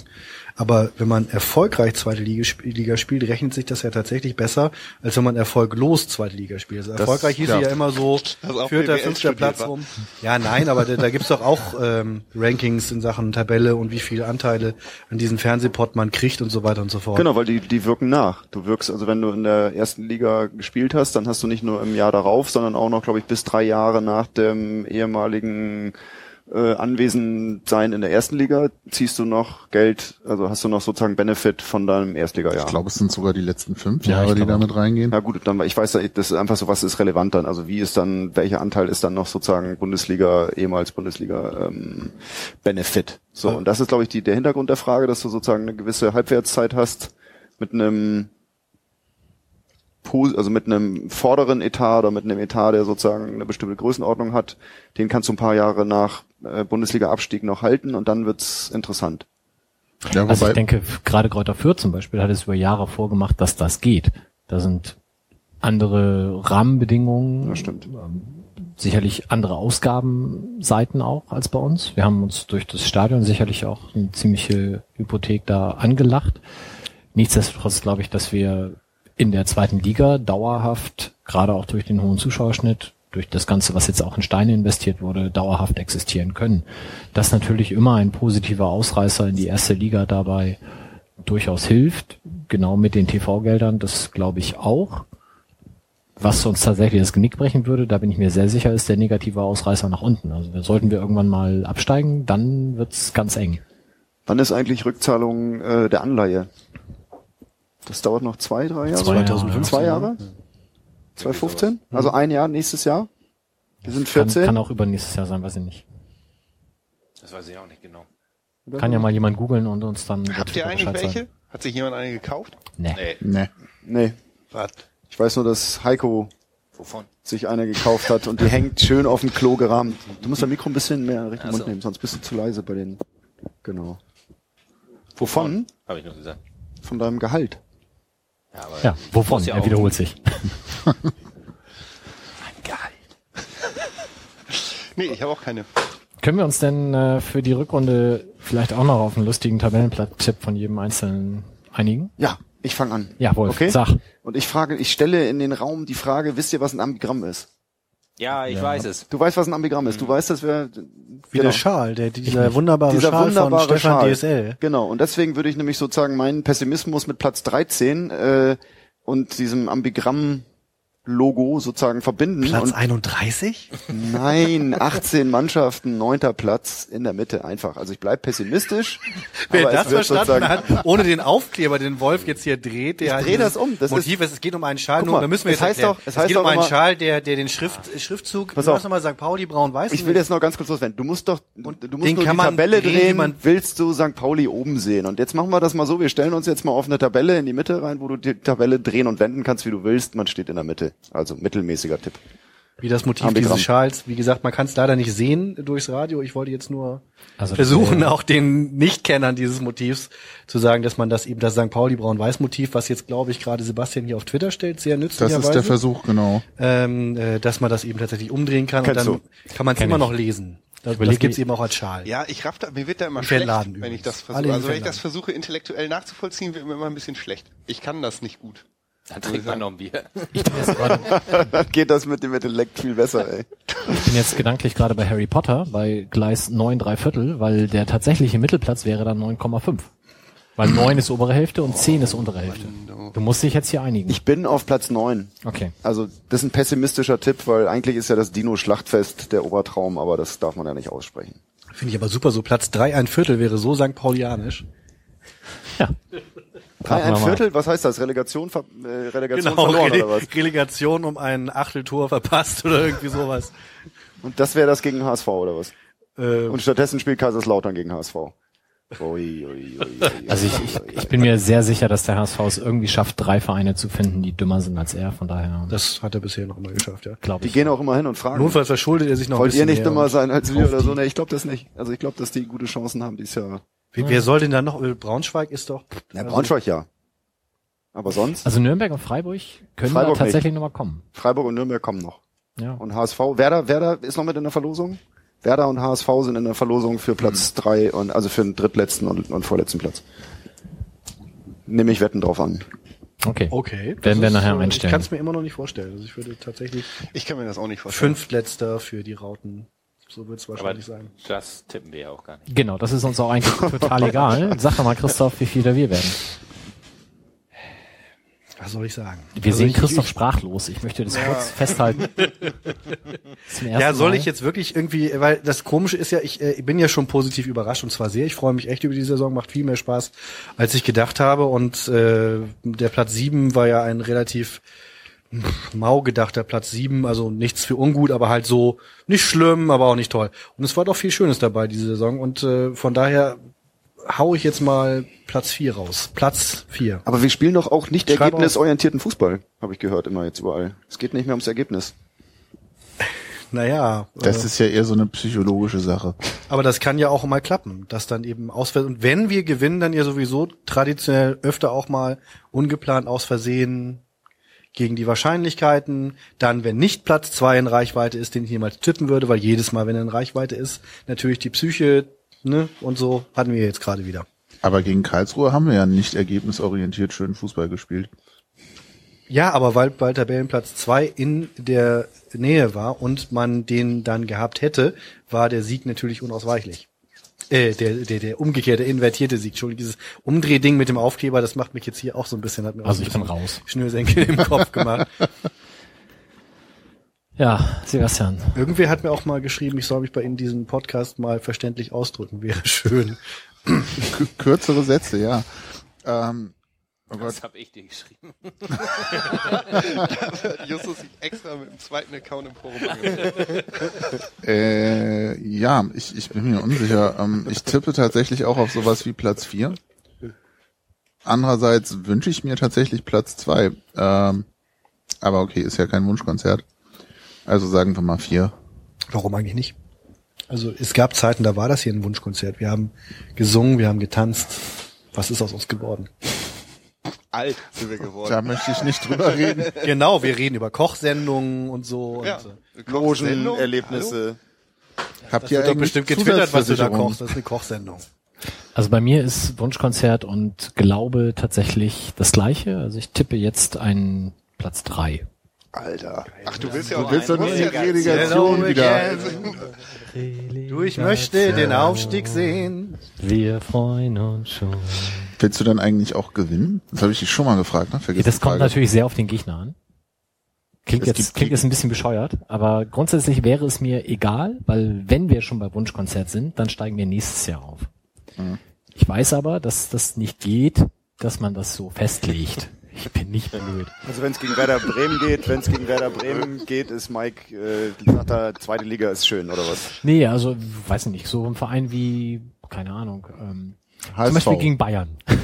Aber wenn man erfolgreich zweite Liga, sp- Liga spielt, rechnet sich das ja tatsächlich besser, als wenn man erfolglos zweite Liga spielt. Also erfolgreich hieß ja. ja immer so auch vierter, fünfter Platz wa? rum. Ja, nein, aber da, da gibt's doch auch ähm, Rankings in Sachen Tabelle und wie viele Anteile an diesen Fernsehpot man kriegt und so weiter und so fort. Genau, weil die, die wirken nach. Du wirkst, also wenn du in der ersten Liga gespielt hast, dann hast du nicht nur im Jahr darauf, sondern auch noch, glaube ich, bis drei Jahre nach dem ehemaligen äh, Anwesensein in der ersten Liga ziehst du noch Geld, also hast du noch sozusagen Benefit von deinem Erstligajahr. Ich glaube, es sind sogar die letzten fünf Ja, Jahre, die glaube da mit reingehen. Na gut, dann, ich weiß, das ist einfach so, was ist relevant dann? Also wie ist dann, welcher Anteil ist dann noch sozusagen Bundesliga, ehemals Bundesliga ähm, Benefit? So, und das ist, glaube ich, die, der Hintergrund der Frage, dass du sozusagen eine gewisse Halbwertszeit hast mit einem also mit einem vorderen Etat oder mit einem Etat, der sozusagen eine bestimmte Größenordnung hat, den kannst du ein paar Jahre nach äh, Bundesliga-Abstieg noch halten und dann wird's interessant. Ja, Also wobei, ich denke, gerade Kräuter Fürth zum Beispiel hat es über Jahre vorgemacht, dass das geht. Da sind andere Rahmenbedingungen. Das stimmt. sicherlich andere Ausgabenseiten auch als bei uns. Wir haben uns durch das Stadion sicherlich auch eine ziemliche Hypothek da angelacht. Nichtsdestotrotz glaube ich, dass wir in der zweiten Liga dauerhaft, gerade auch durch den hohen Zuschauerschnitt, durch das Ganze, was jetzt auch in Steine investiert wurde, dauerhaft existieren können. Dass natürlich immer ein positiver Ausreißer in die erste Liga dabei durchaus hilft, genau mit den TV-Geldern, das glaube ich auch. was uns tatsächlich das Genick brechen würde, da bin ich mir sehr sicher, ist der negative Ausreißer nach unten. Also sollten wir irgendwann mal absteigen, dann wird's ganz eng. Wann ist eigentlich Rückzahlung äh, der Anleihe? Das dauert noch zwei, drei Jahre? Zwei Jahre, 2015, Zwei ja. Jahre? 2015? Also ein Jahr nächstes Jahr? Wir sind 14. Kann, kann auch übernächstes Jahr sein, weiß ich nicht. Das weiß ich auch nicht genau. Kann ja mal jemand googeln und uns dann. Habt ihr eigentlich Bescheid welche? sagen. Hat sich jemand eine gekauft? Nee. Nee, Nee. Nee. Was? Ich weiß nur, dass Heiko wovon? sich eine gekauft hat und die hängt schön auf dem Klo gerahmt. Du musst das Mikro ein bisschen mehr Richtung Mund so. nehmen, sonst bist du zu leise bei den. Genau. Wovon? Habe ich nur gesagt. Von deinem Gehalt. Ja, aber Ja, wovon? ja er wiederholt sich. (laughs) Nee, ich habe auch keine. Können wir uns denn äh, für die Rückrunde vielleicht auch noch auf einen lustigen Tabellenplatz-Tipp von jedem Einzelnen einigen? Ja, ich fange an. Ja, Wolf, Okay. sag. Und ich frage, ich stelle in den Raum die Frage, wisst ihr, was ein Ambigramm ist? Ja, ich weiß es. Du weißt, was ein Ambigramm ist. Du weißt, dass wir Wie der Schal, der, dieser wunderbare dieser Schal wunderbare von Stefan Schal. DSL. Genau. Und deswegen würde ich nämlich sozusagen meinen Pessimismus mit Platz 13 äh, und diesem Ambigramm Logo sozusagen verbinden. Platz und 31? Nein, 18 Mannschaften, neunter Platz in der Mitte einfach. Also ich bleib pessimistisch. (laughs) Wer aber das verstanden sozusagen- hat, ohne den Aufkleber, den Wolf jetzt hier dreht, der Ich dreh das um. Das Motiv ist, es geht um einen Schal, Guck mal, da müssen wir es jetzt heißt erklären. doch- es es heißt geht um einen immer- Schal, der, der den Schrift, Schriftzug, Pass du auf. nochmal St. Pauli, braun, weiß. Ich will jetzt noch ganz kurz loswerden. Du musst doch, du musst den nur die kann man Tabelle drehen, drehen, man- willst du St. Pauli oben sehen. Und jetzt machen wir das mal so, wir stellen uns jetzt mal auf eine Tabelle in die Mitte rein, wo du die Tabelle drehen und wenden kannst, wie du willst. Man steht in der Mitte. Also mittelmäßiger Tipp. wie das Motiv Ambigramm. dieses Schals. Wie gesagt, man kann es leider nicht sehen durchs Radio. Ich wollte jetzt nur Also versuchen, auch den Nichtkennern dieses Motivs zu sagen, dass man das eben das St. Pauli braun-weiß Motiv, was jetzt glaube ich gerade Sebastian hier auf Twitter stellt, sehr Das nützlicherweise. ist der Versuch, genau. ähm, äh, dass man das eben tatsächlich umdrehen kann Kennst und dann kann man es immer ich. noch lesen. Das, das gibt's eben auch als Schal. Ja, ich raff da, mir wird da immer Im schlecht, wenn ich das versuche. Also wenn ich das versuche intellektuell nachzuvollziehen, wird mir immer ein bisschen schlecht. Ich kann das nicht gut. Dann trinkt man noch ein Bier. Dann geht das mit dem Intellekt viel besser, ey. Ich bin jetzt gedanklich gerade bei Harry Potter, bei Gleis 9 3 Viertel, weil der tatsächliche Mittelplatz wäre dann 9,5. Weil 9 ist obere Hälfte und 10 ist untere Hälfte. Du musst dich jetzt hier einigen. Ich bin auf Platz neun. okay. Also das ist ein pessimistischer Tipp, weil eigentlich ist ja das Dino-Schlachtfest der Obertraum, aber das darf man ja nicht aussprechen. Finde ich aber super. So Platz drei ein Viertel wäre so St. Paulianisch. Ja. Drei, ein. Viertel, was heißt das? Relegation, ver äh, Relegation Genau, verloren Rele oder was? Relegation um ein Achteltor verpasst oder irgendwie sowas. Und das wäre das gegen HSV oder was? Äh, Und stattdessen spielt Kaiserslautern gegen HSV. Ui, ui, ui, Also ich, ich, ich bin mir sehr sicher, dass der HSV es irgendwie schafft, drei Vereine zu finden, die dümmer sind als er. Von daher das hat er bisher noch immer geschafft, ja. glaube Die ich. gehen auch immer hin und fragen. Notfalls verschuldet er sich noch Wollt ein ihr bisschen nicht mehr dümmer sein als wir oder so? Ne, ich glaube das nicht. Also ich glaube, dass die gute Chancen haben dieses Jahr. Wer, wer soll denn da noch? Äh, Braunschweig ist doch. Ja, also- Braunschweig ja. Aber sonst? Also Nürnberg und Freiburg können Freiburg da tatsächlich nochmal kommen. Freiburg und Nürnberg kommen noch. Ja. Und HSV, Werder, Werder ist noch mit in der Verlosung? Werder und HSV sind in der Verlosung für Platz drei und also für den drittletzten und, und vorletzten Platz. Nehme ich Wetten drauf an. Okay. Okay. Werden wir nachher äh, Ich einstellen. kann es mir immer noch nicht vorstellen. Also ich würde tatsächlich Ich kann mir das auch nicht vorstellen. Fünftletzter für die Rauten. So wird es Aber wahrscheinlich sein. das tippen wir ja auch gar nicht. Genau, das ist uns auch eigentlich (laughs) total egal. Sag doch mal, Christoph, wie viel da wir werden. Was soll ich sagen? Wir Also sehen ich- Christoph sprachlos. Ich möchte das kurz festhalten. (laughs) Ja, soll Mal. ich jetzt wirklich irgendwie, weil das Komische ist ja, ich, äh, ich bin ja schon positiv überrascht und zwar sehr. Ich freue mich echt über die Saison, macht viel mehr Spaß, als ich gedacht habe. Und äh, der Platz sieben war ja ein relativ mau gedachter Platz sieben, also nichts für ungut, aber halt so nicht schlimm, aber auch nicht toll. Und es war doch viel Schönes dabei diese Saison und äh, von daher hau ich jetzt mal Platz vier raus. Platz vier. Aber wir spielen doch auch nicht Schreib ergebnisorientierten Fußball, habe ich gehört immer jetzt überall. Es geht nicht mehr ums Ergebnis. Naja, Das äh, ist ja eher so eine psychologische Sache. Aber das kann ja auch mal klappen, dass dann eben ausfällt. Und wenn wir gewinnen, dann ja sowieso traditionell öfter auch mal ungeplant aus Versehen gegen die Wahrscheinlichkeiten. Dann, wenn nicht Platz zwei in Reichweite ist, den ich jemals tippen würde, weil jedes Mal, wenn er in Reichweite ist, natürlich die Psyche, ne, und so hatten wir jetzt gerade wieder. Aber gegen Karlsruhe haben wir ja nicht ergebnisorientiert schön Fußball gespielt. Ja, aber weil bei Tabellenplatz zwei in der Nähe war und man den dann gehabt hätte, war der Sieg natürlich unausweichlich. Äh, der, der, der umgekehrte, invertierte Sieg. Entschuldigung, dieses Umdrehding mit dem Aufkleber, das macht mich jetzt hier auch so ein bisschen, hat mir auch Also so ein ich bin raus. Schnürsenkel im Kopf gemacht. (laughs) Ja, Sebastian. Irgendwer hat mir auch mal geschrieben, ich soll mich bei Ihnen diesen Podcast mal verständlich ausdrücken. Wäre schön. Kürzere Sätze, ja. Ähm, oh Gott. Das habe ich dir geschrieben. (laughs) Justus sich extra mit dem zweiten Account im Forum angemeldet. Äh, ja, ich, ich bin mir unsicher. Ähm, ich tippe tatsächlich auch auf sowas wie Platz 4. Andererseits wünsche ich mir tatsächlich Platz 2. Ähm, aber okay, ist ja kein Wunschkonzert. Also sagen wir mal 4. Warum eigentlich nicht? Also es gab Zeiten, da war das hier ein Wunschkonzert. Wir haben gesungen, wir haben getanzt. Was ist aus uns geworden? Alt sind wir geworden. Da möchte ich nicht drüber (laughs) reden. Genau, wir reden über Kochsendungen und so. Ja. Und, äh, Logen, Logen, Erlebnisse. Habt das ihr doch bestimmt getwittert, was du da kochst. Das ist eine Kochsendung. Also bei mir ist Wunschkonzert und Glaube tatsächlich das gleiche. Also ich tippe jetzt einen Platz drei. Alter. Ach, du willst ja Du auch willst doch nicht die ja- Relegation wieder. Du, ich möchte den Aufstieg sehen. Wir freuen uns schon. Willst du dann eigentlich auch gewinnen? Das habe ich dich schon mal gefragt, ne? Vergiss Das die kommt natürlich sehr auf den Gegner an. Klingt Es jetzt, klingt jetzt ein bisschen bescheuert, aber grundsätzlich wäre es mir egal, weil wenn wir schon bei Wunschkonzert sind, dann steigen wir nächstes Jahr auf. Mhm. Ich weiß aber, dass das nicht geht, dass man das so festlegt. Ich bin nicht blöd. Also wenn es gegen Werder Bremen geht, wenn es gegen Werder Bremen geht, ist Mike, äh, sagt er, zweite Liga ist schön, oder was? Nee, also weiß ich nicht, so ein Verein wie, keine Ahnung, ähm, zum HSV. Beispiel gegen Bayern. (laughs)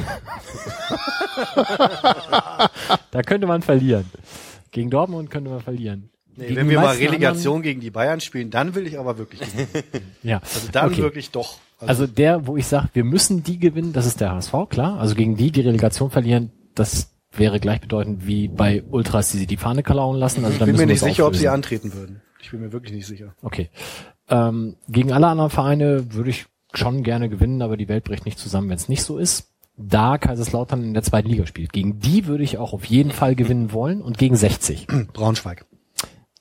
da könnte man verlieren. Gegen Dortmund könnte man verlieren. Gegen Wenn wir mal Relegation gegen die Bayern spielen, dann will ich aber wirklich gewinnen. (laughs) Anderen, ja. Also dann Okay. wirklich doch. Also der, wo ich sage, wir müssen die gewinnen, das ist der HSV, klar. Also gegen die die Relegation verlieren, das wäre gleichbedeutend wie bei Ultras, die sie die Fahne klauen lassen. Also ich bin mir nicht sicher, ob sie auflösen. antreten würden. Ich bin mir wirklich nicht sicher. Okay. Ähm, gegen alle anderen Vereine würde ich schon gerne gewinnen, aber die Welt bricht nicht zusammen, wenn es nicht so ist. Da Kaiserslautern in der zweiten Liga spielt. Gegen die würde ich auch auf jeden Fall gewinnen wollen und gegen 60. (clears throat) Braunschweig.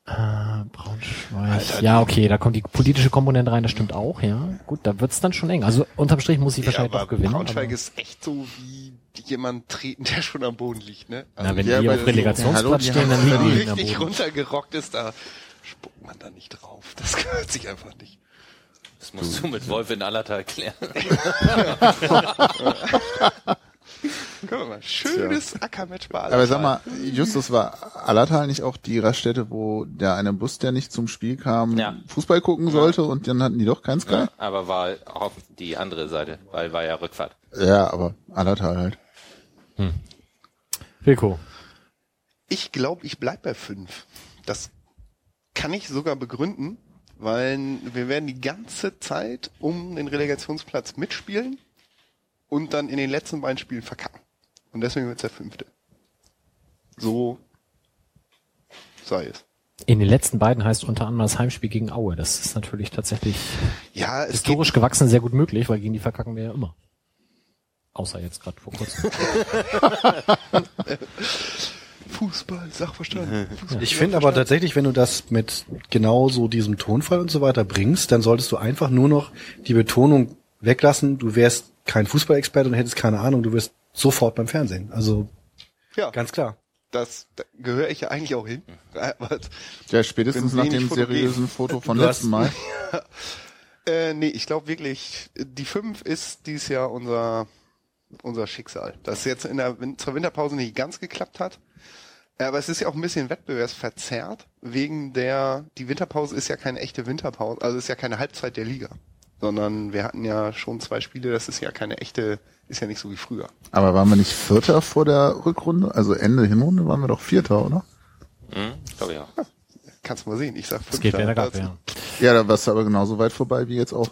Ah, Braunschweig. ja, okay, da kommt die politische Komponente rein, das stimmt auch, ja. Gut, da wird's dann schon eng. Also unterm Strich muss ich Ja, wahrscheinlich aber doch gewinnen. Braunschweig aber- ist echt so wie jemand treten, (laughs) der schon am Boden liegt, ne? Na, wenn ja, die weil auf Relegationsplatz die stehen, dann liegen Wenn die die der richtig runtergerockt ist, da spuckt man da nicht drauf. Das gehört sich einfach nicht. Das musst du mit Wolf in Allertal klären. (laughs) Wir mal. Schönes Ackermatch bei Aber sag mal, Justus, war Allertal nicht auch die Raststätte, wo der eine Bus, der nicht zum Spiel kam, Ja. Fußball gucken sollte und dann hatten die doch keinen Sky? Aber war auf die andere Seite, weil war ja Rückfahrt. Ja, aber Allertal halt. Wilko. Ich glaube, ich bleib bei fünf. Das kann ich sogar begründen, weil wir werden die ganze Zeit um den Relegationsplatz mitspielen und dann in den letzten beiden Spielen verkacken. Und deswegen wird's der fünfte. So sei es. In den letzten beiden heißt unter anderem das Heimspiel gegen Aue. Das ist natürlich tatsächlich Ja, historisch gewachsen sehr gut möglich, weil gegen die verkacken wir ja immer. Außer jetzt gerade vor kurzem. (laughs) (laughs) Fußball, Sachverstand. Fußball, Ich finde aber tatsächlich, wenn du das mit genau so diesem Tonfall und so weiter bringst, dann solltest du einfach nur noch die Betonung weglassen. Du wärst kein Fußballexperte und hättest keine Ahnung. Du wirst sofort beim Fernsehen. Also ja, ganz klar. das da gehöre ich ja eigentlich auch hin. Ja, spätestens nach dem seriösen Foto von letzten Mal. (laughs) äh, nee, ich glaube wirklich, die fünf ist dieses Jahr unser unser Schicksal. Dass es jetzt in der zur Winterpause nicht ganz geklappt hat. Äh, Aber es ist ja auch ein bisschen wettbewerbsverzerrt, wegen der, die Winterpause ist ja keine echte Winterpause, also ist ja keine Halbzeit der Liga. Sondern wir hatten ja schon zwei Spiele, das ist ja keine echte, ist ja nicht so wie früher. Aber waren wir nicht Vierter vor der Rückrunde? Also Ende Hinrunde waren wir doch Vierter, oder? Hm? Glaube ich auch. Kannst du mal sehen, ich sag Es geht Fünfter. wieder ab, Das- ja. Ja, da warst du aber genauso weit vorbei wie jetzt auch.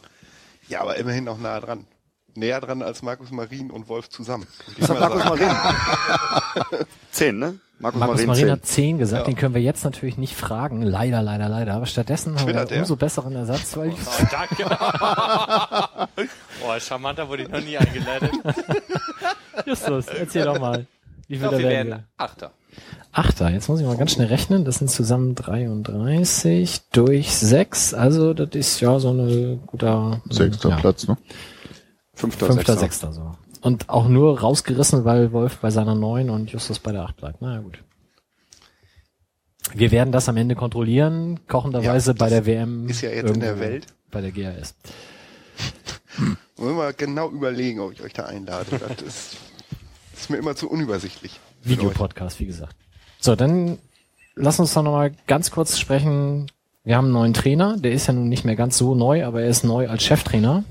Ja, aber immerhin noch nah dran. Näher dran als Markus Marin und Wolf zusammen. Hat Markus Marin? (laughs) Zehn, ne? Markus, Markus Marin, Marin zehn. hat 10 gesagt, Ja. den können wir jetzt natürlich nicht fragen. Leider, leider, leider. Aber stattdessen haben wir einen umso besseren Ersatz, weil Oh, (laughs) danke. (laughs) oh, charmanter wurde ich noch nie eingeleitet. (laughs) Justus, erzähl doch mal. Wie viel wir werden werden wir? Achter. Achter, jetzt muss ich mal ganz schnell rechnen. Das sind zusammen 33 durch 6. Also das ist ja so eine guter Sechster ja, Platz, ne? Fünfter, Fünfter, Sechster. Sechster so. Und auch nur rausgerissen, weil Wolf bei seiner 9 und Justus bei der 8 bleibt. Na ja, gut. Wir werden das am Ende kontrollieren, kochenderweise Ja, bei der WM. ist ja jetzt in der Welt. Bei der GAS. Wollen wir mal genau überlegen, ob ich euch da einlade. Das ist, ist mir immer zu unübersichtlich. Videopodcast, wie gesagt. So, dann lass uns doch nochmal ganz kurz sprechen. Wir haben einen neuen Trainer, der ist ja nun nicht mehr ganz so neu, aber er ist neu als Cheftrainer.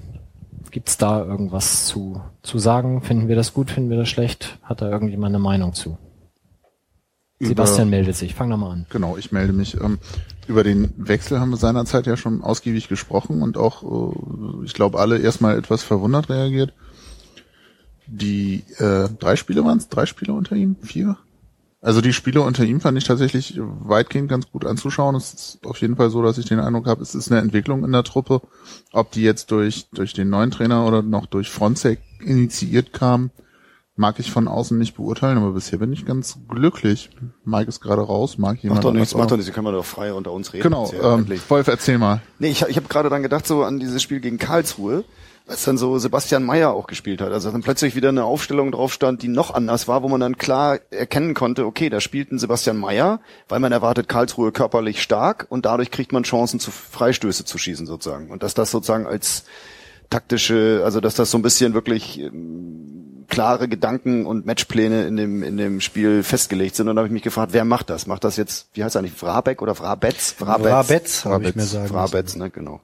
Gibt's da irgendwas zu, zu sagen? Finden wir das gut, finden wir das schlecht? Hat da irgendjemand eine Meinung zu? Sebastian meldet sich. Fang doch mal an. Genau, ich melde mich. Ähm, über den Wechsel haben wir seinerzeit ja schon ausgiebig gesprochen und auch, äh, ich glaube, alle erstmal etwas verwundert reagiert. Die äh, drei Spiele waren es? Drei Spiele unter ihm? Vier? Also die Spiele unter ihm fand ich tatsächlich weitgehend ganz gut anzuschauen. Es ist auf jeden Fall so, dass ich den Eindruck habe, es ist eine Entwicklung in der Truppe. Ob die jetzt durch, durch den neuen Trainer oder noch durch Fronzek initiiert kam, mag ich von außen nicht beurteilen, aber bisher bin ich ganz glücklich. Mike ist gerade raus, mag jemand Macht doch nichts, macht doch nichts, Sie können wir doch frei unter uns reden. Genau, ähm. Wolf, erzähl mal. Nee, ich, ich habe gerade dann gedacht, so an dieses Spiel gegen Karlsruhe, als dann so Sebastian Mayer auch gespielt hat. Also dann plötzlich wieder eine Aufstellung drauf stand, die noch anders war, wo man dann klar erkennen konnte, okay, da spielt ein Sebastian Mayer, weil man erwartet Karlsruhe körperlich stark und dadurch kriegt man Chancen, zu Freistöße zu schießen sozusagen. Und dass das sozusagen als taktische, also dass das so ein bisschen wirklich ähm, klare Gedanken und Matchpläne in dem in dem Spiel festgelegt sind. Und da habe ich mich gefragt, wer macht das? Macht das jetzt, wie heißt er eigentlich, Vrabeck oder Vrabetz? Vrabetz, habe ich Vrabetz. mir sagen Frabetz, ne, genau.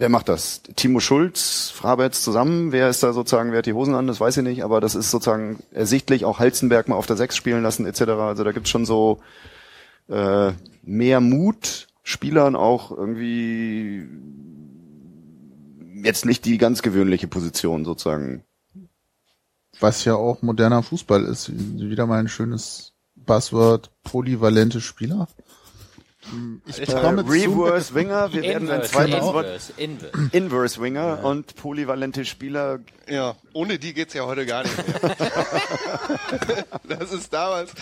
Wer macht das? Timo Schulz, Frabetz zusammen? Wer ist da sozusagen, wer hat die Hosen an? Das weiß ich nicht, aber das ist sozusagen ersichtlich auch Halzenberg mal auf der Sechs spielen lassen etc. Also da gibt's schon so äh, mehr Mut, Spielern auch irgendwie jetzt nicht die ganz gewöhnliche Position sozusagen. Was ja auch moderner Fußball ist. Wieder mal ein schönes Buzzword, polyvalente Spieler. Ich Äh, bekomme zu, Reverse Winger, wir werden ein zweites Wort Inverse, Inverse. Winger und polyvalente Spieler Ja, ohne die geht's ja heute gar nicht mehr. (laughs) das ist damals.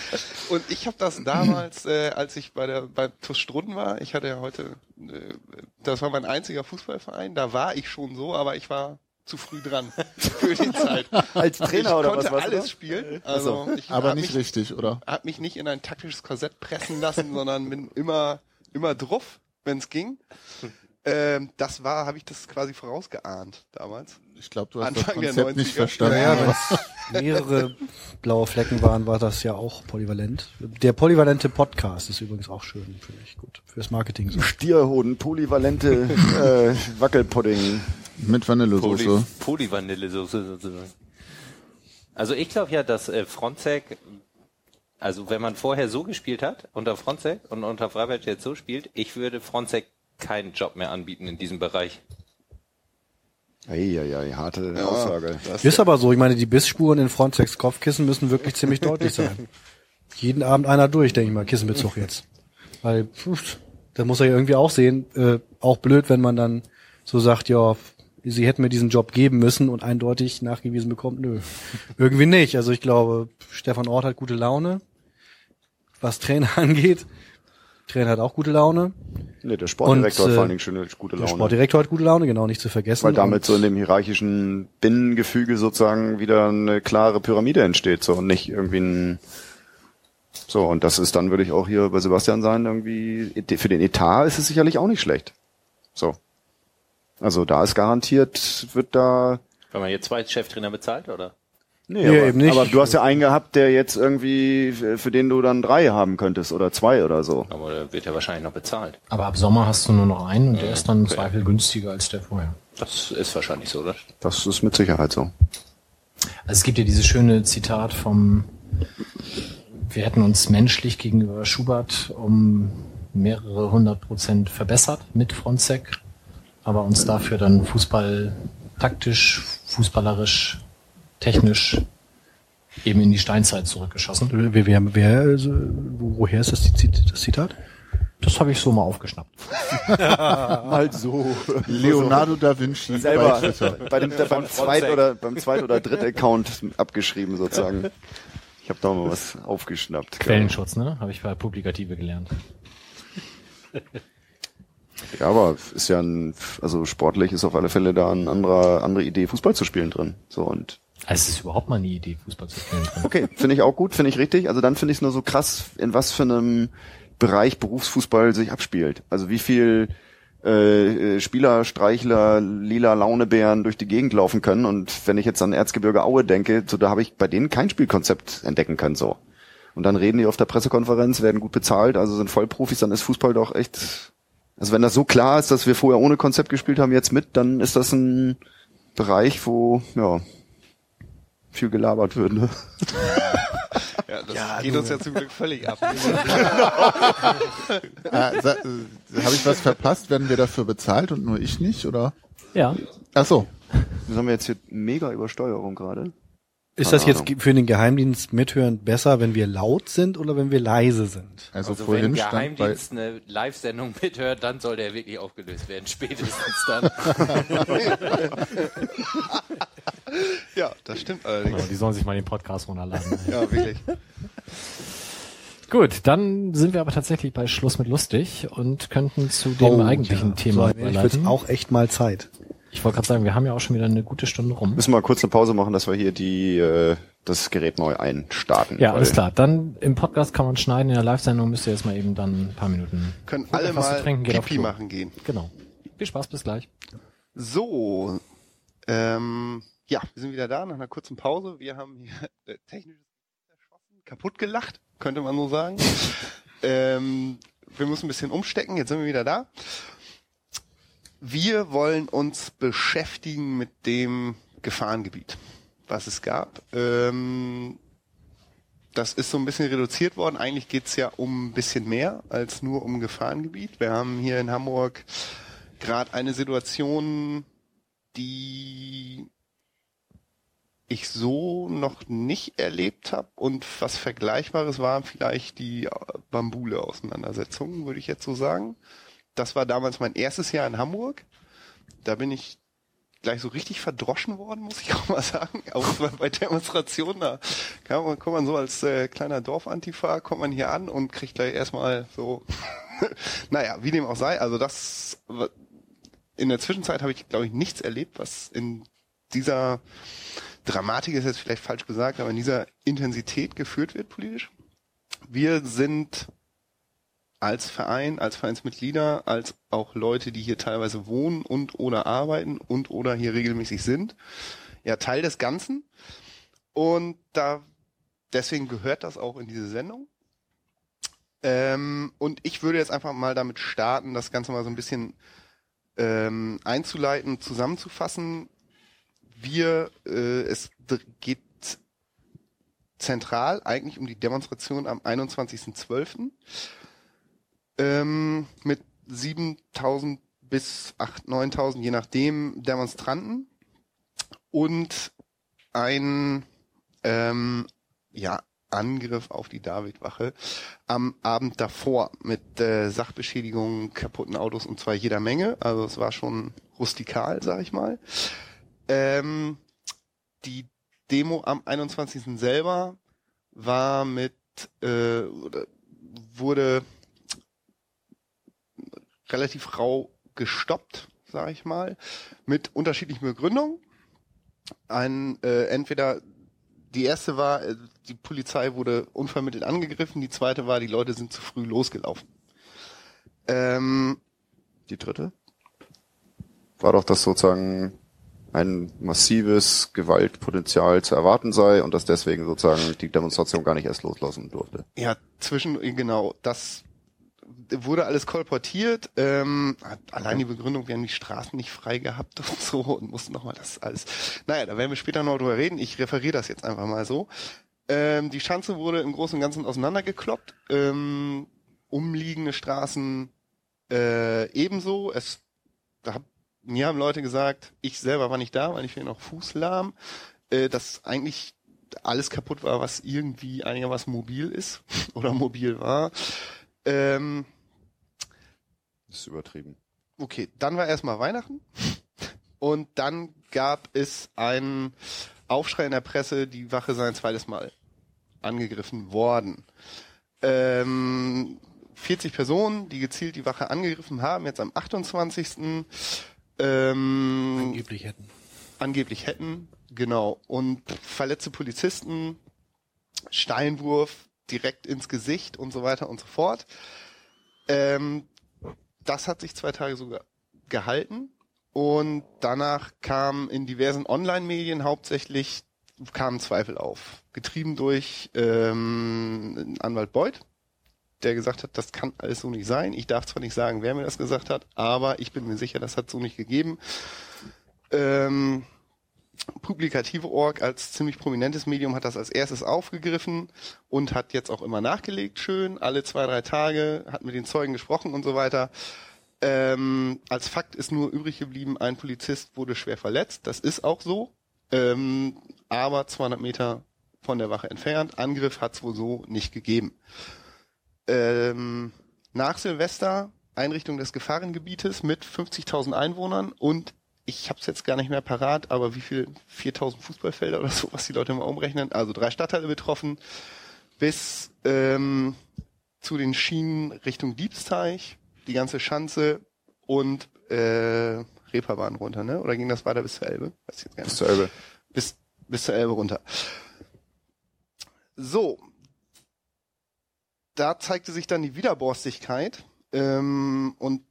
Und ich habe das damals, äh, als ich bei der bei TuS Strunden war, ich hatte ja heute, äh, das war mein einziger Fußballverein, da war ich schon so, aber ich war zu früh dran (laughs) für die Zeit. als Trainer ich oder konnte was warst du alles da? spielen, also ich aber nicht mich, richtig, oder? hab mich nicht in ein taktisches Korsett pressen lassen, (laughs) sondern bin immer immer drauf, wenn es ging. Ähm, das war, habe ich das quasi vorausgeahnt damals. Ich glaube, du hast Anfang der das Konzept nicht 90er. verstanden. Ja, wenn es mehrere blaue Flecken waren, war das ja auch polyvalent. Der polyvalente Podcast ist übrigens auch schön, finde ich gut. Fürs Marketing. So. Stierhoden, polyvalente äh, Wackelpudding. Mit Poly, Vanillesoße. Polyvanillesoße sozusagen. Also ich glaube ja, dass äh, Fronzek, also wenn man vorher so gespielt hat, unter Fronzek und unter Freiberg jetzt so spielt, ich würde Fronzek keinen Job mehr anbieten in diesem Bereich. Eieiei, harte Aussage. Ist aber so, ich meine, die Bissspuren in Frontex Kopfkissen müssen wirklich ziemlich deutlich sein. (laughs) Jeden Abend einer durch, denke ich mal, Kissenbezug jetzt. Weil, pf, da muss er ja irgendwie auch sehen, äh, auch blöd, wenn man dann so sagt, ja, sie hätten mir diesen Job geben müssen und eindeutig nachgewiesen bekommt, nö. (laughs) Irgendwie nicht. Also ich glaube, Stefan Ort hat gute Laune. Was Trainer (laughs) angeht. Trainer hat auch gute Laune. Nee, der Sportdirektor Und, hat äh, vor allen Dingen schöne, gute Der Laune. Sportdirektor hat gute Laune, genau, nicht zu vergessen. Weil damit so in dem hierarchischen Binnengefüge sozusagen wieder eine klare Pyramide entsteht, so und nicht irgendwie ein so, und das ist dann, würde ich auch hier bei Sebastian sein, irgendwie, für den Etat ist es sicherlich auch nicht schlecht. So. Also da ist garantiert, wird da, Wenn man jetzt zwei Cheftrainer bezahlt, oder? nee, Nee, aber, eben nicht. aber du hast ja einen gehabt, der jetzt irgendwie, für den du dann drei haben könntest oder zwei oder so. Aber der wird ja wahrscheinlich noch bezahlt. Aber ab Sommer hast du nur noch einen und der ist dann im Zweifel günstiger als der vorher. Das ist wahrscheinlich so, oder? Das ist mit Sicherheit so. Also es gibt ja dieses schöne Zitat vom, wir hätten uns menschlich gegenüber Schubert um mehrere hundert Prozent verbessert mit Fronzek, aber uns dafür dann Fußball taktisch, fußballerisch, technisch eben in die Steinzeit zurückgeschossen. Wer, wer, wer, also, wo- woher ist das, das Zitat? Das habe ich so mal aufgeschnappt. (laughs) Halt so. Leonardo da Vinci (laughs) selber bei (laughs) dem, beim Zweit- oder beim Zweit- oder Dritt-Account abgeschrieben sozusagen. Ich habe da mal was aufgeschnappt. Quellenschutz, ne? Habe ich bei Publikative gelernt. Ja, aber ist ja ein, also sportlich ist auf alle Fälle da eine andere, andere Idee, Fußball zu spielen drin. So und Also es ist überhaupt mal eine Idee, Fußball zu spielen. okay, finde ich auch gut, finde ich richtig. Also dann finde ich es nur so krass, in was für einem Bereich Berufsfußball sich abspielt. Also wie viel äh, äh, Spieler, Streichler, lila Launebären durch die Gegend laufen können. Und wenn ich jetzt an Erzgebirge Aue denke, so da habe ich bei denen kein Spielkonzept entdecken können so. Und dann reden die auf der Pressekonferenz, werden gut bezahlt, also sind Vollprofis, dann ist Fußball doch echt. Also wenn das so klar ist, dass wir vorher ohne Konzept gespielt haben, jetzt mit, dann ist das ein Bereich, wo ja viel gelabert wird. Ne? (laughs) Ja, das geht uns ja zum Glück völlig ab. (laughs) Ah, sa- äh, Habe ich was verpasst? Werden wir dafür bezahlt und nur ich nicht? Oder? Ja. Ach so. Das haben wir jetzt hier mega Übersteuerung gerade. Ist das jetzt für den Geheimdienst mithören besser, wenn wir laut sind oder wenn wir leise sind? Also, Also wenn vorhin stand bei, Geheimdienst eine Live-Sendung mithört, dann soll der wirklich aufgelöst werden, (laughs) spätestens dann. (laughs) ja, das stimmt allerdings. Die sollen sich mal den Podcast runterladen. (laughs) Ja, wirklich. Gut, dann sind wir aber tatsächlich bei Schluss mit lustig und könnten zu dem Oh, eigentlichen ja. Thema So, ich wird's auch echt mal Zeit. Ich wollte gerade sagen, wir haben ja auch schon wieder eine gute Stunde rum. Müssen wir mal kurz eine Pause machen, dass wir hier die äh, das Gerät neu einstarten. Ja, alles klar. Dann im Podcast kann man schneiden, in der Live-Sendung müsst ihr jetzt mal eben dann ein paar Minuten. Können alle mal trinken, Pipi machen gehen. Genau. Viel Spaß, bis gleich. So, ähm, ja, wir sind wieder da nach einer kurzen Pause. Wir haben hier äh, technisches erschossen, kaputt gelacht, könnte man so sagen. (laughs) ähm, wir müssen ein bisschen umstecken, jetzt sind wir wieder da. Wir wollen uns beschäftigen mit dem Gefahrengebiet, was es gab. Ähm, das ist so ein bisschen reduziert worden. Eigentlich geht's ja um ein bisschen mehr als nur um Gefahrengebiet. Wir haben hier in Hamburg gerade eine Situation, die ich so noch nicht erlebt habe und was Vergleichbares war vielleicht die äh, Bambule-Auseinandersetzung, würde ich jetzt so sagen. Das war damals mein erstes Jahr in Hamburg. Da bin ich gleich so richtig verdroschen worden, muss ich (laughs) auch mal sagen. Auch bei, Demonstrationen, da kann man, kommt man so als äh, kleiner Dorfantifa, kommt man hier an und kriegt gleich erstmal so, (laughs) naja, wie dem auch sei. Also das, in der Zwischenzeit habe ich, glaube ich, nichts erlebt, was in dieser Dramatik ist jetzt vielleicht falsch gesagt, aber in dieser Intensität geführt wird politisch. Wir sind als Verein, als Vereinsmitglieder, als auch Leute, die hier teilweise wohnen und oder arbeiten und oder hier regelmäßig sind, ja Teil des Ganzen. Und da deswegen gehört das auch in diese Sendung. Ähm, und ich würde jetzt einfach mal damit starten, das Ganze mal so ein bisschen ähm, einzuleiten, zusammenzufassen. Wir, äh, es geht zentral eigentlich um die Demonstration am 21.12. Ähm, mit 7000 bis 8, 9000, je nachdem, Demonstranten und ein ähm, ja, Angriff auf die Davidwache am Abend davor mit äh, Sachbeschädigungen, kaputten Autos und zwar jeder Menge. Also es war schon rustikal, sag ich mal. Ähm, die Demo am 21. selber war mit äh, wurde relativ rau gestoppt, sage ich mal, mit unterschiedlichen Begründungen. Ein äh, entweder die erste war, äh, die Polizei wurde unvermittelt angegriffen, die zweite war, die Leute sind zu früh losgelaufen. Ähm, Die dritte? War doch, dass sozusagen ein massives Gewaltpotenzial zu erwarten sei und dass deswegen sozusagen die Demonstration gar nicht erst loslassen durfte. Ja, zwischen, genau, das wurde alles kolportiert. Ähm, allein die Begründung, wir haben die Straßen nicht frei gehabt (laughs) und so und mussten nochmal das alles. Naja, da werden wir später noch drüber reden. Ich referiere das jetzt einfach mal so. Ähm, die Schanze wurde im Großen und Ganzen auseinandergekloppt. Ähm, umliegende Straßen äh, ebenso. Es, da hab, mir haben Leute gesagt, ich selber war nicht da, weil ich mir noch fußlahm, äh, dass eigentlich alles kaputt war, was irgendwie einigermaßen mobil ist (laughs) oder mobil war. Ähm, Das ist übertrieben. okay, dann war erstmal Weihnachten und dann gab es einen Aufschrei in der Presse, die Wache sei ein zweites Mal angegriffen worden. Ähm, 40 Personen, die gezielt die Wache angegriffen haben, jetzt am 28. Ähm, Angeblich hätten. angeblich hätten, genau. Und verletzte Polizisten, Steinwurf direkt ins Gesicht und so weiter und so fort. Ähm, das hat sich zwei Tage sogar gehalten und danach kam in diversen Online-Medien hauptsächlich kamen Zweifel auf, getrieben durch ähm, Anwalt Beuth, der gesagt hat, das kann alles so nicht sein. Ich darf zwar nicht sagen, wer mir das gesagt hat, aber ich bin mir sicher, das hat so nicht gegeben. Ähm, Publikative Org als ziemlich prominentes Medium hat das als erstes aufgegriffen und hat jetzt auch immer nachgelegt, schön, alle zwei, drei Tage, hat mit den Zeugen gesprochen und so weiter. Ähm, als Fakt ist nur übrig geblieben, ein Polizist wurde schwer verletzt, das ist auch so, ähm, aber 200 Meter von der Wache entfernt. Angriff hat es wohl so nicht gegeben. Ähm, nach Silvester Einrichtung des Gefahrengebietes mit 50.000 Einwohnern und ich habe es jetzt gar nicht mehr parat, aber wie viel? 4000 Fußballfelder oder (laughs) so, was die Leute mal umrechnen. Also drei Stadtteile betroffen, bis ähm, zu den Schienen Richtung Diebsteich, die ganze Schanze und äh, Reeperbahn runter, ne? Oder ging das weiter bis zur Elbe? Weiß ich jetzt gar nicht. Bis zur Elbe. Bis, bis zur Elbe runter. So. Da zeigte sich dann die Widerborstigkeit ähm, und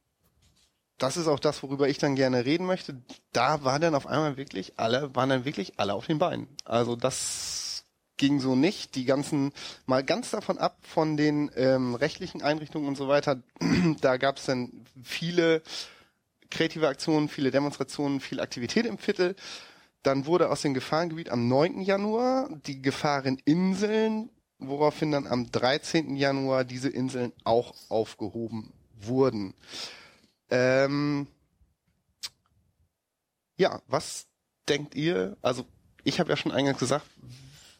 das ist auch das, worüber ich dann gerne reden möchte. Da war dann auf einmal wirklich alle, waren dann wirklich alle auf den Beinen. Also das ging so nicht. Die ganzen, mal ganz davon ab von den ähm, rechtlichen Einrichtungen und so weiter, (clears throat) da gab es dann viele kreative Aktionen, viele Demonstrationen, viel Aktivität im Viertel. Dann wurde aus dem Gefahrengebiet am 9. Januar die Gefahreninseln, woraufhin dann am 13. Januar diese Inseln auch aufgehoben wurden. Ähm, ja, was denkt ihr? Also ich habe ja schon eingangs gesagt,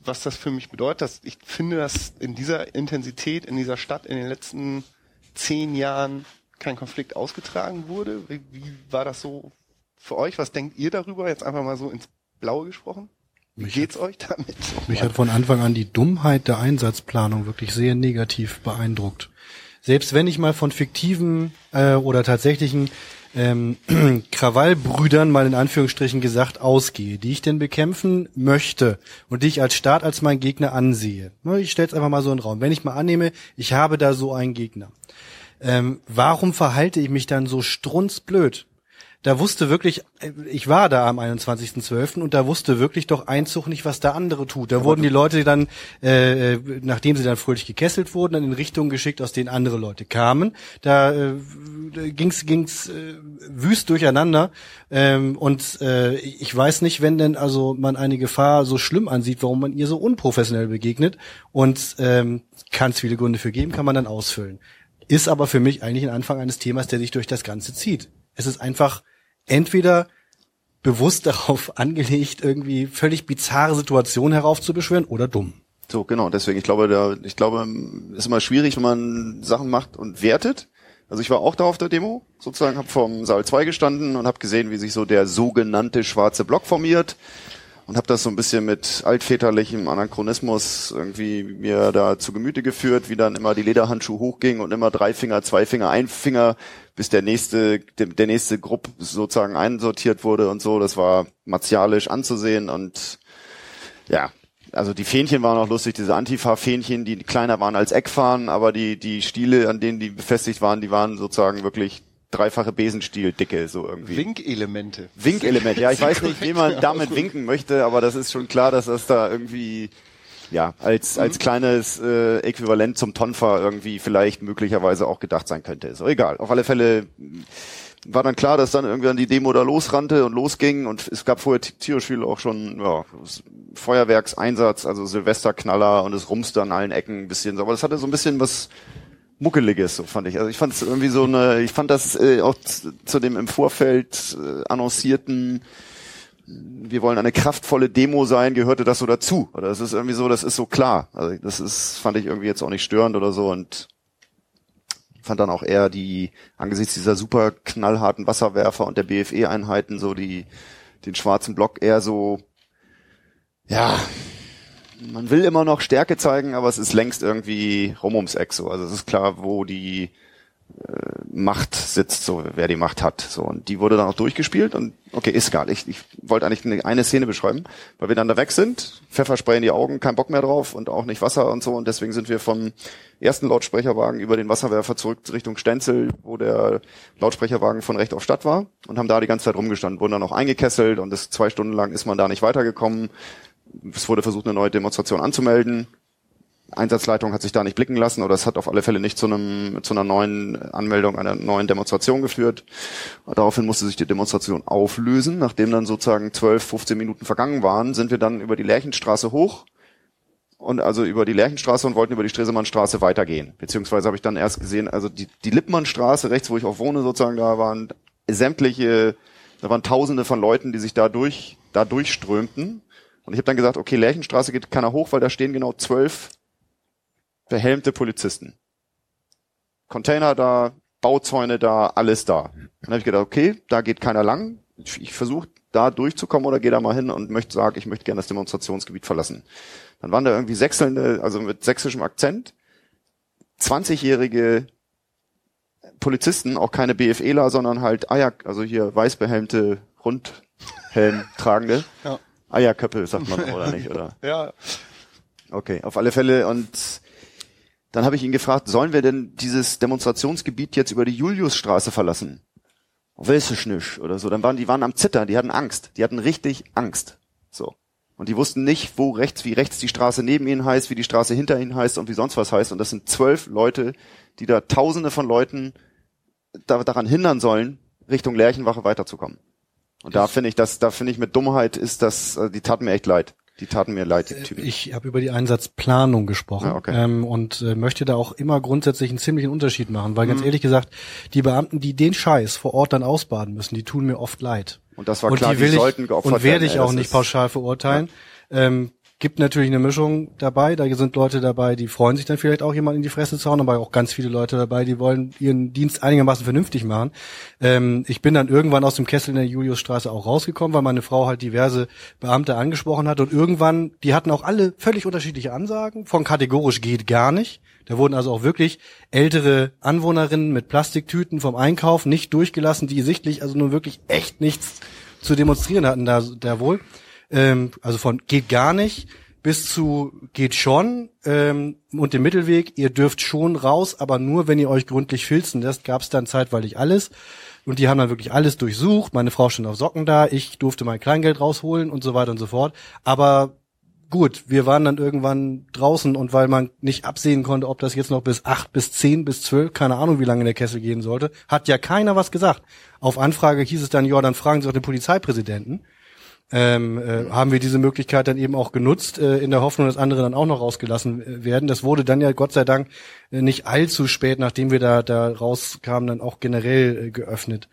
was das für mich bedeutet. Dass ich finde, dass in dieser Intensität in dieser Stadt in den letzten zehn Jahren kein Konflikt ausgetragen wurde. Wie, wie war das so für euch? Was denkt ihr darüber? Jetzt einfach mal so ins Blaue gesprochen. Wie Mich geht's euch damit? Mich hat von Anfang an die Dummheit der Einsatzplanung wirklich sehr negativ beeindruckt. Selbst wenn ich mal von fiktiven äh, oder tatsächlichen ähm, (clears throat) Krawallbrüdern mal in Anführungsstrichen gesagt ausgehe, die ich denn bekämpfen möchte und die ich als Staat als mein Gegner ansehe. Ich stelle es einfach mal so in den Raum. Wenn ich mal annehme, ich habe da so einen Gegner. Ähm, warum verhalte ich mich dann so strunzblöd? Da wusste wirklich, ich war da am 21.12. und da wusste wirklich doch Einzug nicht, was der andere tut. Da wurden die Leute dann, äh, äh, nachdem sie dann fröhlich gekesselt wurden, dann in Richtungen geschickt, aus denen andere Leute kamen. Da äh, ging's ging's äh, wüst durcheinander. Ähm, und äh, ich weiß nicht, wenn denn also man eine Gefahr so schlimm ansieht, warum man ihr so unprofessionell begegnet. Und ähm, kann es viele Gründe für geben, kann man dann ausfüllen. Ist aber für mich eigentlich ein Anfang eines Themas, der sich durch das Ganze zieht. Es ist einfach entweder bewusst (laughs) darauf angelegt, irgendwie völlig bizarre Situationen heraufzubeschwören oder dumm. So, genau, deswegen, ich glaube, da, ich glaube, ist immer schwierig, wenn man Sachen macht und wertet. Also ich war auch da auf der Demo, sozusagen, habe vom Saal 2 gestanden und habe gesehen, wie sich so der sogenannte schwarze Block formiert und habe das so ein bisschen mit altväterlichem Anachronismus irgendwie mir da zu Gemüte geführt, wie dann immer die Lederhandschuhe hochging und immer drei Finger, zwei Finger, ein Finger, bis der nächste, der, nächste Gruppe sozusagen einsortiert wurde und so. Das war martialisch anzusehen und ja, also die Fähnchen waren auch lustig, diese Antifa-Fähnchen, die kleiner waren als Eckfahnen, aber die, die Stiele, an denen die befestigt waren, die waren sozusagen wirklich dreifache Besenstiel-Dicke, so irgendwie. Winkelemente. Winkelement, ja, ich (laughs) weiß nicht, wie man (laughs) damit winken möchte, aber das ist schon klar, dass das da irgendwie, ja, als, als kleines äh, Äquivalent zum Tonfa irgendwie vielleicht möglicherweise auch gedacht sein könnte. Ist auch egal. Auf alle Fälle war dann klar, dass dann irgendwann die Demo da losrannte und losging und es gab vorher tierisch viel auch schon ja, Feuerwerkseinsatz, also Silvesterknaller und es rumste an allen Ecken ein bisschen so. Aber das hatte so ein bisschen was Muckeliges, so fand ich. Also ich fand es irgendwie so eine, ich fand das äh, auch zu, zu dem im Vorfeld äh, annoncierten wir wollen eine kraftvolle Demo sein, gehörte das so dazu. Oder das ist irgendwie so, das ist so klar. Also das ist, fand ich irgendwie jetzt auch nicht störend oder so und fand dann auch eher die, angesichts dieser super knallharten Wasserwerfer und der BFE-Einheiten so die, den schwarzen Block eher so, ja, man will immer noch Stärke zeigen, aber es ist längst irgendwie rum ums Eck so. Also es ist klar, wo die Macht sitzt, so wer die Macht hat. So und die wurde dann auch durchgespielt und okay, ist egal. Ich, ich wollte eigentlich eine, eine Szene beschreiben, weil wir dann da weg sind, Pfefferspray in die Augen, kein Bock mehr drauf und auch nicht Wasser und so und deswegen sind wir vom ersten Lautsprecherwagen über den Wasserwerfer zurück Richtung Stenzel, wo der Lautsprecherwagen von Recht auf Stadt war und haben da die ganze Zeit rumgestanden, wurden dann auch eingekesselt und das zwei Stunden lang ist man da nicht weitergekommen. Es wurde versucht, eine neue Demonstration anzumelden. Einsatzleitung hat sich da nicht blicken lassen oder es hat auf alle Fälle nicht zu einem zu einer neuen Anmeldung einer neuen Demonstration geführt. Daraufhin musste sich die Demonstration auflösen. Nachdem dann sozusagen 12, 15 Minuten vergangen waren, sind wir dann über die Lerchenstraße hoch und also über die Lerchenstraße und wollten über die Stresemannstraße weitergehen. Beziehungsweise habe ich dann erst gesehen, also die, die Lippmannstraße rechts, wo ich auch wohne, sozusagen, da waren sämtliche, da waren Tausende von Leuten, die sich da durch da durchströmten. Und ich habe dann gesagt, okay, Lerchenstraße geht keiner hoch, weil da stehen genau zwölf behelmte Polizisten. Container da, Bauzäune da, alles da. Dann habe ich gedacht, okay, da geht keiner lang. Ich, versuche da durchzukommen oder gehe da mal hin und möchte sagen, ich möchte gerne das Demonstrationsgebiet verlassen. Dann waren da irgendwie sechselnde, also mit sächsischem Akzent, 20-jährige Polizisten, auch keine BFEler, sondern halt Eier, also hier weißbehelmte, Rundhelm tragende. Ja. Eierköppe, sagt man, oder nicht, oder? Ja, Okay, auf alle Fälle. Und dann habe ich ihn gefragt, sollen wir denn dieses Demonstrationsgebiet jetzt über die Juliusstraße verlassen? Weiß ich nicht, oder so. Dann waren die waren am Zittern, die hatten Angst. Die hatten richtig Angst. So. Und die wussten nicht, wo rechts, wie rechts die Straße neben ihnen heißt, wie die Straße hinter ihnen heißt und wie sonst was heißt. Und das sind zwölf Leute, die da tausende von Leuten da, daran hindern sollen, Richtung Lerchenwache weiterzukommen. Und da finde ich, das, da finde ich mit Dummheit ist das, äh, die taten mir echt leid. Die taten mir leid, die Typen. Ich habe über die Einsatzplanung gesprochen Ja, okay. ähm, und äh, möchte da auch immer grundsätzlich einen ziemlichen Unterschied machen, weil Mhm. ganz ehrlich gesagt, die Beamten, die den Scheiß vor Ort dann ausbaden müssen, die tun mir oft leid. Und das war klar, die ich, sollten geopfert Und werde werden, ich auch nicht pauschal verurteilen. Ähm, gibt natürlich eine Mischung dabei. Da sind Leute dabei, die freuen sich dann vielleicht auch jemand in die Fresse zu hauen, aber auch ganz viele Leute dabei, die wollen ihren Dienst einigermaßen vernünftig machen. Ähm, ich bin dann irgendwann aus dem Kessel in der Juliusstraße auch rausgekommen, weil meine Frau halt diverse Beamte angesprochen hat und irgendwann, die hatten auch alle völlig unterschiedliche Ansagen. Von kategorisch geht gar nicht. Da wurden also auch wirklich ältere Anwohnerinnen mit Plastiktüten vom Einkauf nicht durchgelassen, die sichtlich also nun wirklich echt nichts zu demonstrieren hatten da, da wohl. Ähm, also von geht gar nicht bis zu geht schon ähm, und dem Mittelweg, ihr dürft schon raus, aber nur, wenn ihr euch gründlich filzen lässt, gab es dann zeitweilig alles. Und die haben dann wirklich alles durchsucht. Meine Frau stand auf Socken da, ich durfte mein Kleingeld rausholen und so weiter und so fort. Aber gut, wir waren dann irgendwann draußen und weil man nicht absehen konnte, ob das jetzt noch bis acht, bis zehn, bis zwölf, keine Ahnung, wie lange der Kessel gehen sollte, hat ja keiner was gesagt. Auf Anfrage hieß es dann, ja, dann fragen Sie doch den Polizeipräsidenten. Ähm, äh, haben wir diese Möglichkeit dann eben auch genutzt, äh, in der Hoffnung, dass andere dann auch noch rausgelassen äh, werden. Das wurde dann ja Gott sei Dank äh, nicht allzu spät, nachdem wir da, da rauskamen, dann auch generell äh, geöffnet.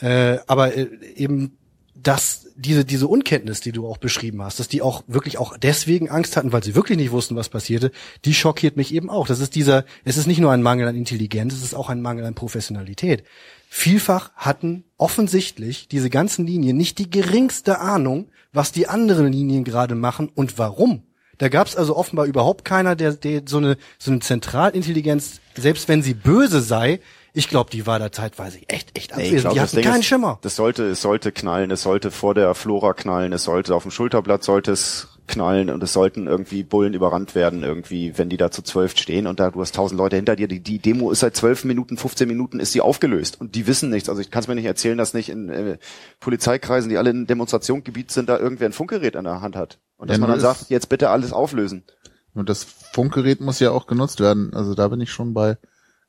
Äh, aber äh, eben dass diese, diese Unkenntnis, die du auch beschrieben hast, dass die auch wirklich auch deswegen Angst hatten, weil sie wirklich nicht wussten, was passierte, die schockiert mich eben auch. Das ist dieser, es ist nicht nur ein Mangel an Intelligenz, es ist auch ein Mangel an Professionalität. Vielfach hatten offensichtlich diese ganzen Linien nicht die geringste Ahnung, was die anderen Linien gerade machen und warum. Da gab es also offenbar überhaupt keiner, der, der so eine so eine Zentralintelligenz, selbst wenn sie böse sei, ich glaube, die war da zeitweise echt echt Nee, abwesend. glaub, die hatten Ding keinen ist, Schimmer. Das sollte, es sollte knallen, es sollte vor der Flora knallen, es sollte auf dem Schulterblatt sollte es knallen und es sollten irgendwie Bullen überrannt werden, irgendwie, wenn die da zu zwölf stehen und da du hast tausend Leute hinter dir, die, die Demo ist seit zwölf Minuten, 15 Minuten ist sie aufgelöst und die wissen nichts. Also ich kann es mir nicht erzählen, dass nicht in äh, Polizeikreisen, die alle in Demonstrationsgebiet sind, da irgendwer ein Funkgerät an der Hand hat. Und dass Ja, man dann sagt, jetzt bitte alles auflösen. Und das Funkgerät muss ja auch genutzt werden. Also da bin ich schon bei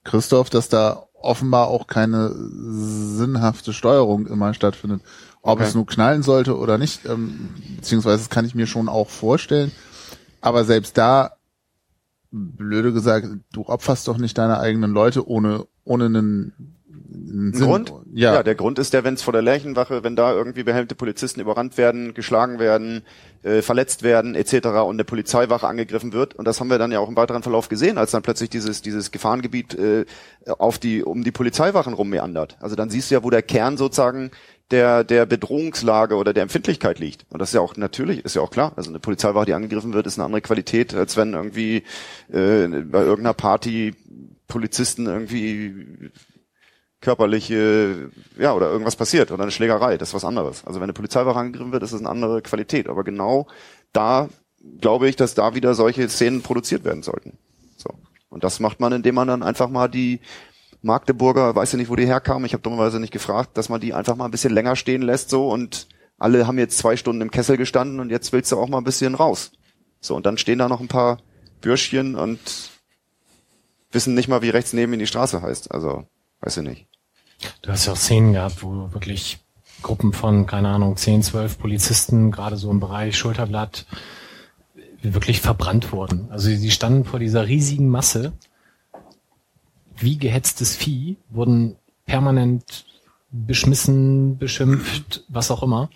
Christoph, dass da offenbar auch keine sinnhafte Steuerung immer stattfindet. Ob Okay. es nur knallen sollte oder nicht, ähm, beziehungsweise das kann ich mir schon auch vorstellen. Aber selbst da, blöde gesagt, du opferst doch nicht deine eigenen Leute ohne, ohne einen, Ein. Grund? Ja, der Grund ist der, wenn es vor der Lerchenwache, wenn da irgendwie behelmte Polizisten überrannt werden, geschlagen werden, äh, verletzt werden, etc. und eine Polizeiwache angegriffen wird. Und das haben wir dann ja auch im weiteren Verlauf gesehen, als dann plötzlich dieses, dieses Gefahrengebiet äh, auf die, um die Polizeiwachen rummeandert. Also dann siehst du ja, wo der Kern sozusagen der, der Bedrohungslage oder der Empfindlichkeit liegt. Und das ist ja auch natürlich, ist ja auch klar. Also eine Polizeiwache, die angegriffen wird, ist eine andere Qualität, als wenn irgendwie äh, bei irgendeiner Party Polizisten irgendwie körperliche, ja, oder irgendwas passiert oder eine Schlägerei, das ist was anderes. Also wenn eine Polizeiwache angegriffen wird, ist das eine andere Qualität. Aber genau da glaube ich, dass da wieder solche Szenen produziert werden sollten. So. Und das macht man, indem man dann einfach mal die Magdeburger, weiß ja nicht, wo die herkamen, ich habe dummerweise nicht gefragt, dass man die einfach mal ein bisschen länger stehen lässt so und alle haben jetzt zwei Stunden im Kessel gestanden und jetzt willst du auch mal ein bisschen raus. So, und dann stehen da noch ein paar Bürschchen und wissen nicht mal, wie rechts neben in die Straße heißt. Also, weiß ich nicht. Du hast ja auch Szenen gehabt, wo wirklich Gruppen von, keine Ahnung, 10, 12 Polizisten, gerade so im Bereich Schulterblatt, wirklich verbrannt wurden. Also sie standen vor dieser riesigen Masse, wie gehetztes Vieh, wurden permanent beschmissen, beschimpft, was auch immer.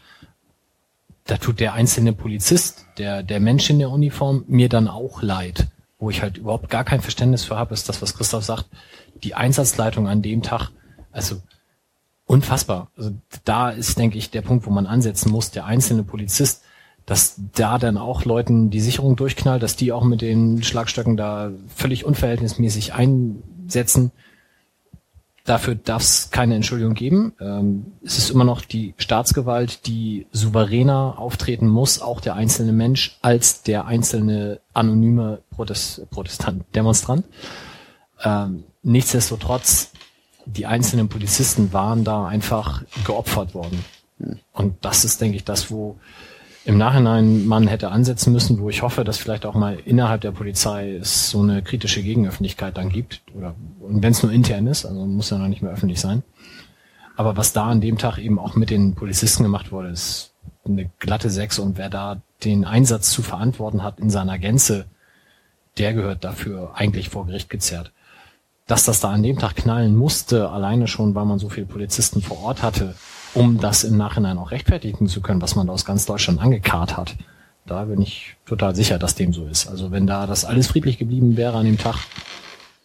Da tut der einzelne Polizist, der, der Mensch in der Uniform, mir dann auch leid. Wo ich halt überhaupt gar kein Verständnis für habe, ist das, was Christoph sagt. Die Einsatzleitung an dem Tag, also unfassbar. Also da ist, denke ich, der Punkt, wo man ansetzen muss. Der einzelne Polizist, dass da dann auch Leuten die Sicherung durchknallt, dass die auch mit den Schlagstöcken da völlig unverhältnismäßig einsetzen. Dafür darf es keine Entschuldigung geben. Ähm, es ist immer noch die Staatsgewalt, die souveräner auftreten muss, auch der einzelne Mensch, als der einzelne anonyme Protest, Protestant, Demonstrant. Ähm, nichtsdestotrotz, die einzelnen Polizisten waren da einfach geopfert worden. Und das ist, denke ich, das, wo im Nachhinein man hätte ansetzen müssen, wo ich hoffe, dass vielleicht auch mal innerhalb der Polizei es so eine kritische Gegenöffentlichkeit dann gibt. Oder und wenn es nur intern ist, also muss ja noch nicht mehr öffentlich sein. Aber was da an dem Tag eben auch mit den Polizisten gemacht wurde, ist eine glatte Sechs und wer da den Einsatz zu verantworten hat in seiner Gänze, der gehört dafür eigentlich vor Gericht gezerrt. Dass das da an dem Tag knallen musste, alleine schon, weil man so viele Polizisten vor Ort hatte, um das im Nachhinein auch rechtfertigen zu können, was man da aus ganz Deutschland angekarrt hat. Da bin ich total sicher, dass dem so ist. Also wenn da das alles friedlich geblieben wäre an dem Tag,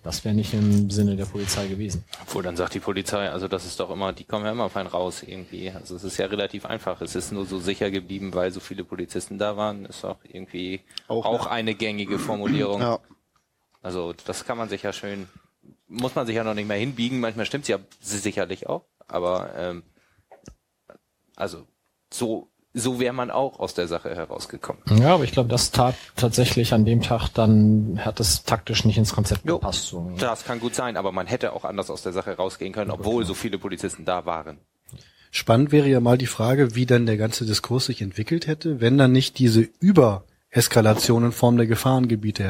das wäre nicht im Sinne der Polizei gewesen. Obwohl, dann sagt die Polizei, also das ist doch immer, die kommen ja immer fein raus irgendwie. Also es ist ja relativ einfach. Es ist nur so sicher geblieben, weil so viele Polizisten da waren. Ist auch irgendwie Auch, auch, ne? eine gängige Formulierung. Ja. Also das kann man sich ja schön, muss man sich ja noch nicht mehr hinbiegen. Manchmal stimmt's ja sicherlich auch, aber ähm, also so so wäre man auch aus der Sache herausgekommen. Ja, aber ich glaube, das tat tatsächlich an dem Tag dann, hat es taktisch nicht ins Konzept Jo. gepasst. So. Das kann gut sein, aber man hätte auch anders aus der Sache rausgehen können, obwohl so viele Polizisten da waren. Spannend wäre ja mal die Frage, wie dann der ganze Diskurs sich entwickelt hätte, wenn dann nicht diese Übereskalation in Form der Gefahrengebiete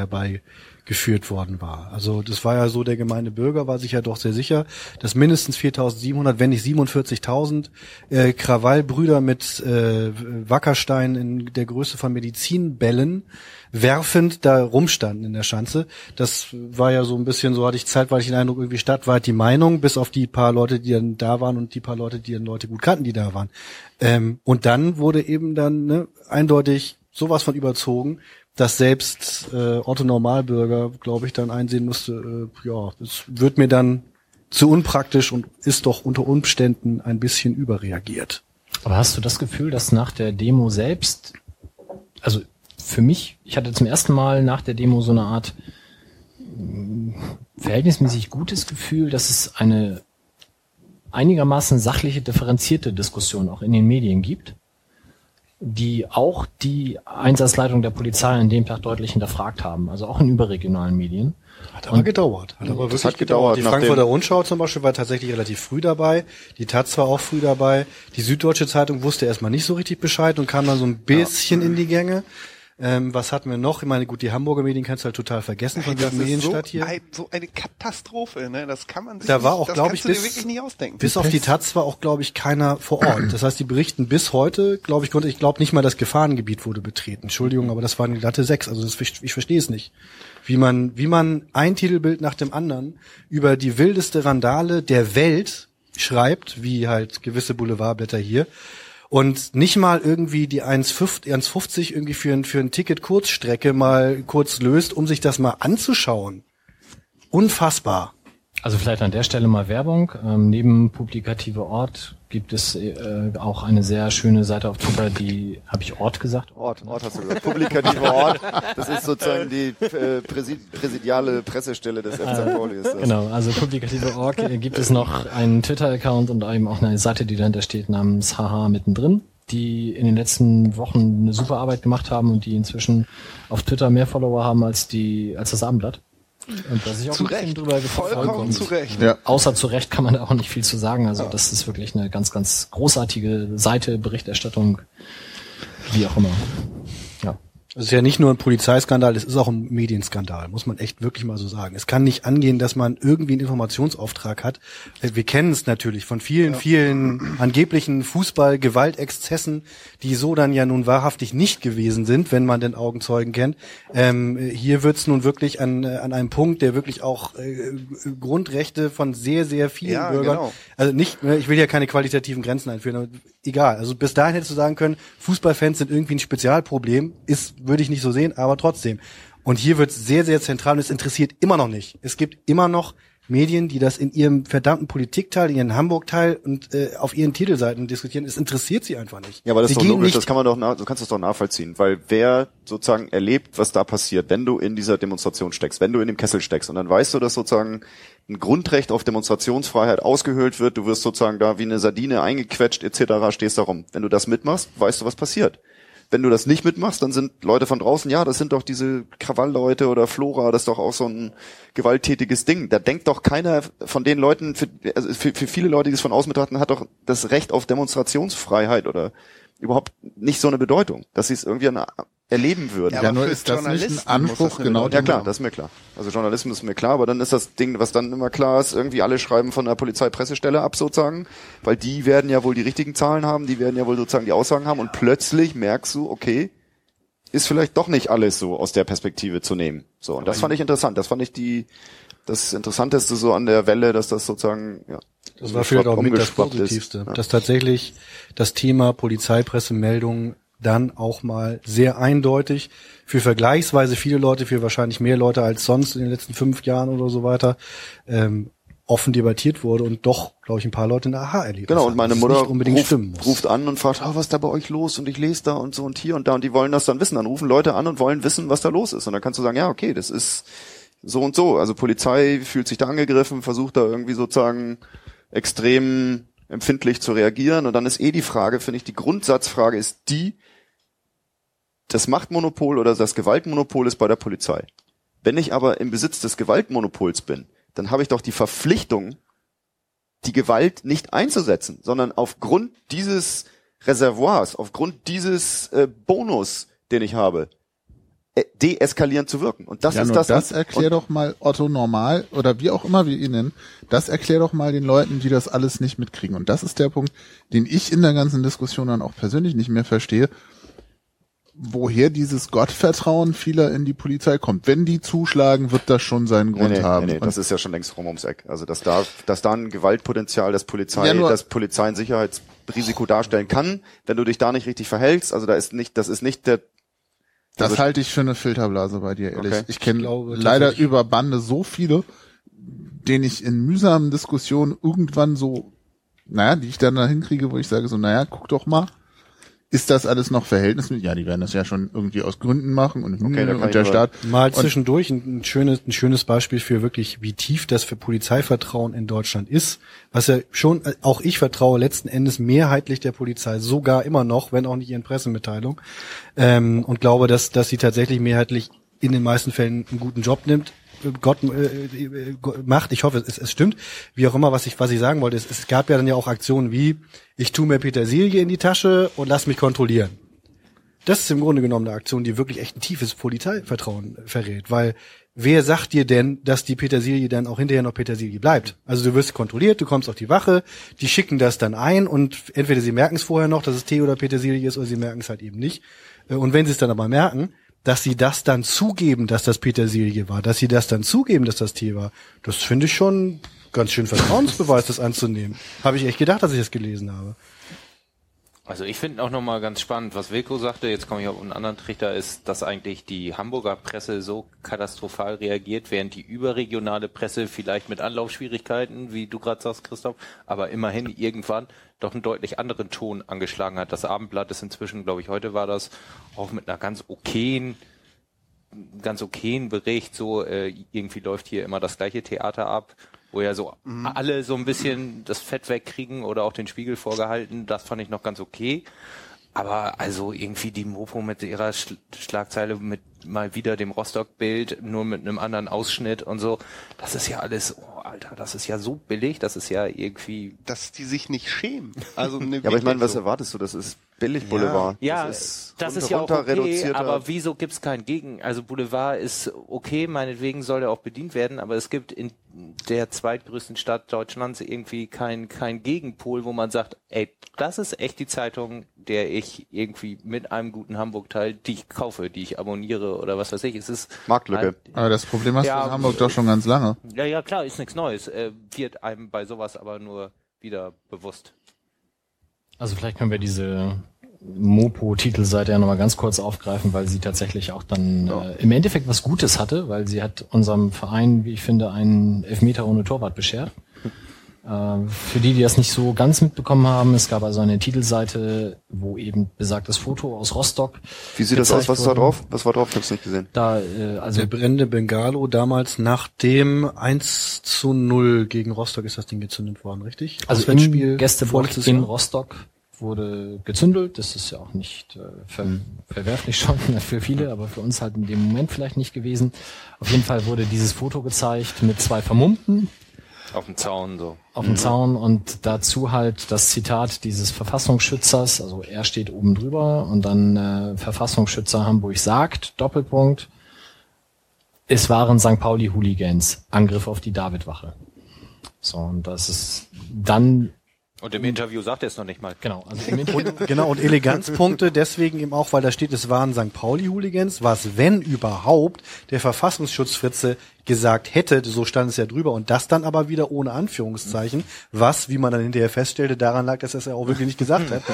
herbeigeführt worden war. Also das war ja so, der gemeine Bürger war sich ja doch sehr sicher, dass mindestens 4.700, wenn nicht 47.000 äh, Krawallbrüder mit äh, Wackerstein in der Größe von Medizinbällen werfend da rumstanden in der Schanze. Das war ja so ein bisschen, so hatte ich zeitweilig den Eindruck, irgendwie stadtweit die Meinung, bis auf die paar Leute, die dann da waren und die paar Leute, die dann Leute gut kannten, die da waren. Ähm, und dann wurde eben dann ne, eindeutig sowas von überzogen, dass selbst äh, Otto Normalbürger, glaube ich, dann einsehen musste, äh, ja, es wird mir dann zu unpraktisch und ist doch unter Umständen ein bisschen überreagiert. Aber hast du das Gefühl, dass nach der Demo selbst, also für mich, ich hatte zum ersten Mal nach der Demo so eine Art mh, verhältnismäßig gutes Gefühl, dass es eine einigermaßen sachliche, differenzierte Diskussion auch in den Medien gibt, die auch die Einsatzleitung der Polizei an dem Tag deutlich hinterfragt haben, also auch in überregionalen Medien. Hat aber gedauert. Hat aber wirklich hat gedauert, Die nachdem- Frankfurter Rundschau zum Beispiel war tatsächlich relativ früh dabei. Die Taz war auch früh dabei. Die Süddeutsche Zeitung wusste erstmal nicht so richtig Bescheid und kam dann so ein bisschen in die Gänge. Ähm, was hatten wir noch? Ich meine, gut, die Hamburger Medien kannst du halt total vergessen von der ist so, Medienstadt hier. ein, so eine Katastrophe, ne? Das kann man sich Da war nicht, auch, das glaube kannst ich, du dir bis, wirklich nicht ausdenken. bis auf die Taz war auch, glaube ich, keiner vor Ort. Das heißt, die berichten bis heute, glaube ich, konnte, ich glaube nicht mal das Gefahrengebiet wurde betreten. Entschuldigung, aber das war eine glatte Sechs. Also das, ich, ich verstehe es nicht. Wie man, wie man ein Titelbild nach dem anderen über die wildeste Randale der Welt schreibt, wie halt gewisse Boulevardblätter hier, und nicht mal irgendwie die 1,50 1,50 irgendwie für ein, für ein Ticket Kurzstrecke mal kurz löst, um sich das mal anzuschauen. Unfassbar. Also vielleicht an der Stelle mal Werbung. Ähm, neben Publikative Ort gibt es äh, auch eine sehr schöne Seite auf Twitter, die habe ich Ort gesagt? Ort, Ort hast du gesagt. Publikativer Ort. Das ist sozusagen die äh, präsid präsidiale Pressestelle des FC St. Pauli. Ist das. Genau, also publikative Org äh, gibt es noch einen Twitter-Account und eben auch eine Seite, die dahinter steht, namens Haha mittendrin, die in den letzten Wochen eine super Arbeit gemacht haben und die inzwischen auf Twitter mehr Follower haben als die als das Abendblatt. Und da sich auch Zu ein bisschen Recht. drüber Vollkommen zu Recht. Ja. Außer zu Recht kann man da auch nicht viel zu sagen. Also das ist wirklich eine ganz, ganz großartige Seite, Berichterstattung, wie auch immer. Ja. Es ist ja nicht nur ein Polizeiskandal, es ist auch ein Medienskandal, muss man echt wirklich mal so sagen. Es kann nicht angehen, dass man irgendwie einen Informationsauftrag hat. Äh, Wir kennen es natürlich von vielen, vielen angeblichen Fußball-Gewaltexzessen, die so dann ja nun wahrhaftig nicht gewesen sind, wenn man den Augenzeugen kennt. Ähm, hier wird es nun wirklich an, äh, an einem Punkt, der wirklich auch äh, Grundrechte von sehr, sehr vielen Ja, Bürgern, genau. also nicht, ne, ich will ja keine qualitativen Grenzen einführen, aber egal. Also bis dahin hättest du sagen können, Fußballfans sind irgendwie ein Spezialproblem, ist, würde ich nicht so sehen, aber trotzdem. Und hier wird es sehr, sehr zentral und es interessiert immer noch nicht. Es gibt immer noch Medien, die das in ihrem verdammten Politikteil, in ihrem Hamburg-Teil und äh, auf ihren Titelseiten diskutieren. Es interessiert sie einfach nicht. Ja, aber das sie ist doch logisch, das kann man doch, nach, du kannst das doch nachvollziehen, weil wer sozusagen erlebt, was da passiert, wenn du in dieser Demonstration steckst, wenn du in dem Kessel steckst und dann weißt du, dass sozusagen ein Grundrecht auf Demonstrationsfreiheit ausgehöhlt wird, du wirst sozusagen da wie eine Sardine eingequetscht etc., stehst da rum. Wenn du das mitmachst, weißt du, was passiert. Wenn du das nicht mitmachst, dann sind Leute von draußen, ja, das sind doch diese Krawallleute oder Flora, das ist doch auch so ein gewalttätiges Ding. Da denkt doch keiner von den Leuten, für, also für, für viele Leute, die es von außen betrachten, hat doch das Recht auf Demonstrationsfreiheit oder überhaupt nicht so eine Bedeutung, dass sie es irgendwie an- erleben würden. Ja, Ja, nur ist das nicht ein Anspruch, eine genau Ja klar, das ist mir klar. Also Journalismus ist mir klar, aber dann ist das Ding, was dann immer klar ist, irgendwie alle schreiben von der Polizeipressestelle ab sozusagen, weil die werden ja wohl die richtigen Zahlen haben, die werden ja wohl sozusagen die Aussagen haben und plötzlich merkst du, okay, ist vielleicht doch nicht alles so aus der Perspektive zu nehmen. So, und das fand ich interessant. Das fand ich die, das Interessanteste so an der Welle, dass das sozusagen, ja. Das war vielleicht auch mit das ist. Positivste, Ja. dass tatsächlich das Thema Polizeipressemeldungen dann auch mal sehr eindeutig für vergleichsweise viele Leute, für wahrscheinlich mehr Leute als sonst in den letzten fünf Jahren oder so weiter, ähm, offen debattiert wurde und doch, glaube ich, ein paar Leute ein Aha-Erlebnis Genau, und meine Mutter ruft, ruft an und fragt, ah, was ist da bei euch los? Und ich lese da und so und hier und da und die wollen das dann wissen. Dann rufen Leute an und wollen wissen, was da los ist. Und dann kannst du sagen, ja, okay, das ist so und so. Also Polizei fühlt sich da angegriffen, versucht da irgendwie sozusagen extrem empfindlich zu reagieren. Und dann ist eh die Frage, finde ich, die Grundsatzfrage ist die, das Machtmonopol oder das Gewaltmonopol ist bei der Polizei. Wenn ich aber im Besitz des Gewaltmonopols bin, dann habe ich doch die Verpflichtung, die Gewalt nicht einzusetzen, sondern aufgrund dieses Reservoirs, aufgrund dieses äh, Bonus, den ich habe, deeskalierend zu wirken. Und das ja, ist das. das erklär doch mal Otto normal oder wie auch immer wir ihn nennen, das erklär doch mal den Leuten, die das alles nicht mitkriegen. Und das ist der Punkt, den ich in der ganzen Diskussion dann auch persönlich nicht mehr verstehe, woher dieses Gottvertrauen vieler in die Polizei kommt. Wenn die zuschlagen, wird das schon seinen Nee, Grund nee, haben. nee, nee, das ist ja schon längst rum ums Eck. Also dass da, dass da ein Gewaltpotenzial das Polizei, Ja, das Polizei ein Sicherheitsrisiko darstellen kann, wenn du dich da nicht richtig verhältst. Also da ist nicht, das ist nicht der Das Also- halte ich für eine Filterblase bei dir, ehrlich. Okay. Ich kenne leider über Bande so viele, denen ich in mühsamen Diskussionen irgendwann so, naja, die ich dann da hinkriege, wo ich sage so, naja, guck doch mal, ist das alles noch verhältnismäßig? Ja, die werden das ja schon irgendwie aus Gründen machen und, Okay, kann und der Staat. Mal zwischendurch ein, ein schönes, ein schönes Beispiel für wirklich, wie tief das für Polizeivertrauen in Deutschland ist. Was ja schon, äh, auch ich vertraue letzten Endes mehrheitlich der Polizei, sogar immer noch, wenn auch nicht ihren Pressemitteilungen. Ähm, und glaube, dass, dass sie tatsächlich mehrheitlich in den meisten Fällen einen guten Job nimmt. Gott äh, äh, macht. Ich hoffe, es, es stimmt. Wie auch immer, was ich, was ich sagen wollte, ist, es gab ja dann ja auch Aktionen wie, ich tu mir Petersilie in die Tasche und lass mich kontrollieren. Das ist im Grunde genommen eine Aktion, die wirklich echt ein tiefes Polizeivertrauen verrät, weil wer sagt dir denn, dass die Petersilie dann auch hinterher noch Petersilie bleibt? Also du wirst kontrolliert, du kommst auf die Wache, die schicken das dann ein und entweder sie merken es vorher noch, dass es Tee oder Petersilie ist, oder sie merken es halt eben nicht. Äh, Und wenn sie es dann aber merken, dass sie das dann zugeben, dass das Petersilie war, dass sie das dann zugeben, dass das Tee war, das finde ich schon ganz schön Vertrauensbeweis, das anzunehmen. Habe ich echt gedacht, dass ich das gelesen habe. Also ich finde auch nochmal ganz spannend, was Wilko sagte, jetzt komme ich auf einen anderen Trichter, ist, dass eigentlich die Hamburger Presse so katastrophal reagiert, während die überregionale Presse vielleicht mit Anlaufschwierigkeiten, wie du gerade sagst, Christoph, aber immerhin irgendwann doch einen deutlich anderen Ton angeschlagen hat. Das Abendblatt ist inzwischen, glaube ich, heute war das auch mit einer ganz okayen ganz okayen Bericht, so äh, irgendwie läuft hier immer das gleiche Theater ab, wo ja so alle so ein bisschen das Fett wegkriegen oder auch den Spiegel vorgehalten, das fand ich noch ganz okay. Aber also irgendwie die Mopo mit ihrer Sch Schlagzeile mit mal wieder dem Rostock-Bild, nur mit einem anderen Ausschnitt und so, das ist ja alles, oh Alter, das ist ja so billig, das ist ja irgendwie Dass die sich nicht schämen. Also ne, Ja, aber ich meine, was erwartest du? Das ist billig Boulevard. Ja, das das ist, ist, ja auch okay, aber wieso gibt's keinen Gegen? Also Boulevard ist okay, meinetwegen soll er auch bedient werden, aber es gibt in der zweitgrößten Stadt Deutschlands irgendwie kein kein Gegenpol, wo man sagt, ey, das ist echt die Zeitung, der ich irgendwie mit einem guten Hamburg-Teil, die ich kaufe, die ich abonniere oder was weiß ich. Es ist Marktlücke. halt- Aber das Problem hast Ja, du in Hamburg doch schon ganz lange. ja, ja, klar, ist nichts Neues. Äh, wird einem bei sowas aber nur wieder bewusst. Also vielleicht können wir diese Mopo-Titelseite ja nochmal ganz kurz aufgreifen, weil sie tatsächlich auch dann äh, im Endeffekt was Gutes hatte, weil sie hat unserem Verein, wie ich finde, einen Elfmeter ohne Torwart beschert. Äh, für die, die das nicht so ganz mitbekommen haben, es gab also eine Titelseite, wo eben besagtes Foto aus Rostock. Wie sieht das aus? Was ist da drauf? Was war drauf? Ich hab's nicht gesehen. Da, äh, also Der brennende Bengalo damals nach dem 1 zu 0 gegen Rostock ist das Ding gezündet worden, richtig? Also im Gästeblock vorletztes in. Rostock wurde gezündelt. Das ist ja auch nicht äh, ver verwerflich schon (laughs) für viele, aber für uns halt in dem Moment vielleicht nicht gewesen. Auf jeden Fall wurde dieses Foto gezeigt mit zwei Vermummten Auf dem Zaun so. auf dem Zaun und dazu halt das Zitat dieses Verfassungsschützers, also er steht oben drüber und dann äh, Verfassungsschützer Hamburg sagt, Doppelpunkt, es waren St. Pauli Hooligans, Angriff auf die Davidwache. So, und das ist dann, Und im Interview sagt er es noch nicht mal. genau, also im (laughs) Interview, Genau, und Eleganzpunkte deswegen eben auch, weil da steht, es waren St. Pauli-Hooligans, was, wenn überhaupt, der Verfassungsschutzfritze gesagt hätte, so stand es ja drüber, und das dann aber wieder ohne Anführungszeichen, was, wie man dann hinterher feststellte, daran lag, dass er es ja auch wirklich nicht gesagt hat. (laughs)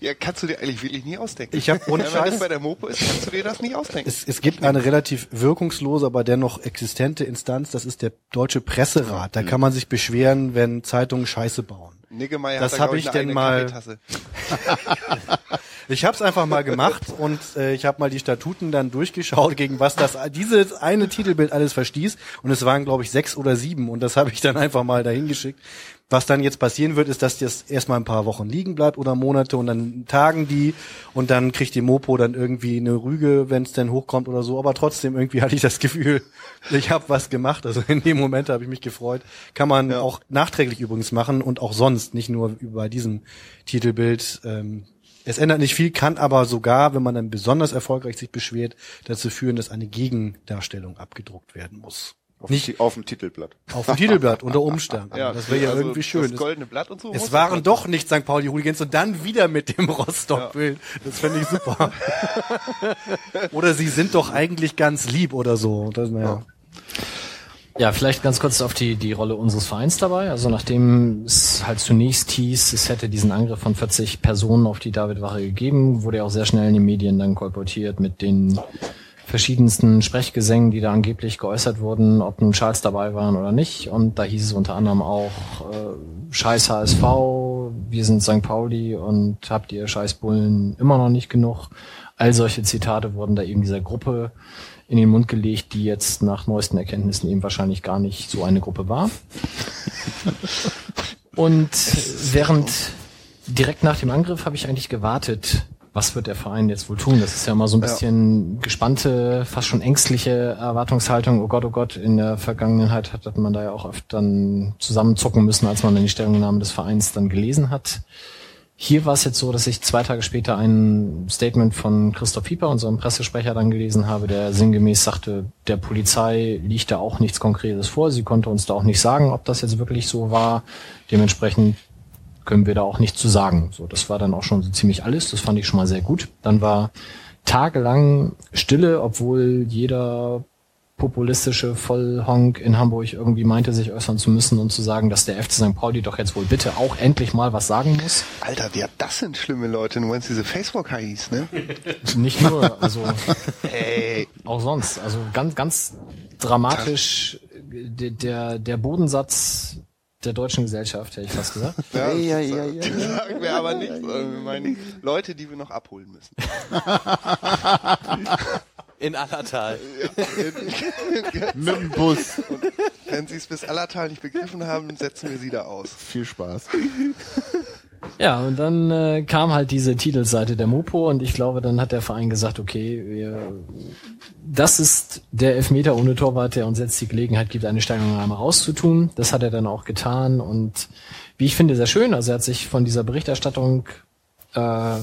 Ja, kannst du dir eigentlich wirklich nie ausdenken. Ich hab ohne Wenn das Scheiß- bei der Mopo ist, kannst du dir das nicht ausdenken. Es, es gibt eine relativ wirkungslose, aber dennoch existente Instanz, das ist der Deutsche Presserat. Da kann man sich beschweren, wenn Zeitungen Scheiße bauen. Niggemeier das hat da, hab glaub ich denn mal-. (laughs) Ich habe es einfach mal gemacht und äh, ich habe mal die Statuten dann durchgeschaut, gegen was das dieses eine Titelbild alles verstieß. Und es waren, glaube ich, sechs oder sieben. Und das habe ich dann einfach mal dahin geschickt. Was dann jetzt passieren wird, ist, dass das erstmal ein paar Wochen liegen bleibt oder Monate und dann tagen die und dann kriegt die Mopo dann irgendwie eine Rüge, wenn es denn hochkommt oder so. Aber trotzdem irgendwie (laughs) hatte ich das Gefühl, ich habe was gemacht. Also in dem Moment habe ich mich gefreut. Kann man auch nachträglich übrigens machen und auch sonst, nicht nur bei diesem Titelbild. Ähm, es ändert nicht viel, kann aber sogar, wenn man dann besonders erfolgreich sich beschwert, dazu führen, dass eine Gegendarstellung abgedruckt werden muss. Auf, Nicht- auf dem Titelblatt. Auf dem Titelblatt unter Umständen. (laughs) das wäre ja also irgendwie schön. Das goldene Blatt und so. Es waren doch nicht St. Pauli Hooligans und dann wieder mit dem (laughs) Rostock-Bild. Das fände ich super. (laughs) oder sie sind doch eigentlich ganz lieb oder so. Das, naja. Ja, vielleicht ganz kurz auf die, die Rolle unseres Vereins dabei. Also nachdem es halt zunächst hieß, es hätte diesen Angriff von 40 Personen auf die Davidwache gegeben, wurde ja auch sehr schnell in den Medien dann kolportiert mit den verschiedensten Sprechgesängen, die da angeblich geäußert wurden, ob nun Charles dabei waren oder nicht. Und da hieß es unter anderem auch, äh, scheiß HSV, wir sind St. Pauli und habt ihr scheiß Bullen immer noch nicht genug. All solche Zitate wurden da eben dieser Gruppe in den Mund gelegt, die jetzt nach neuesten Erkenntnissen eben wahrscheinlich gar nicht so eine Gruppe war. Und während direkt nach dem Angriff habe ich eigentlich gewartet, was wird der Verein jetzt wohl tun? Das ist ja immer so ein bisschen gespannte, fast schon ängstliche Erwartungshaltung. Oh Gott, oh Gott, in der Vergangenheit hat, hat man da ja auch oft dann zusammenzucken müssen, als man dann die Stellungnahme des Vereins dann gelesen hat. Hier war es jetzt so, dass ich zwei Tage später ein Statement von Christoph Pieper, unserem Pressesprecher, dann gelesen habe, der sinngemäß sagte, der Polizei liegt da auch nichts Konkretes vor. Sie konnte uns da auch nicht sagen, ob das jetzt wirklich so war. Dementsprechend können wir da auch nichts zu sagen. So, das war dann auch schon so ziemlich alles. Das fand ich schon mal sehr gut. Dann war tagelang Stille, obwohl jeder populistische Vollhonk in Hamburg irgendwie meinte, sich äußern zu müssen und zu sagen, dass der FC St. Pauli doch jetzt wohl bitte auch endlich mal was sagen muss. Alter, wer das sind schlimme Leute, nur wenn es diese Facebook-Hais, ne? (laughs) Nicht nur, also Ey, auch sonst. Also ganz, ganz dramatisch der, der, der Bodensatz der deutschen Gesellschaft, hätte ich fast gesagt. (laughs) ja, Ja, ja, ja, ja. (laughs) sagen wir aber nicht, sondern wir meinen Leute, die wir noch abholen müssen. In Allertal. (laughs) (laughs) Mit dem Bus. Wenn sie es bis Allertal nicht begriffen haben, setzen wir sie da aus. Viel Spaß. (laughs) Ja, und dann äh, kam halt diese Titelseite der Mopo und ich glaube, dann hat der Verein gesagt, okay, wir, das ist der Elfmeter ohne Torwart, der uns jetzt die Gelegenheit gibt, eine Stellungnahme rauszutun. Das hat er dann auch getan und wie ich finde, sehr schön. Also er hat sich von dieser Berichterstattung äh,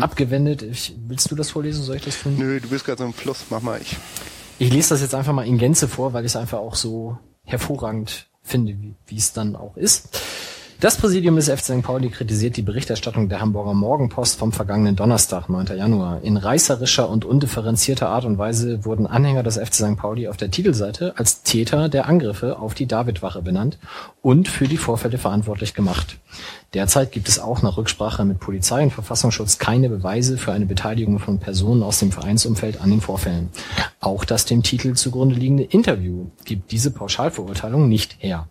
abgewendet. Ich, willst du das vorlesen? Soll ich das tun? Nö, du bist gerade so im Fluss, mach mal ich. Ich lese das jetzt einfach mal in Gänze vor, weil ich es einfach auch so hervorragend finde, wie, wie es dann auch ist. Das Präsidium des FC St. Pauli kritisiert die Berichterstattung der Hamburger Morgenpost vom vergangenen Donnerstag, 9. Januar. In reißerischer und undifferenzierter Art und Weise wurden Anhänger des FC St. Pauli auf der Titelseite als Täter der Angriffe auf die Davidwache benannt und für die Vorfälle verantwortlich gemacht. Derzeit gibt es auch nach Rücksprache mit Polizei und Verfassungsschutz keine Beweise für eine Beteiligung von Personen aus dem Vereinsumfeld an den Vorfällen. Auch das dem Titel zugrunde liegende Interview gibt diese Pauschalverurteilung nicht her.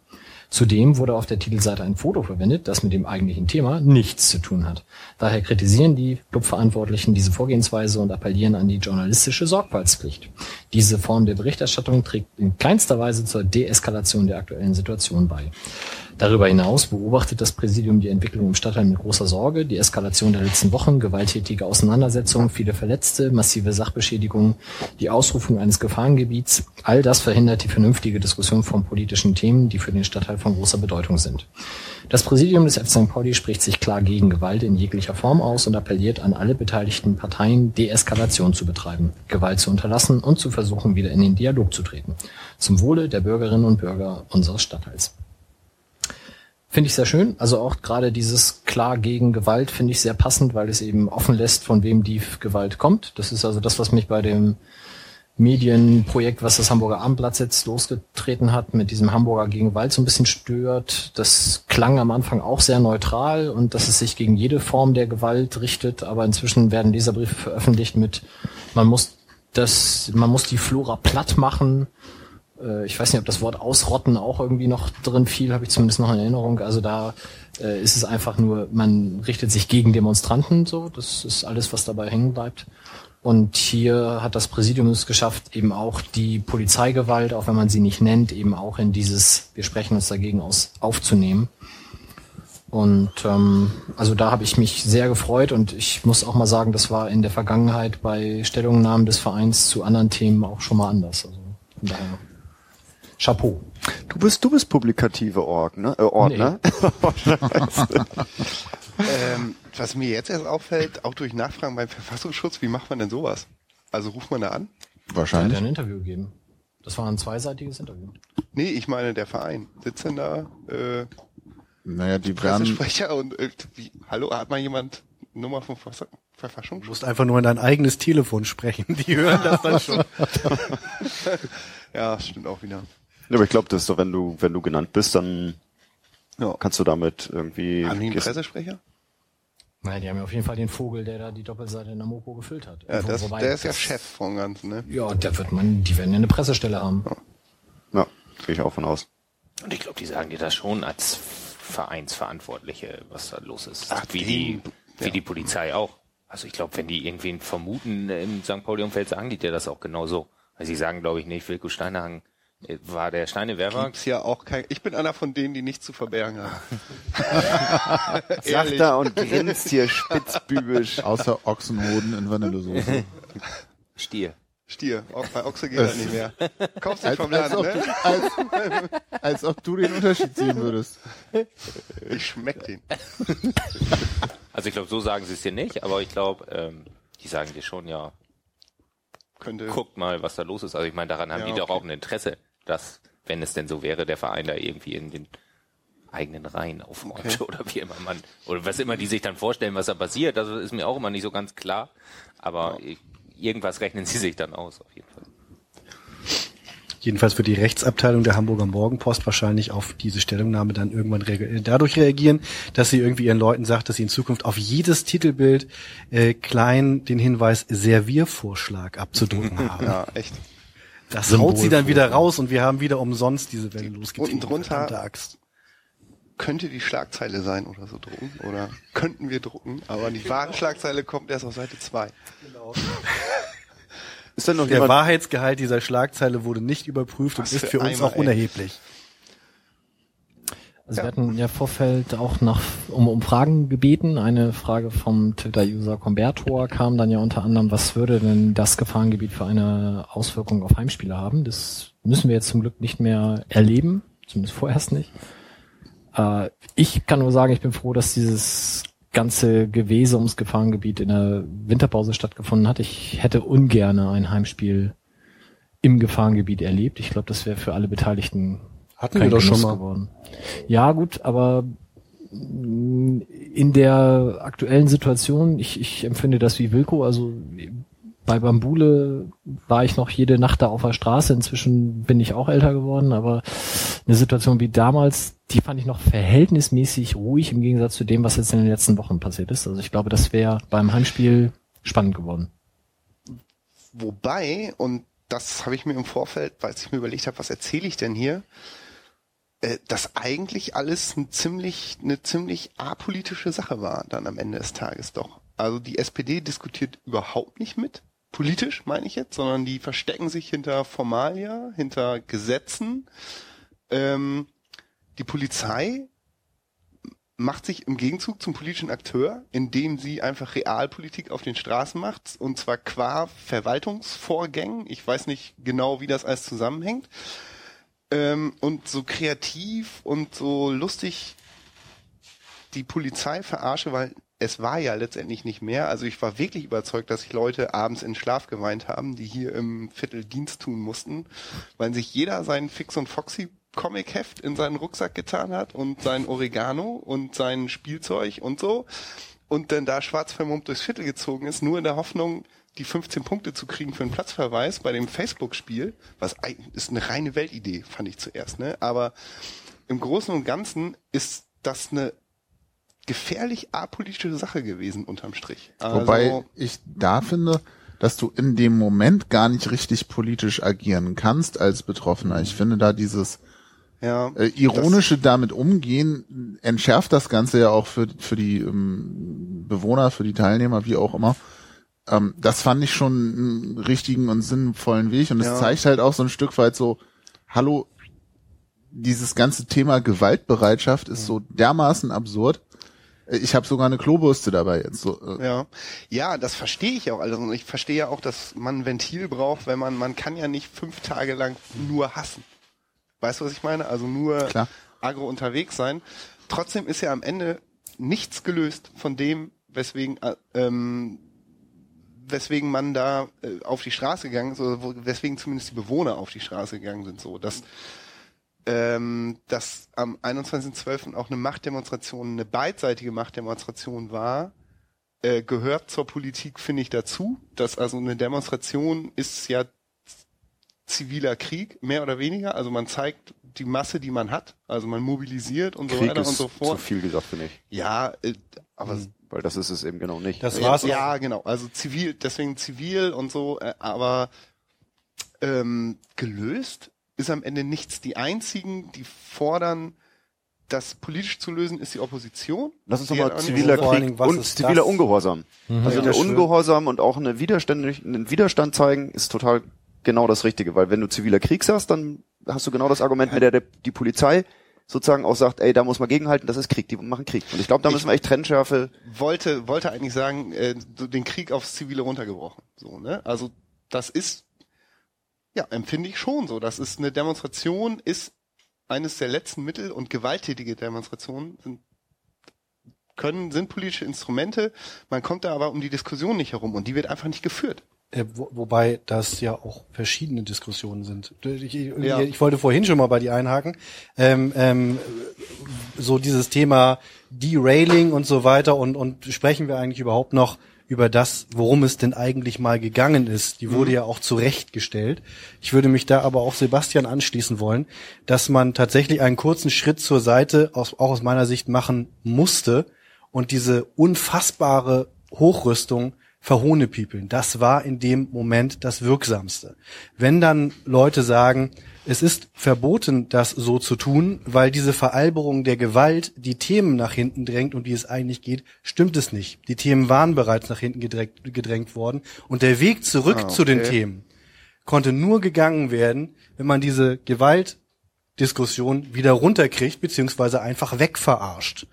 Zudem wurde auf der Titelseite ein Foto verwendet, das mit dem eigentlichen Thema nichts zu tun hat. Daher kritisieren die Clubverantwortlichen diese Vorgehensweise und appellieren an die journalistische Sorgfaltspflicht. Diese Form der Berichterstattung trägt in keinster Weise zur Deeskalation der aktuellen Situation bei. Darüber hinaus beobachtet das Präsidium die Entwicklung im Stadtteil mit großer Sorge. Die Eskalation der letzten Wochen, gewalttätige Auseinandersetzungen, viele Verletzte, massive Sachbeschädigungen, die Ausrufung eines Gefahrengebiets, all das verhindert die vernünftige Diskussion von politischen Themen, die für den Stadtteil von großer Bedeutung sind. Das Präsidium des FC St. Pauli spricht sich klar gegen Gewalt in jeglicher Form aus und appelliert an alle beteiligten Parteien, Deeskalation zu betreiben, Gewalt zu unterlassen und zu versuchen, wieder in den Dialog zu treten. Zum Wohle der Bürgerinnen und Bürger unseres Stadtteils. Finde ich sehr schön. Also auch gerade dieses klar gegen Gewalt finde ich sehr passend, weil es eben offen lässt, von wem die Gewalt kommt. Das ist also das, was mich bei dem Medienprojekt, was das Hamburger Abendblatt jetzt losgetreten hat, mit diesem Hamburger gegen Gewalt so ein bisschen stört. Das klang am Anfang auch sehr neutral und dass es sich gegen jede Form der Gewalt richtet, aber inzwischen werden Leserbriefe veröffentlicht mit, man muss das, man muss die Flora platt machen. Äh, Ich weiß nicht, ob das Wort ausrotten auch irgendwie noch drin fiel, habe ich zumindest noch in Erinnerung. Also da äh, ist es einfach nur, man richtet sich gegen Demonstranten, so. Das ist alles, was dabei hängen bleibt. Und hier hat das Präsidium es geschafft, eben auch die Polizeigewalt, auch wenn man sie nicht nennt, eben auch in dieses, wir sprechen uns dagegen aus, aufzunehmen. Und ähm, also da habe ich mich sehr gefreut und ich muss auch mal sagen, das war in der Vergangenheit bei Stellungnahmen des Vereins zu anderen Themen auch schon mal anders. Also von daher Chapeau. Du bist, du bist publikative Org, ne? Äh, Ort, Nee. ne? (laughs) Ähm, was mir jetzt erst auffällt, auch durch Nachfragen beim Verfassungsschutz, wie macht man denn sowas? Also ruft man da an? Hat er Wahrscheinlich. ein Interview gegeben. Das war ein zweiseitiges Interview. Nee, ich meine der Verein. Sitzt denn da äh, Naja, die werden, Pressesprecher und äh, wie, hallo, hat mal jemand Nummer vom Verfass- Du Verfassungsschutz? musst einfach nur in dein eigenes Telefon sprechen. Die hören das dann schon. (laughs) Ja, stimmt auch wieder. Ja, aber ich glaube, das ist doch, wenn du, wenn du genannt bist, dann Ja. kannst du damit irgendwie. Haben die einen Pressesprecher? Naja, die haben ja auf jeden Fall den Vogel, der da die Doppelseite in der Mopo gefüllt hat. Ja, das, wobei- der ist ja Chef vom Ganzen, ne? Ja, der wird man, die werden ja eine Pressestelle haben. Ja, gehe ich auch von aus. Und ich glaube, die sagen dir das schon als Vereinsverantwortliche, was da los ist. Ach, wie die- wie ja. die Polizei auch. Also ich glaube, wenn die irgendwen vermuten im St. Pauli-Umfeld, sagen die dir das auch genauso. Also sie sagen, glaube ich, nicht, Wilko Steinehagen äh, war der Steinewerfer. Gibt's ja auch kein, ich bin einer von denen, die nichts zu verbergen haben. (laughs) Sagt er und grinst hier spitzbübisch. außer Ochsenhoden in Vanillesoße. (laughs) Stier. Stier, auch bei Ochse geht das (laughs) nicht mehr. Kaufst als, vom als, Laden, ob ne? du, als, als ob du den Unterschied sehen würdest. Ich schmeck den. Also ich glaube, so sagen sie es dir nicht, aber ich glaube, ähm, die sagen dir schon, ja, Könnte. guckt mal, was da los ist. Also ich meine, daran haben Ja, die doch okay. auch ein Interesse, dass, wenn es denn so wäre, der Verein da irgendwie in den eigenen Reihen aufräumt Okay. oder wie immer man, oder was immer die sich dann vorstellen, was da passiert, das ist mir auch immer nicht so ganz klar, aber ich- irgendwas rechnen sie sich dann aus, auf jeden Fall. jedenfalls wird die Rechtsabteilung der Hamburger Morgenpost wahrscheinlich auf diese Stellungnahme dann irgendwann rea dadurch reagieren, dass sie irgendwie ihren Leuten sagt, dass sie in Zukunft auf jedes Titelbild äh, klein den Hinweis Serviervorschlag abzudrucken (laughs) haben. Ja, echt. Das Symbol haut sie dann wieder raus und wir haben wieder umsonst diese Welle losgetreten. Unten drunter- Axt. Könnte die Schlagzeile sein oder so drucken. Oder könnten wir drucken. Aber die wahre Schlagzeile kommt erst auf Seite 2. Ist denn noch Der jemand, Wahrheitsgehalt dieser Schlagzeile wurde nicht überprüft und Was ist für für uns Eimer, auch ey. unerheblich. Also wir hatten ja Vorfeld auch nach um, um Fragen gebeten. Eine Frage vom Twitter-User Combertor kam dann ja unter anderem, was würde denn das Gefahrengebiet für eine Auswirkung auf Heimspiele haben? Das müssen wir jetzt zum Glück nicht mehr erleben, zumindest vorerst nicht. Äh, ich kann nur sagen, ich bin froh, dass dieses ganze Gewese ums Gefahrengebiet in der Winterpause stattgefunden hat. Ich hätte ungerne ein Heimspiel im Gefahrengebiet erlebt. Ich glaube, das wäre für alle Beteiligten Hatten kein wir doch schon mal. geworden. Ja, gut, aber mh, in der aktuellen Situation, ich, ich empfinde das wie Wilko, also bei Bambule war ich noch jede Nacht da auf der Straße, inzwischen bin ich auch älter geworden, aber eine Situation wie damals, die fand ich noch verhältnismäßig ruhig im Gegensatz zu dem, was jetzt in den letzten Wochen passiert ist. Also ich glaube, das wäre beim Heimspiel spannend geworden. Wobei, und das habe ich mir im Vorfeld, weil ich mir überlegt habe, was erzähle ich denn hier, äh, dass eigentlich alles ein ziemlich, eine ziemlich apolitische Sache war dann am Ende des Tages doch. Also die SPD diskutiert überhaupt nicht mit, politisch meine ich jetzt, sondern die verstecken sich hinter Formalia, hinter Gesetzen. Ähm, die Polizei macht sich im Gegenzug zum politischen Akteur, indem sie einfach Realpolitik auf den Straßen macht, und zwar qua Verwaltungsvorgängen. Ich weiß nicht genau, wie das alles zusammenhängt. Ähm, und so kreativ und so lustig die Polizei verarsche, weil es war ja letztendlich nicht mehr. Also ich war wirklich überzeugt, dass sich Leute abends in Schlaf geweint haben, die hier im Viertel Dienst tun mussten, weil sich jeder seinen Fix und Foxy Comic-Heft in seinen Rucksack getan hat und sein Oregano und sein Spielzeug und so und dann da schwarz vermummt durchs Viertel gezogen ist, nur in der Hoffnung, die 15 Punkte zu kriegen für einen Platzverweis bei dem Facebook-Spiel, was ist eine reine Weltidee, fand ich zuerst, ne? Aber im Großen und Ganzen ist das eine gefährlich apolitische Sache gewesen unterm Strich. Also, Wobei ich da finde, dass du in dem Moment gar nicht richtig politisch agieren kannst als Betroffener. Ich finde da dieses ja, äh, ironische damit umgehen entschärft das Ganze ja auch für, für die ähm, Bewohner, für die Teilnehmer, wie auch immer. Ähm, das fand ich schon einen richtigen und sinnvollen Weg und es Ja. zeigt halt auch so ein Stück weit so, hallo, dieses ganze Thema Gewaltbereitschaft ist so dermaßen absurd. Ich habe sogar eine Klobürste dabei jetzt. So, äh, Ja, ja, das verstehe ich auch. Und ich verstehe ja auch, dass man ein Ventil braucht, wenn man, man kann ja nicht fünf Tage lang nur hassen. Weißt du, was ich meine? Also nur Klar. agro unterwegs sein. Trotzdem ist ja am Ende nichts gelöst von dem, weswegen, äh, ähm, weswegen man da äh, auf die Straße gegangen ist, oder wo, weswegen zumindest die Bewohner auf die Straße gegangen sind. So, dass ähm, dass am 21.12. auch eine Machtdemonstration, eine beidseitige Machtdemonstration war, äh, gehört zur Politik, finde ich, dazu. Dass also eine Demonstration ist ja ziviler Krieg, mehr oder weniger. Also man zeigt die Masse, die man hat. Also man mobilisiert und so Krieg weiter ist und so zu fort. viel gesagt, finde ich. Ja, äh, aber Weil das ist es eben genau nicht. Das ja, war's. auch. ja, genau. Also zivil, deswegen zivil und so, äh, aber ähm, gelöst ist am Ende nichts. Die einzigen, die fordern, das politisch zu lösen, ist die Opposition. Lass uns Die doch hat mal auch nicht ziviler Krieg Dingen, und ist ziviler das? Ungehorsam. Also Ja, der das. Ungehorsam und auch eine Widerstand, einen Widerstand zeigen, ist total genau das Richtige. Weil wenn du ziviler Krieg sagst, dann hast du genau das Argument, mit der der- die Polizei sozusagen auch sagt, ey, da muss man gegenhalten, das ist Krieg, die machen Krieg. Und ich glaube, da Ich- müssen wir echt Trennschärfe wollte, wollte eigentlich sagen, äh, so den Krieg aufs Zivile runtergebrochen. So, ne? Also das ist, ja, empfinde ich schon so. Das ist eine Demonstration, ist eines der letzten Mittel und gewalttätige Demonstrationen sind können, sind politische Instrumente. Man kommt da aber um die Diskussion nicht herum und die wird einfach nicht geführt. Äh, wo, wobei das ja auch verschiedene Diskussionen sind. Ich, Ja. ich wollte vorhin schon mal bei die einhaken. Ähm, ähm, so dieses Thema Derailing und so weiter und, und sprechen wir eigentlich überhaupt noch über das, worum es denn eigentlich mal gegangen ist. Die wurde ja auch zurechtgestellt. Ich würde mich da aber auch Sebastian anschließen wollen, dass man tatsächlich einen kurzen Schritt zur Seite aus, auch aus meiner Sicht machen musste und diese unfassbare Hochrüstung verhohnepiepeln. Das war in dem Moment das Wirksamste. Wenn dann Leute sagen, es ist verboten, das so zu tun, weil diese Veralberung der Gewalt die Themen nach hinten drängt, um die es eigentlich geht, stimmt es nicht. Die Themen waren bereits nach hinten gedrängt, gedrängt worden und der Weg zurück Ah, zu den okay. Themen konnte nur gegangen werden, wenn man diese Gewaltdiskussion wieder runterkriegt, beziehungsweise einfach wegverarscht.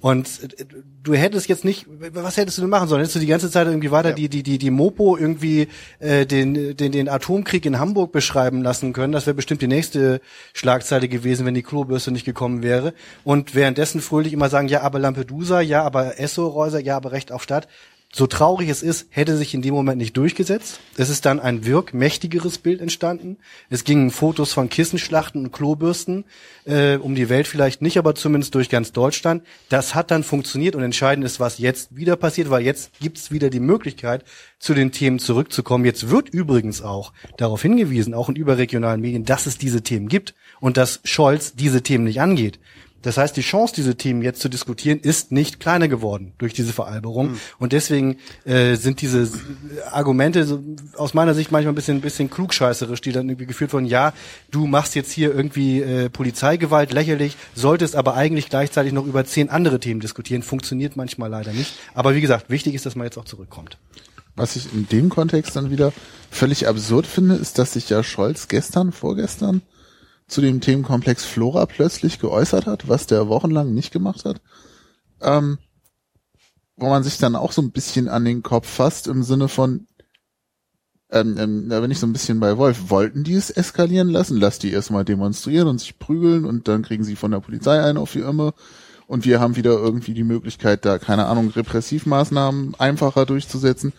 Und äh, du hättest jetzt nicht, was hättest du denn machen sollen? Hättest du die ganze Zeit irgendwie weiter die, die, die, die Mopo irgendwie äh, den, den, den Atomkrieg in Hamburg beschreiben lassen können? Das wäre bestimmt die nächste Schlagzeile gewesen, wenn die Klobürste nicht gekommen wäre. Und währenddessen fröhlich immer sagen, ja, aber Lampedusa, ja, aber Esso-Reuser, ja, aber Recht auf Stadt. So traurig es ist, hätte sich in dem Moment nicht durchgesetzt. Es ist dann ein wirkmächtigeres Bild entstanden. Es gingen Fotos von Kissenschlachten und Klobürsten äh, um die Welt vielleicht nicht, aber zumindest durch ganz Deutschland. Das hat dann funktioniert und entscheidend ist, was jetzt wieder passiert, weil jetzt gibt's wieder die Möglichkeit, zu den Themen zurückzukommen. Jetzt wird übrigens auch darauf hingewiesen, auch in überregionalen Medien, dass es diese Themen gibt und dass Scholz diese Themen nicht angeht. Das heißt, die Chance, diese Themen jetzt zu diskutieren, ist nicht kleiner geworden durch diese Veralberung. Und deswegen äh, sind diese Argumente so, aus meiner Sicht manchmal ein bisschen, ein bisschen klugscheißerisch, die dann irgendwie geführt wurden, ja, du machst jetzt hier irgendwie äh, Polizeigewalt lächerlich, solltest aber eigentlich gleichzeitig noch über zehn andere Themen diskutieren. Funktioniert manchmal leider nicht. Aber wie gesagt, wichtig ist, dass man jetzt auch zurückkommt. Was ich in dem Kontext dann wieder völlig absurd finde, ist, dass sich ja Scholz gestern, vorgestern zu dem Themenkomplex Flora plötzlich geäußert hat, was der wochenlang nicht gemacht hat. Ähm, wo man sich dann auch so ein bisschen an den Kopf fasst im Sinne von, ähm, ähm, da bin ich so ein bisschen bei Wolf. Wollten die es eskalieren lassen? Lass die erstmal demonstrieren und sich prügeln und dann kriegen sie von der Polizei ein auf die Irme. Und wir haben wieder irgendwie die Möglichkeit, da, keine Ahnung, Repressivmaßnahmen einfacher durchzusetzen.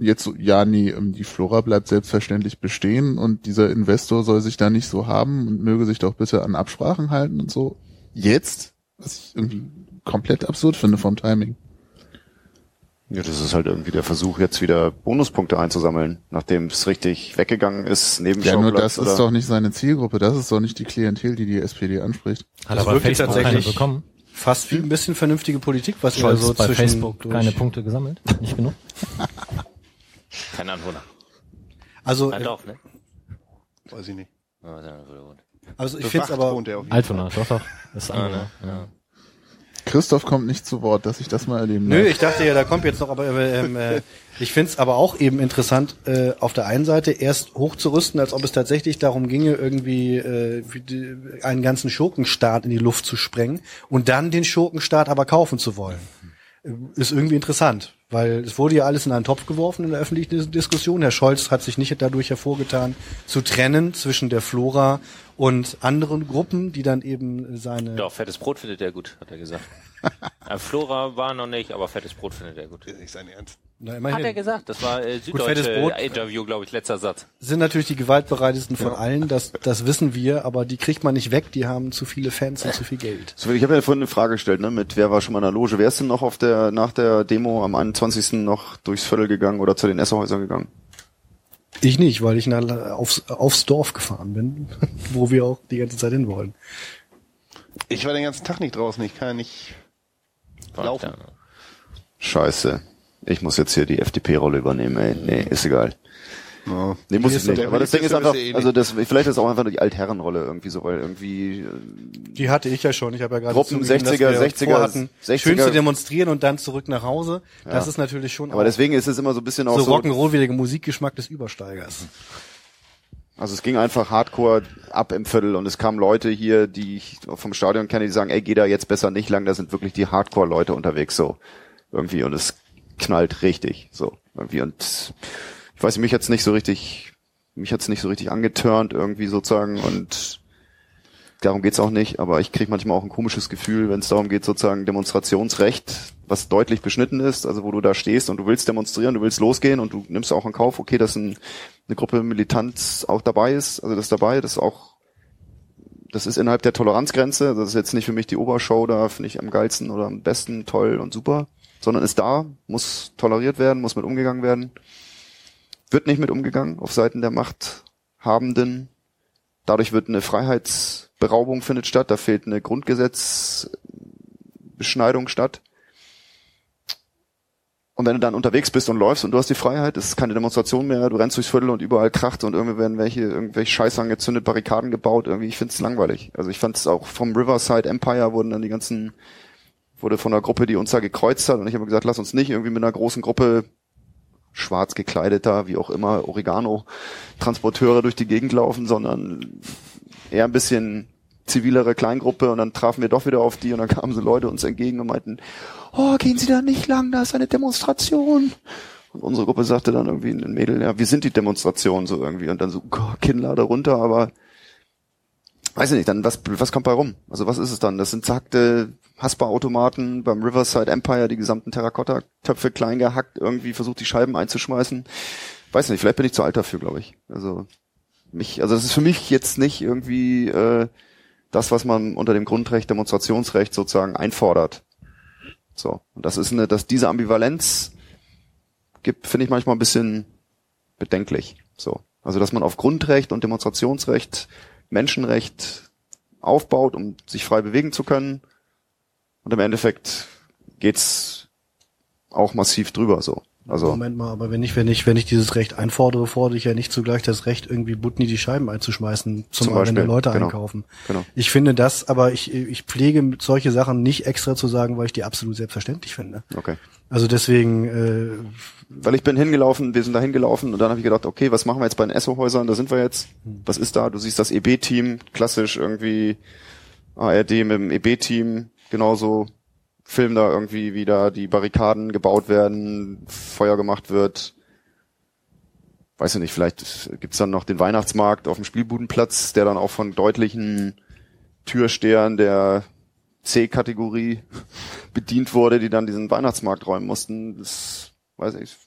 Jetzt so, ja, nee, ähm, die Flora bleibt selbstverständlich bestehen und dieser Investor soll sich da nicht so haben und möge sich doch bitte an Absprachen halten und so. Jetzt? Was ich irgendwie komplett absurd finde vom Timing. Ja, das ist halt irgendwie der Versuch, jetzt wieder Bonuspunkte einzusammeln, nachdem es richtig weggegangen ist, neben Ja, nur das ist doch nicht seine Zielgruppe, das ist doch nicht die Klientel, die die SPD anspricht. Hat Das aber wirklich Facebook tatsächlich- bekommen. Fast wie ein bisschen vernünftige Politik, was ihr Scholz so bei zwischen Facebook durch- keine Punkte gesammelt. Nicht genug. (laughs) Kein Anwohner. Also, Ein äh, Dorf, ne? Weiß ich nicht. Also ich finde es aber er Altona, doch, doch. Das ist Ah, andere. ne? Ja. Christoph kommt nicht zu Wort, dass ich das mal erleben Nö, darf. ich dachte ja, da kommt jetzt noch, aber ähm, äh, (laughs) ich find's aber auch eben interessant, äh, auf der einen Seite erst hochzurüsten, als ob es tatsächlich darum ginge, irgendwie äh, wie die, einen ganzen Schurkenstaat in die Luft zu sprengen und dann den Schurkenstaat aber kaufen zu wollen. Äh, Ist irgendwie interessant, weil es wurde ja alles in einen Topf geworfen in der öffentlichen Dis- Diskussion. Herr Scholz hat sich nicht dadurch hervorgetan, zu trennen zwischen der Flora und anderen Gruppen, die dann eben seine Doch, fettes Brot findet er gut, hat er gesagt. (laughs) Äh, Flora war noch nicht, aber fettes Brot findet er gut. Fall. Nicht sein Ernst. Na, Hat immerhin. er gesagt. Das war äh, süddeutsche Brot. Interview, glaube ich, letzter Satz. sind natürlich die gewaltbereitesten von allen, das, das wissen wir, aber die kriegt man nicht weg, die haben zu viele Fans und zu viel Geld. So, ich habe ja vorhin eine Frage gestellt, ne, mit wer war schon mal in der Loge? Wer ist denn noch auf der, nach der Demo am 21. noch durchs Viertel gegangen oder zu den Esserhäusern gegangen? Ich nicht, weil ich nach, aufs, aufs Dorf gefahren bin, (laughs) wo wir auch die ganze Zeit hin wollen. Ich war den ganzen Tag nicht draußen, ich kann ja nicht laufen. Ja. Scheiße. Ich muss jetzt hier die FDP-Rolle übernehmen, ey. Nee, ist egal. Ja. Nee, muss ich nicht. der Aber das Ding ist einfach, ja eh also das, vielleicht ist es auch einfach nur die Altherrenrolle irgendwie so, weil irgendwie, äh, Die hatte ich ja schon. Ich habe ja gerade Gruppen zugegeben, dass 60er, wir 60er, vorhatten, 60er. schön zu demonstrieren und dann zurück nach Hause. Das ist natürlich schon aber auch deswegen ist es immer so ein bisschen auch so so, rock'n'roll Musikgeschmack des Übersteigers. also es ging einfach hardcore ab im Viertel und es kamen Leute hier, die ich vom Stadion kenne, die sagen, ey, geh da jetzt besser nicht lang, da sind wirklich die Hardcore-Leute unterwegs, so. Irgendwie und es knallt richtig, so. Irgendwie und ich weiß mich hat's nicht so richtig, mich hat's nicht so richtig angeturnt irgendwie sozusagen und darum geht's auch nicht, aber ich kriege manchmal auch ein komisches Gefühl, wenn es darum geht, sozusagen Demonstrationsrecht, was deutlich beschnitten ist, also wo du da stehst und du willst demonstrieren, du willst losgehen und du nimmst auch in Kauf, okay, dass ein, eine Gruppe Militanz auch dabei ist, also das dabei, das auch, das ist innerhalb der Toleranzgrenze, das ist jetzt nicht für mich die Obershow, da finde ich am geilsten oder am besten, toll und super. Sondern ist da, muss toleriert werden, muss mit umgegangen werden. Wird nicht mit umgegangen auf Seiten der Machthabenden. Dadurch wird eine Freiheitsberaubung findet statt, da fehlt eine Grundgesetzbeschneidung statt. Und wenn du dann unterwegs bist und läufst und du hast die Freiheit, es ist keine Demonstration mehr, du rennst durchs Viertel und überall kracht und irgendwie werden welche, irgendwelche Scheiße angezündet, Barrikaden gebaut, irgendwie, ich find's langweilig. Also ich fand's auch vom Riverside Empire wurden dann die ganzen, wurde von einer Gruppe, die uns da gekreuzt hat. Und ich habe gesagt, lass uns nicht irgendwie mit einer großen Gruppe schwarz gekleideter, wie auch immer, Oregano-Transporteure durch die Gegend laufen, sondern eher ein bisschen zivilere Kleingruppe. Und dann trafen wir doch wieder auf die und dann kamen so Leute uns entgegen und meinten, oh, gehen Sie da nicht lang, da ist eine Demonstration. Und unsere Gruppe sagte dann irgendwie ein Mädel, ja, wir sind die Demonstration so irgendwie. Und dann so oh, Kinnlade runter, aber weiß ich nicht, dann was was kommt bei rum? Also was ist es dann? Das sind zackte Haspa-Automaten beim Riverside Empire, die gesamten Terrakotta-Töpfe klein gehackt, irgendwie versucht die Scheiben einzuschmeißen. Weiß nicht, vielleicht bin ich zu alt dafür, glaube ich. Also mich, also das ist für mich jetzt nicht irgendwie äh, das, was man unter dem Grundrecht, Demonstrationsrecht sozusagen einfordert. So. Und das ist eine, dass diese Ambivalenz gibt, finde ich manchmal ein bisschen bedenklich. So. Also, dass man auf Grundrecht und Demonstrationsrecht, Menschenrecht aufbaut, um sich frei bewegen zu können. Und im Endeffekt geht's auch massiv drüber, so. Also Moment mal, aber wenn ich, wenn ich, wenn ich dieses Recht einfordere, fordere ich ja nicht zugleich das Recht, irgendwie Butni die Scheiben einzuschmeißen, zum, Zum Beispiel, wenn Leute genau. einkaufen. Genau. Ich finde das, aber ich, ich pflege solche Sachen nicht extra zu sagen, weil ich die absolut selbstverständlich finde. okay. Also deswegen, äh, Weil ich bin hingelaufen, wir sind da hingelaufen und dann habe ich gedacht, okay, was machen wir jetzt bei den Esso-Häusern? Da sind wir jetzt. Was ist da? Du siehst das EB-Team, klassisch irgendwie ARD mit dem EB-Team, genauso Film da irgendwie, wie da die Barrikaden gebaut werden, Feuer gemacht wird. Weiß ich nicht, vielleicht gibt's dann noch den Weihnachtsmarkt auf dem Spielbudenplatz, der dann auch von deutlichen Türstehern der C-Kategorie (laughs) bedient wurde, die dann diesen Weihnachtsmarkt räumen mussten. Das weiß ich.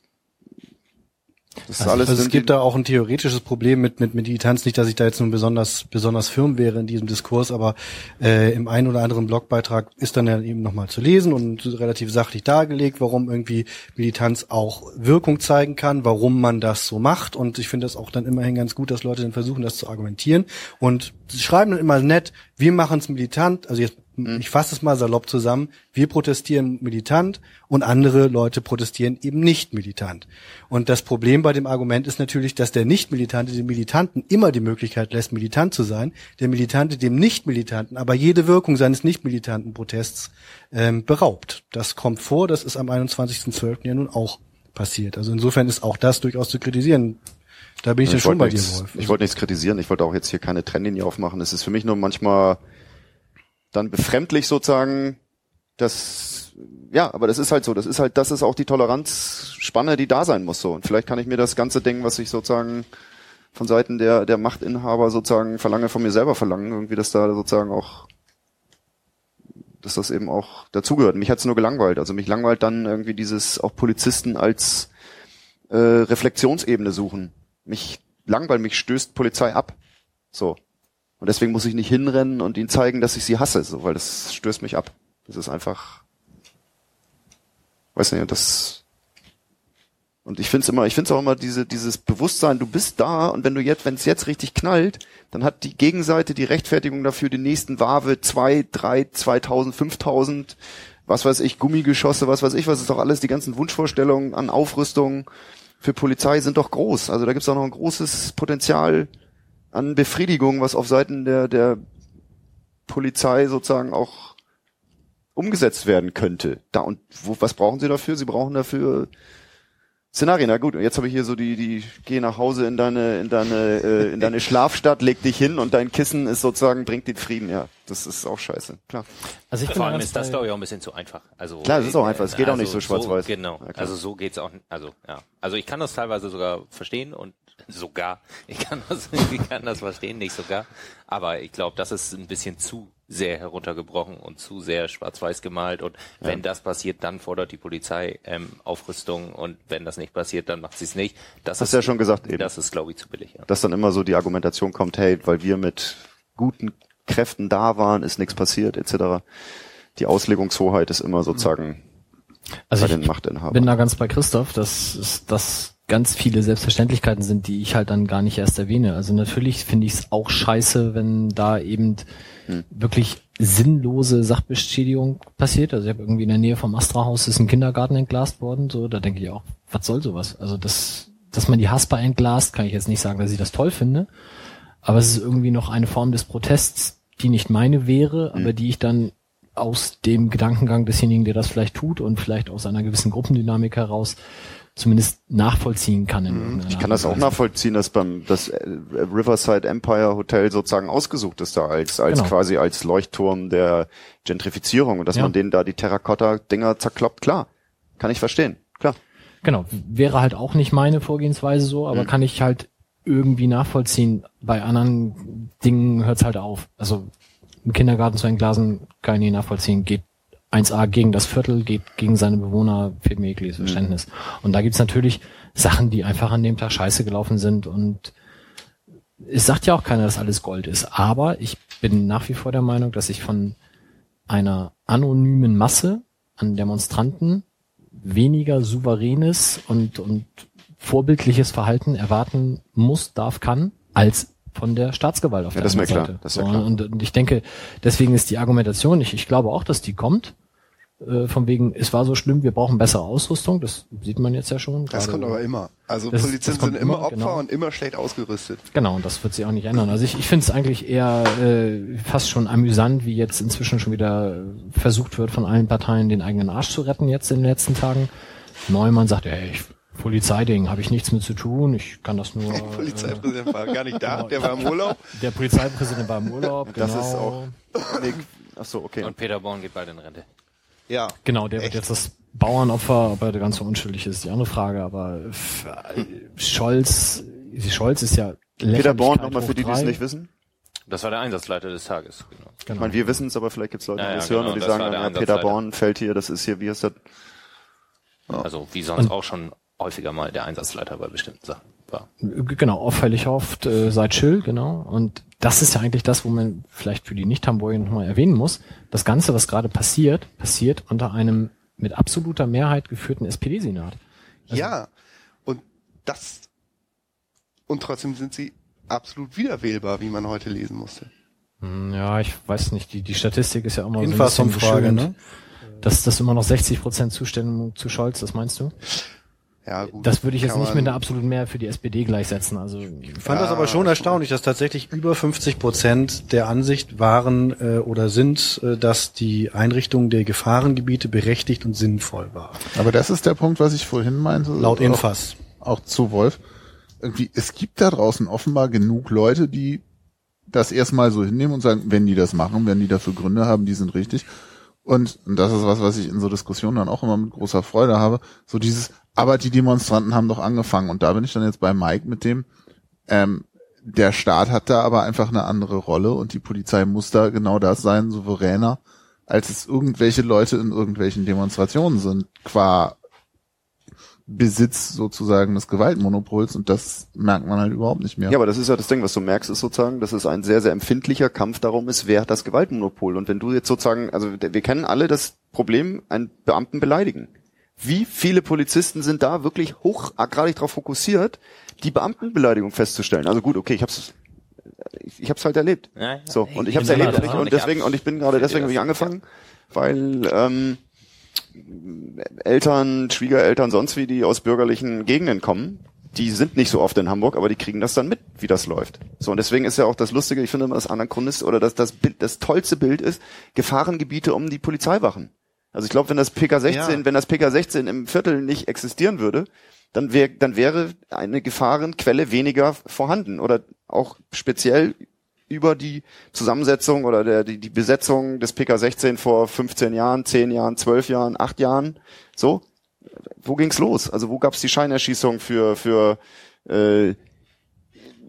Das ist alles also es gibt da auch ein theoretisches Problem mit, mit Militanz. Nicht, dass ich da jetzt nun besonders, besonders firm wäre in diesem Diskurs, aber äh, im einen oder anderen Blogbeitrag ist dann ja eben nochmal zu lesen und relativ sachlich dargelegt, warum irgendwie Militanz auch Wirkung zeigen kann, warum man das so macht. Und ich finde das auch dann immerhin ganz gut, dass Leute dann versuchen, das zu argumentieren. Und sie schreiben dann immer nett, wir machen es militant, also jetzt ich fasse es mal salopp zusammen, wir protestieren militant und andere Leute protestieren eben nicht militant. Und das Problem bei dem Argument ist natürlich, dass der Nicht-Militante dem Militanten immer die Möglichkeit lässt, militant zu sein, der Militante dem Nicht-Militanten aber jede Wirkung seines nicht-militanten Protests ähm, beraubt. Das kommt vor, das ist am 21.12. ja nun auch passiert. Also insofern ist auch das durchaus zu kritisieren. Da bin ich, dann schon wollte bei dir, nichts, Wolf. Ich wollte nichts kritisieren, ich wollte auch jetzt hier keine Trennlinie aufmachen. Es ist für mich nur manchmal dann befremdlich sozusagen, dass ja, aber das ist halt so, das ist halt, das ist auch die Toleranzspanne, die da sein muss so. Und vielleicht kann ich mir das ganze Ding, was ich sozusagen von Seiten der der Machtinhaber sozusagen verlange, von mir selber verlangen, irgendwie, dass da sozusagen auch dass das eben auch dazugehört. Mich hat's nur gelangweilt. Also mich langweilt dann irgendwie dieses auch Polizisten als äh, Reflexionsebene suchen. Mich langweilt, mich stößt Polizei ab. So. Und deswegen muss ich nicht hinrennen und ihnen zeigen, dass ich sie hasse, so, weil das stößt mich ab. Das ist einfach, weiß nicht, das, und ich find's immer, ich find's auch immer diese, dieses Bewusstsein, du bist da und wenn du jetzt, wenn es jetzt richtig knallt, dann hat die Gegenseite die Rechtfertigung dafür, die nächsten Wave zwei, drei, 2000, 5000, was weiß ich, Gummigeschosse, was weiß ich, was ist doch alles, die ganzen Wunschvorstellungen an Aufrüstung für Polizei sind doch groß. Also da gibt's auch noch ein großes Potenzial an Befriedigung, was auf Seiten der, der Polizei sozusagen auch umgesetzt werden könnte. Da und wo, was brauchen sie dafür? Sie brauchen dafür Szenarien. Na gut, und jetzt habe ich hier so die, die geh nach Hause in deine, in deine, äh, in deine (laughs) Schlafstadt, leg dich hin und dein Kissen ist sozusagen bringt den Frieden. Ja, das ist auch scheiße. Klar. Also ich Vor allem ist das, glaube ich, auch ein bisschen zu einfach. Also Klar, es ist auch äh, einfach. Es geht auch nicht so schwarz-weiß. genau. Ja, also so geht's auch. Also ja. Also ich kann das teilweise sogar verstehen und sogar. Ich kann das, (laughs) ich kann das verstehen, nicht sogar. Aber ich glaube, das ist ein bisschen zu sehr heruntergebrochen und zu sehr schwarz-weiß gemalt. Und wenn das passiert, dann fordert die Polizei ähm, Aufrüstung und wenn das nicht passiert, dann macht sie es nicht. Das Hast ist du ja schon gesagt eben. Das ist, glaube ich, zu billig. Ja. Dass dann immer so die Argumentation kommt, hey, weil wir mit guten Kräften da waren, ist nichts passiert, etc. Die Auslegungshoheit ist immer sozusagen Also bei ich den Machtinhabern. bin da ganz bei Christoph, dass es dass ganz viele Selbstverständlichkeiten sind, die ich halt dann gar nicht erst erwähne. Also natürlich finde ich es auch scheiße, wenn da eben Hm. wirklich sinnlose Sachbeschädigung passiert. Also ich habe irgendwie in der Nähe vom Astra-Haus ist ein Kindergarten entglast worden. So, da denke ich auch, was soll sowas? Also das, dass man die Haspa entglast, kann ich jetzt nicht sagen, dass ich das toll finde. Aber es ist irgendwie noch eine Form des Protests, die nicht meine wäre, aber die ich dann aus dem Gedankengang desjenigen, der das vielleicht tut und vielleicht aus einer gewissen Gruppendynamik heraus zumindest nachvollziehen kann. In irgendeiner Ich kann das auch nachvollziehen, dass beim das äh, Riverside Empire Hotel sozusagen ausgesucht ist da als als Genau. quasi als Leuchtturm der Gentrifizierung und dass Ja. man denen da die Terrakotta-Dinger zerkloppt, klar, kann ich verstehen, klar. Genau, wäre halt auch nicht meine Vorgehensweise so, Mhm. aber kann ich halt irgendwie nachvollziehen. Bei anderen Dingen hört's halt auf. Also im Kindergarten zu entglasen kann ich nicht nachvollziehen. Geht 1a gegen das Viertel, geht gegen seine Bewohner, fehlt mir jegliches Mhm. Verständnis. Und da gibt's natürlich Sachen, die einfach an dem Tag scheiße gelaufen sind und es sagt ja auch keiner, dass alles Gold ist. Aber ich bin nach wie vor der Meinung, dass ich von einer anonymen Masse an Demonstranten weniger souveränes und, und vorbildliches Verhalten erwarten muss, darf, kann, als von der Staatsgewalt auf Ja, der das ist mir anderen klar, Seite. das ist ja klar. Und, und ich denke, deswegen ist die Argumentation, ich, ich glaube auch, dass die kommt, äh, von wegen, es war so schlimm, wir brauchen bessere Ausrüstung, das sieht man jetzt ja schon. Das kommt aber immer. Also Das- Polizisten das sind immer immer, Opfer genau. und immer schlecht ausgerüstet. Genau, und das wird sich auch nicht ändern. Also ich, ich finde es eigentlich eher äh, fast schon amüsant, wie jetzt inzwischen schon wieder versucht wird, von allen Parteien den eigenen Arsch zu retten jetzt in den letzten Tagen. Neumann sagt, ey, ich, Polizeiding, habe ich nichts mit zu tun, ich kann das nur... Der äh, Polizeipräsident war gar nicht da, genau. der war im Urlaub. der Polizeipräsident war im Urlaub, Das genau. ist auch nee, ach so, okay. Und Peter Born geht bald in Rente. Ja. Genau, der wird Echt? jetzt das Bauernopfer, ob er ganz so unschuldig ist, ist die andere Frage, aber äh, Scholz, Scholz ist ja Peter Born nochmal für die, die es nicht wissen. Das war der Einsatzleiter des Tages. Genau. Genau. Ich meine, wir wissen es, aber vielleicht gibt es Leute, die Ja, ja, das hören genau, und die das sagen, ja, Peter. Born fällt hier, das ist hier, wie heißt das? Also wie sonst auch schon häufiger mal der Einsatzleiter bei bestimmten Sachen war. Genau, auffällig oft, äh, seid chill, genau. Und das ist ja eigentlich das, wo man vielleicht für die Nicht-Hamburger nochmal erwähnen muss. Das Ganze, was gerade passiert, passiert unter einem mit absoluter Mehrheit geführten SPD-Senat. Ja. Und das, und trotzdem sind sie absolut wiederwählbar, wie man heute lesen musste. Hm, Ja, ich weiß nicht, die, die Statistik ist ja immer so ein bisschen geschönt. ne? Dass das immer noch 60 Prozent Zustimmung zu Scholz, das meinst du? Ja, gut. Das würde ich jetzt nicht mit einer absoluten Mehrheit für die SPD gleichsetzen. Also Ich fand das aber schon erstaunlich, dass tatsächlich über 50 Prozent der Ansicht waren äh, oder sind, äh, dass die Einrichtung der Gefahrengebiete berechtigt und sinnvoll war. Aber das ist der Punkt, was ich vorhin meinte. Laut auch, Infas. auch zu Wolf. Irgendwie, es gibt da draußen offenbar genug Leute, die das erstmal so hinnehmen und sagen, wenn die das machen, wenn die dafür Gründe haben, die sind richtig. Und, und das ist was, was ich in so Diskussionen dann auch immer mit großer Freude habe. So dieses, aber die Demonstranten haben doch angefangen. Und da bin ich dann jetzt bei Mike mit dem, ähm, der Staat hat da aber einfach eine andere Rolle und die Polizei muss da genau das sein, souveräner, als es irgendwelche Leute in irgendwelchen Demonstrationen sind, qua Besitz sozusagen des Gewaltmonopols und das merkt man halt überhaupt nicht mehr. Ja, aber das ist ja das Ding, was du merkst, ist sozusagen, dass es ein sehr, sehr empfindlicher Kampf darum ist, wer hat das Gewaltmonopol. Und wenn du jetzt sozusagen, also wir kennen alle das Problem, einen Beamten beleidigen. Wie viele Polizisten sind da wirklich hochgradig darauf fokussiert, die Beamtenbeleidigung festzustellen? Also gut, okay, ich hab's, ich, ich hab's halt erlebt. Ja, ja. So, und ich hab's bin erlebt und, ich, und deswegen, und ich bin gerade deswegen habe ich angefangen, weil ähm, Eltern, Schwiegereltern, sonst wie, die aus bürgerlichen Gegenden kommen, die sind nicht so oft in Hamburg, aber die kriegen das dann mit, wie das läuft. So, und deswegen ist ja auch das Lustige, ich finde immer das Anachronist oder das, das Bild, das tollste Bild ist, Gefahrengebiete um die Polizeiwachen. Also ich glaube, wenn das PK16, Ja. wenn das PK16 im Viertel nicht existieren würde, dann wäre, dann wäre eine Gefahrenquelle weniger vorhanden oder auch speziell über die Zusammensetzung oder der, die, die Besetzung des PK16 vor 15 Jahren, 10 Jahren, 12 Jahren, 8 Jahren, so, wo ging's los? Also wo gab's die Scheinerschießung für, für äh,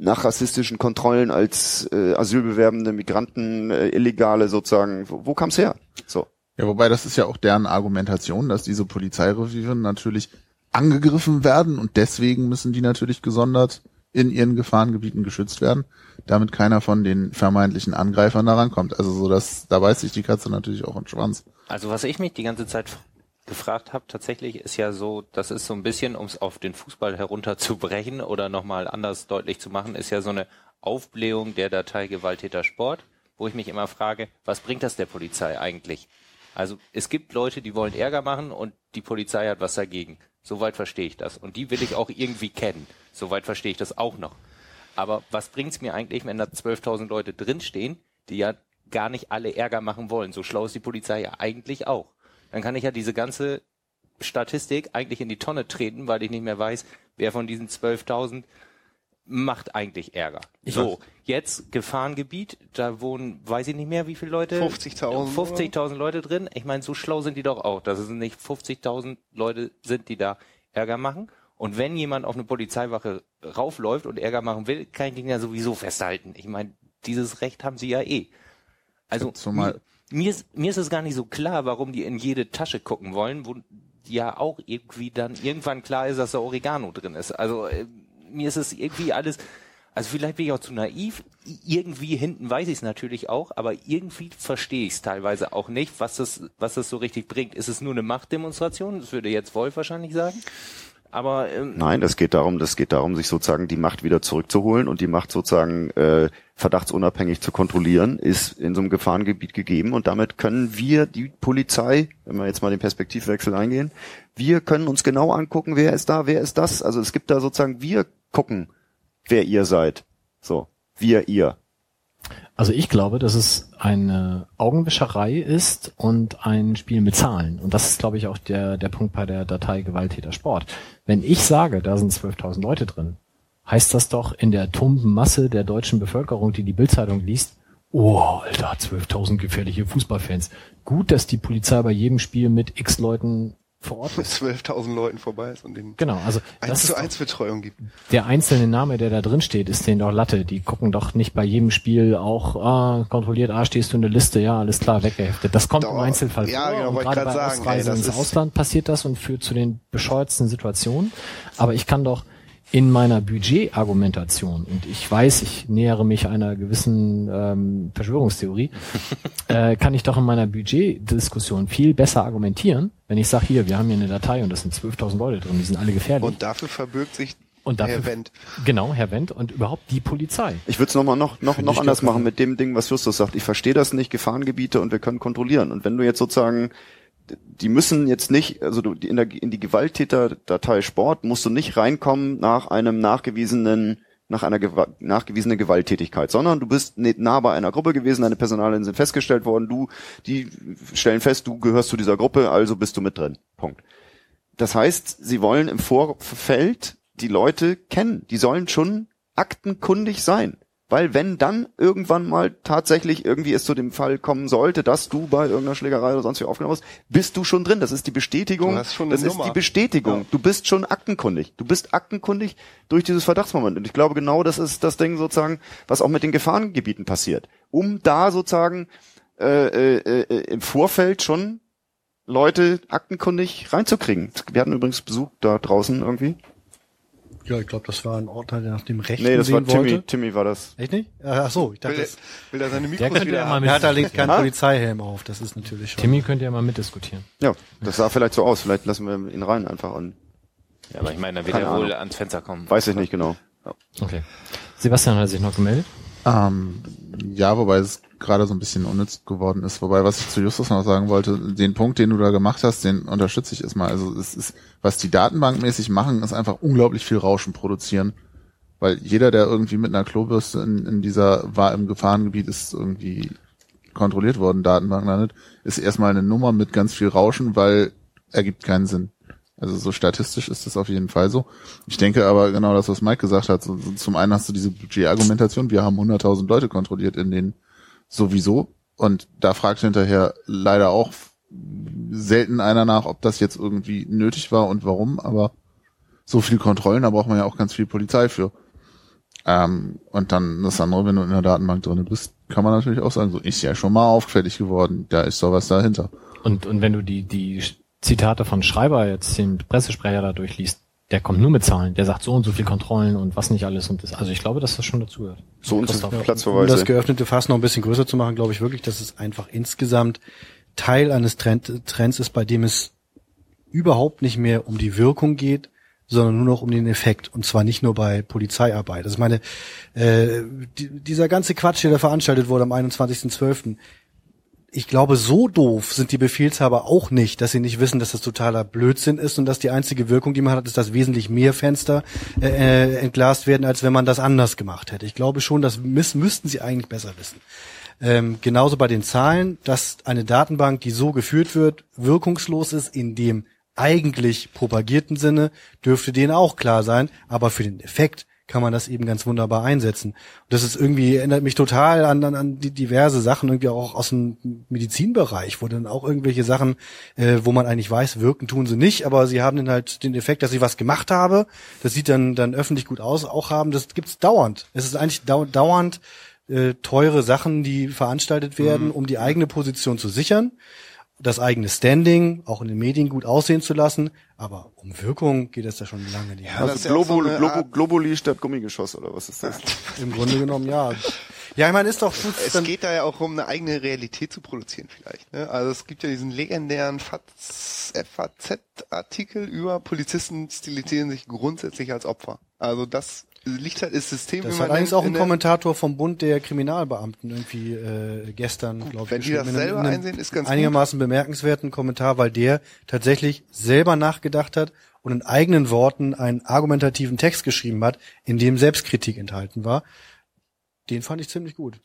nach rassistischen Kontrollen als äh, asylbewerbende Migranten, äh, Illegale sozusagen, wo, wo kam's her? So. Ja, wobei das ist ja auch deren Argumentation, dass diese Polizeireviere natürlich angegriffen werden und deswegen müssen die natürlich gesondert in ihren Gefahrengebieten geschützt werden, damit keiner von den vermeintlichen Angreifern da rankommt. Also so, dass da beißt sich die Katze natürlich auch im Schwanz. Also was ich mich die ganze Zeit gefragt habe, tatsächlich ist ja so, das ist so ein bisschen, um es auf den Fußball herunterzubrechen oder nochmal anders deutlich zu machen, ist ja so eine Aufblähung der Datei Gewalttäter Sport, wo ich mich immer frage, was bringt das der Polizei eigentlich? Also es gibt Leute, die wollen Ärger machen und die Polizei hat was dagegen. Soweit verstehe ich das. Und die will ich auch irgendwie kennen. Soweit verstehe ich das auch noch. Aber was bringt's mir eigentlich, wenn da 12.000 Leute drinstehen, die ja gar nicht alle Ärger machen wollen? So schlau ist die Polizei ja eigentlich auch. Dann kann ich ja diese ganze Statistik eigentlich in die Tonne treten, weil ich nicht mehr weiß, wer von diesen 12.000 macht eigentlich Ärger. so, jetzt Gefahrengebiet, da wohnen, weiß ich nicht mehr, wie viele Leute? 50.000. 50.000 Leute drin. Ich meine, so schlau sind die doch auch, dass es nicht 50.000 Leute sind, die da Ärger machen. Und wenn jemand auf eine Polizeiwache raufläuft und Ärger machen will, kann ich den ja sowieso festhalten. Ich meine, dieses Recht haben sie ja eh. Also Zumal- mir, mir, ist, mir ist es gar nicht so klar, warum die in jede Tasche gucken wollen, wo ja auch irgendwie dann irgendwann klar ist, dass da Oregano drin ist. Also äh, mir ist es irgendwie alles, also vielleicht bin ich auch zu naiv, irgendwie hinten weiß ich es natürlich auch, aber irgendwie verstehe ich es teilweise auch nicht, was das, was das so richtig bringt. Ist es nur eine Machtdemonstration? Das würde jetzt Wolf wahrscheinlich sagen. Aber ähm, Nein, das geht darum, das geht darum, sich sozusagen die Macht wieder zurückzuholen und die Macht sozusagen äh, verdachtsunabhängig zu kontrollieren, ist in so einem Gefahrengebiet gegeben und damit können wir, die Polizei, wenn wir jetzt mal den Perspektivwechsel eingehen, wir können uns genau angucken, wer ist da, wer ist das. Also es gibt da sozusagen, wir gucken, wer ihr seid. So, wir, ihr. Also ich glaube, dass es eine Augenwischerei ist und ein Spiel mit Zahlen. Und das ist, glaube ich, auch der, der Punkt bei der Datei Gewalttäter Sport. Wenn ich sage, da sind 12.000 Leute drin, heißt das doch in der tumben Masse der deutschen Bevölkerung, die die Bildzeitung liest, oh, Alter, 12.000 gefährliche Fußballfans. Gut, dass die Polizei bei jedem Spiel mit x Leuten vor Ort mit ist. (laughs) 12.000 Leuten vorbei ist und den Genau, also das 1 zu ist 1 Betreuung gibt. der einzelne Name, der da drin steht, ist denen doch Latte. Die gucken doch nicht bei jedem Spiel auch, ah, kontrolliert, ah, stehst du in der Liste, ja, alles klar, weggeheftet. Das kommt Doch, im Einzelfall ja, vor. genau, und wollte gerade bei sagen, Ausreise ey, ins Ausland passiert das und führt zu den bescheuertsten Situationen. Aber ich kann doch in meiner Budgetargumentation, und ich weiß, ich nähere mich einer gewissen ähm, Verschwörungstheorie, (laughs) äh, kann ich doch in meiner Budgetdiskussion viel besser argumentieren, wenn ich sage, hier, wir haben hier eine Datei und das sind 12.000 Leute drin, die sind alle gefährlich. Und dafür verbirgt sich Und dafür, Herr Wendt. Genau, Herr Wendt und überhaupt die Polizei. Ich würde es nochmal noch, noch, noch anders machen mit dem Ding, was Justus sagt. Ich verstehe das nicht, Gefahrengebiete und wir können kontrollieren. Und wenn du jetzt sozusagen, die müssen jetzt nicht, also du, in, der, in die Gewalttäterdatei Sport musst du nicht reinkommen nach einem nachgewiesenen, nach einer gewa- nachgewiesenen Gewalttätigkeit, sondern du bist nah bei einer Gruppe gewesen, deine Personalien sind festgestellt worden, du, die stellen fest, du gehörst zu dieser Gruppe, also bist du mit drin. Punkt. Das heißt, sie wollen im Vorfeld die Leute kennen. Die sollen schon aktenkundig sein. Weil wenn dann irgendwann mal tatsächlich irgendwie es zu dem Fall kommen sollte, dass du bei irgendeiner Schlägerei oder sonst wie aufgenommen hast, bist du schon drin. Das ist die Bestätigung. Das ist die Bestätigung. Ja. Du bist schon aktenkundig. Du bist aktenkundig durch dieses Verdachtsmoment. Und ich glaube genau, das ist das Ding sozusagen, was auch mit den Gefahrengebieten passiert. Um da sozusagen äh, äh, äh, im Vorfeld schon Leute aktenkundig reinzukriegen. Wir hatten übrigens Besuch da draußen irgendwie. Ja, ich glaube, das war ein Ort, der nach dem Rechten Nee, das war Timmy. wollte. Timmy war das. Echt nicht? Äh, Ach so, ich dachte, Will, das, will er seine Der Mikros könnte wieder ja mal haben? mit- er hat da links keinen? Polizeihelm auf. Das ist natürlich schon. Timmy könnte ja mal mitdiskutieren. Ja, das sah vielleicht so aus. Vielleicht lassen wir ihn rein einfach an. ja, aber ich meine, dann wird Keine er wohl Ahnung. ans Fenster kommen. Weiß ich nicht genau. Okay. Sebastian hat sich noch gemeldet. Ähm, ja, wobei es gerade so ein bisschen unnütz geworden ist. Wobei, was ich zu Justus noch sagen wollte, den Punkt, den du da gemacht hast, den unterstütze ich erstmal. Also es ist, was die datenbankmäßig machen, ist einfach unglaublich viel Rauschen produzieren. Weil jeder, der irgendwie mit einer Klobürste in, in dieser, war im Gefahrengebiet, ist irgendwie kontrolliert worden, Datenbank landet, ist erstmal eine Nummer mit ganz viel Rauschen, weil ergibt keinen Sinn. Also so statistisch ist das auf jeden Fall so. Ich denke aber genau das, was Mike gesagt hat. So, so zum einen hast du diese Budgetargumentation. Wir haben 100.000 Leute kontrolliert in den sowieso. Und da fragt hinterher leider auch selten einer nach, ob das jetzt irgendwie nötig war und warum. Aber so viel Kontrollen, da braucht man ja auch ganz viel Polizei für. Ähm, und dann das andere, wenn du in der Datenbank drin bist, kann man natürlich auch sagen, so ist ja schon mal auffällig geworden. Da ist doch was dahinter. Und, und wenn du die, die Zitate von Schreiber jetzt, den Pressesprecher da durchliest, der kommt nur mit Zahlen. Der sagt so und so viel Kontrollen und was nicht alles und das. Also ich glaube, dass das schon dazugehört. So und so Christoph. Um Platzverweise. das geöffnete Fass noch ein bisschen größer zu machen, glaube ich wirklich, dass es einfach insgesamt Teil eines Trend, Trends ist, bei dem es überhaupt nicht mehr um die Wirkung geht, sondern nur noch um den Effekt. Und zwar nicht nur bei Polizeiarbeit. Also ich meine, äh, die, dieser ganze Quatsch, der da veranstaltet wurde am 21.12., ich glaube, so doof sind die Befehlshaber auch nicht, dass sie nicht wissen, dass das totaler Blödsinn ist und dass die einzige Wirkung, die man hat, ist, dass wesentlich mehr Fenster äh, äh, entglast werden, als wenn man das anders gemacht hätte. Ich glaube schon, das müß, müssten sie eigentlich besser wissen. Ähm, genauso bei den Zahlen, dass eine Datenbank, die so geführt wird, wirkungslos ist in dem eigentlich propagierten Sinne, dürfte denen auch klar sein, aber für den Effekt kann man das eben ganz wunderbar einsetzen. Und das ist irgendwie, erinnert mich total an, an, an die diverse Sachen, irgendwie auch aus dem Medizinbereich, wo dann auch irgendwelche Sachen, äh, wo man eigentlich weiß, wirken tun sie nicht, aber sie haben dann halt den Effekt, dass ich was gemacht habe, das sieht dann, dann öffentlich gut aus, auch haben, das gibt's dauernd. Es ist eigentlich dau dauernd äh, teure Sachen, die veranstaltet werden, um die eigene Position zu sichern das eigene Standing auch in den Medien gut aussehen zu lassen, aber um Wirkung geht es da schon lange nicht. Ja, das Also ja auch so Art- Globuli statt Gummigeschoss oder was ist das? (laughs) Im Grunde genommen ja. Ja, ich meine, ist doch gut. Es dann- geht da ja auch um eine eigene Realität zu produzieren vielleicht. Ne? Also es gibt ja diesen legendären FAZ-Artikel über Polizisten stilisieren sich grundsätzlich als Opfer. Also das liegt halt das System Das hat allerdings auch ein Kommentator vom Bund der Kriminalbeamten irgendwie äh, gestern, glaube ich. wenn die das selber in einem einsehen, ist ganz einigermaßen bemerkenswerten Kommentar, weil der tatsächlich selber nachgedacht hat und in eigenen Worten einen argumentativen Text geschrieben hat, in dem Selbstkritik enthalten war. Den fand ich ziemlich gut.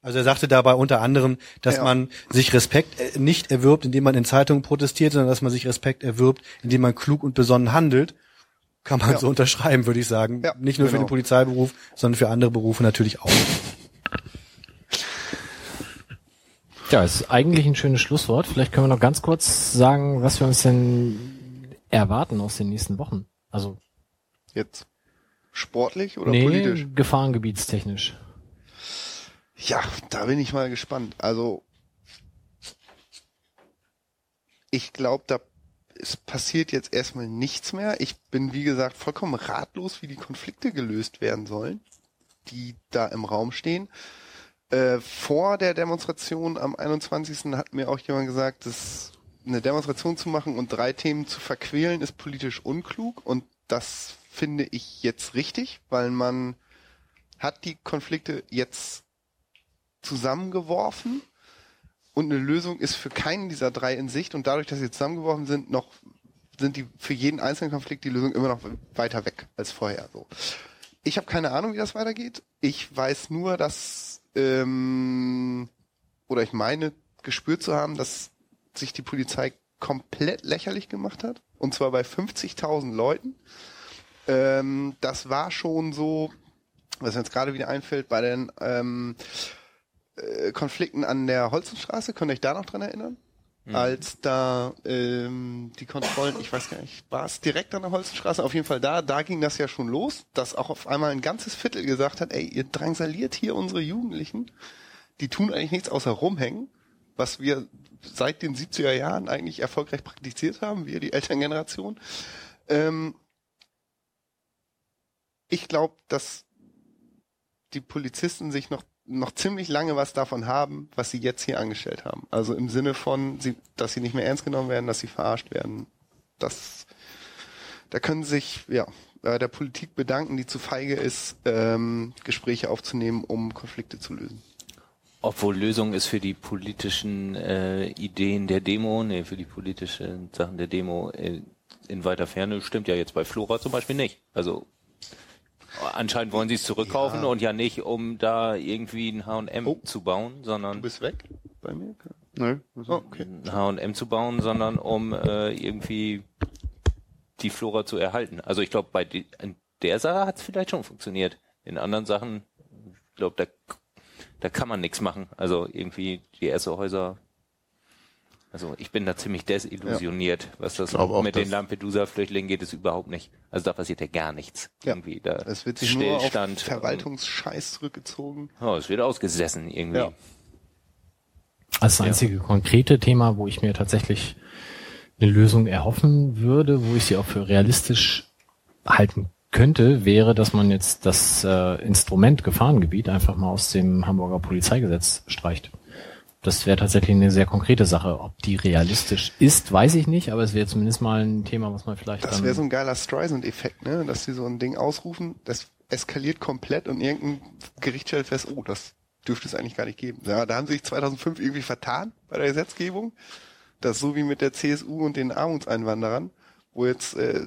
Also er sagte dabei unter anderem, dass Ja. man sich Respekt äh, nicht erwirbt, indem man in Zeitungen protestiert, sondern dass man sich Respekt erwirbt, indem man klug und besonnen handelt. Kann man Ja. so unterschreiben, würde ich sagen. Ja, nicht nur für genau. den Polizeiberuf, sondern für andere Berufe natürlich auch. Ja, ist eigentlich ein schönes Schlusswort. Vielleicht können wir noch ganz kurz sagen, was wir uns denn erwarten aus den nächsten Wochen. Also, Jetzt sportlich oder nee, politisch? gefahrengebietstechnisch. Ja, da bin ich mal gespannt. Also ich glaube, da es passiert jetzt erstmal nichts mehr. Ich bin, wie gesagt, vollkommen ratlos, wie die Konflikte gelöst werden sollen, die da im Raum stehen. Äh, vor der Demonstration am 21. hat mir auch jemand gesagt, dass eine Demonstration zu machen und drei Themen zu verquälen ist politisch unklug und das finde ich jetzt richtig, weil man hat die Konflikte jetzt zusammengeworfen und eine Lösung ist für keinen dieser drei in Sicht und dadurch, dass sie zusammengeworfen sind, noch sind die für jeden einzelnen Konflikt die Lösung immer noch weiter weg als vorher. So. Ich habe keine Ahnung, wie das weitergeht. Ich weiß nur, dass ähm, oder ich meine gespürt zu haben, dass sich die Polizei komplett lächerlich gemacht hat und zwar bei 50.000 Leuten. Ähm, das war schon so, was mir jetzt gerade wieder einfällt, bei den ähm, äh, Konflikten an der Holzenstraße, könnt ihr euch da noch dran erinnern? Als da ähm, die Kontrollen, ich weiß gar nicht, war es direkt an der Holzenstraße? Auf jeden Fall da, da ging das ja schon los, dass auch auf einmal ein ganzes Viertel gesagt hat, ey, ihr drangsaliert hier unsere Jugendlichen, die tun eigentlich nichts außer rumhängen, was wir seit den 70er Jahren eigentlich erfolgreich praktiziert haben, wir die Elterngeneration. Ähm, ich glaube, dass die Polizisten sich noch noch ziemlich lange was davon haben, was sie jetzt hier angestellt haben. Also im Sinne von, sie, dass sie nicht mehr ernst genommen werden, dass sie verarscht werden. Das, da können sich ja bei der Politik bedanken, die zu feige ist, ähm, Gespräche aufzunehmen, um Konflikte zu lösen. Obwohl Lösung ist für die politischen äh, Ideen der Demo, nee, für die politischen Sachen der Demo äh, in weiter Ferne stimmt ja jetzt bei Flora zum Beispiel nicht. Also anscheinend wollen sie es zurückkaufen und ja nicht, um da irgendwie ein H&M Oh. zu bauen, Du sondern bist weg bei mir? Nö. Oh, okay. ein H&M zu bauen, sondern um äh, irgendwie die Flora zu erhalten. Also ich glaube, bei die, in der Sache hat es vielleicht schon funktioniert. In anderen Sachen, ich glaube, da, da kann man nichts machen. Also irgendwie die erste Häuser. Also ich bin da ziemlich desillusioniert, was das auch, mit den Lampedusa-Flüchtlingen geht, es überhaupt nicht. Also da passiert ja gar nichts. Ja. Irgendwie da Es wird sich nur auf Stillstand. Verwaltungsscheiß zurückgezogen. Oh, es wird ausgesessen irgendwie. Ja. Das einzige konkrete Thema, wo ich mir tatsächlich eine Lösung erhoffen würde, wo ich sie auch für realistisch halten könnte, wäre, dass man jetzt das äh, Instrument Gefahrengebiet einfach mal aus dem Hamburger Polizeigesetz streicht. Das wäre tatsächlich eine sehr konkrete Sache. Ob die realistisch ist, weiß ich nicht, aber es wäre zumindest mal ein Thema, was man vielleicht Das wäre so ein geiler Streisand-Effekt, ne? Dass die so ein Ding ausrufen, das eskaliert komplett und irgendein Gericht stellt fest, oh, das dürfte es eigentlich gar nicht geben. Ja, da haben sie sich 2005 irgendwie vertan bei der Gesetzgebung. Das so wie mit der CSU und den Armutseinwanderern, wo jetzt äh,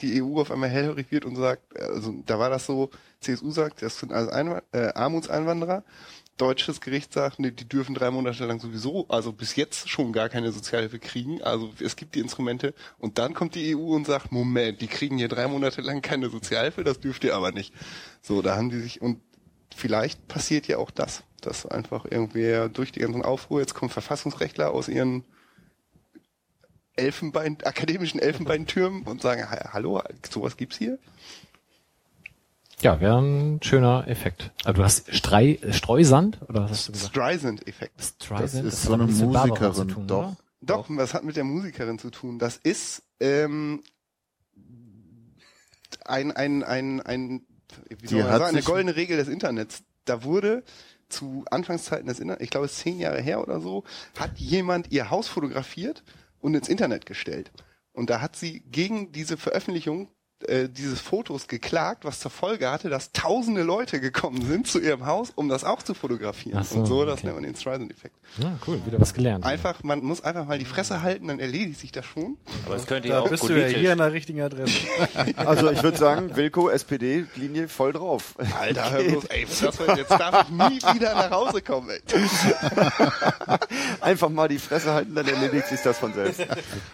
die EU auf einmal hellhörig wird und sagt, also da war das so, CSU sagt, das sind alles Einwa äh, Armutseinwanderer. Deutsches Gericht sagt, nee, die dürfen drei Monate lang sowieso, also bis jetzt schon gar keine Sozialhilfe kriegen. Also es gibt die Instrumente und dann kommt die EU und sagt, Moment, die kriegen hier drei Monate lang keine Sozialhilfe, das dürft ihr aber nicht. So, da haben die sich und vielleicht passiert ja auch das, dass einfach irgendwer durch die ganzen Aufruhr, jetzt kommen Verfassungsrechtler aus ihren Elfenbein, akademischen Elfenbeintürmen und sagen, "Ha- hallo, sowas gibt's hier? Ja, wäre ein schöner Effekt. Aber du hast Strei, Streusand, oder was hast du gesagt? Streisand-Effekt. Streisand? ist hat so eine Musikerin, zu tun, doch. oder? Doch, was hat mit der Musikerin zu tun? Das ist ähm, ein, ein, ein, ein wie soll man sagen, eine goldene Regel des Internets. Da wurde zu Anfangszeiten des Internets, ich glaube es ist zehn Jahre her oder so, hat jemand ihr Haus fotografiert und ins Internet gestellt. Und da hat sie gegen diese Veröffentlichung äh, dieses Fotos geklagt, was zur Folge hatte, dass tausende Leute gekommen sind zu ihrem Haus, um das auch zu fotografieren. So, und so, das okay. nennt man den Streisand-Effekt. Ja, cool, wieder was gelernt. Einfach, man muss einfach mal die Fresse halten, dann erledigt sich das schon. Aber es könnte ja auch bist du ja politisch. hier an der richtigen Adresse. (laughs) Also ich würde sagen, Wilko, SPD, Linie voll drauf. Alter, hör bloß, ey, das, jetzt darf ich nie wieder nach Hause kommen, ey. (laughs) Einfach mal die Fresse halten, dann erledigt sich das von selbst.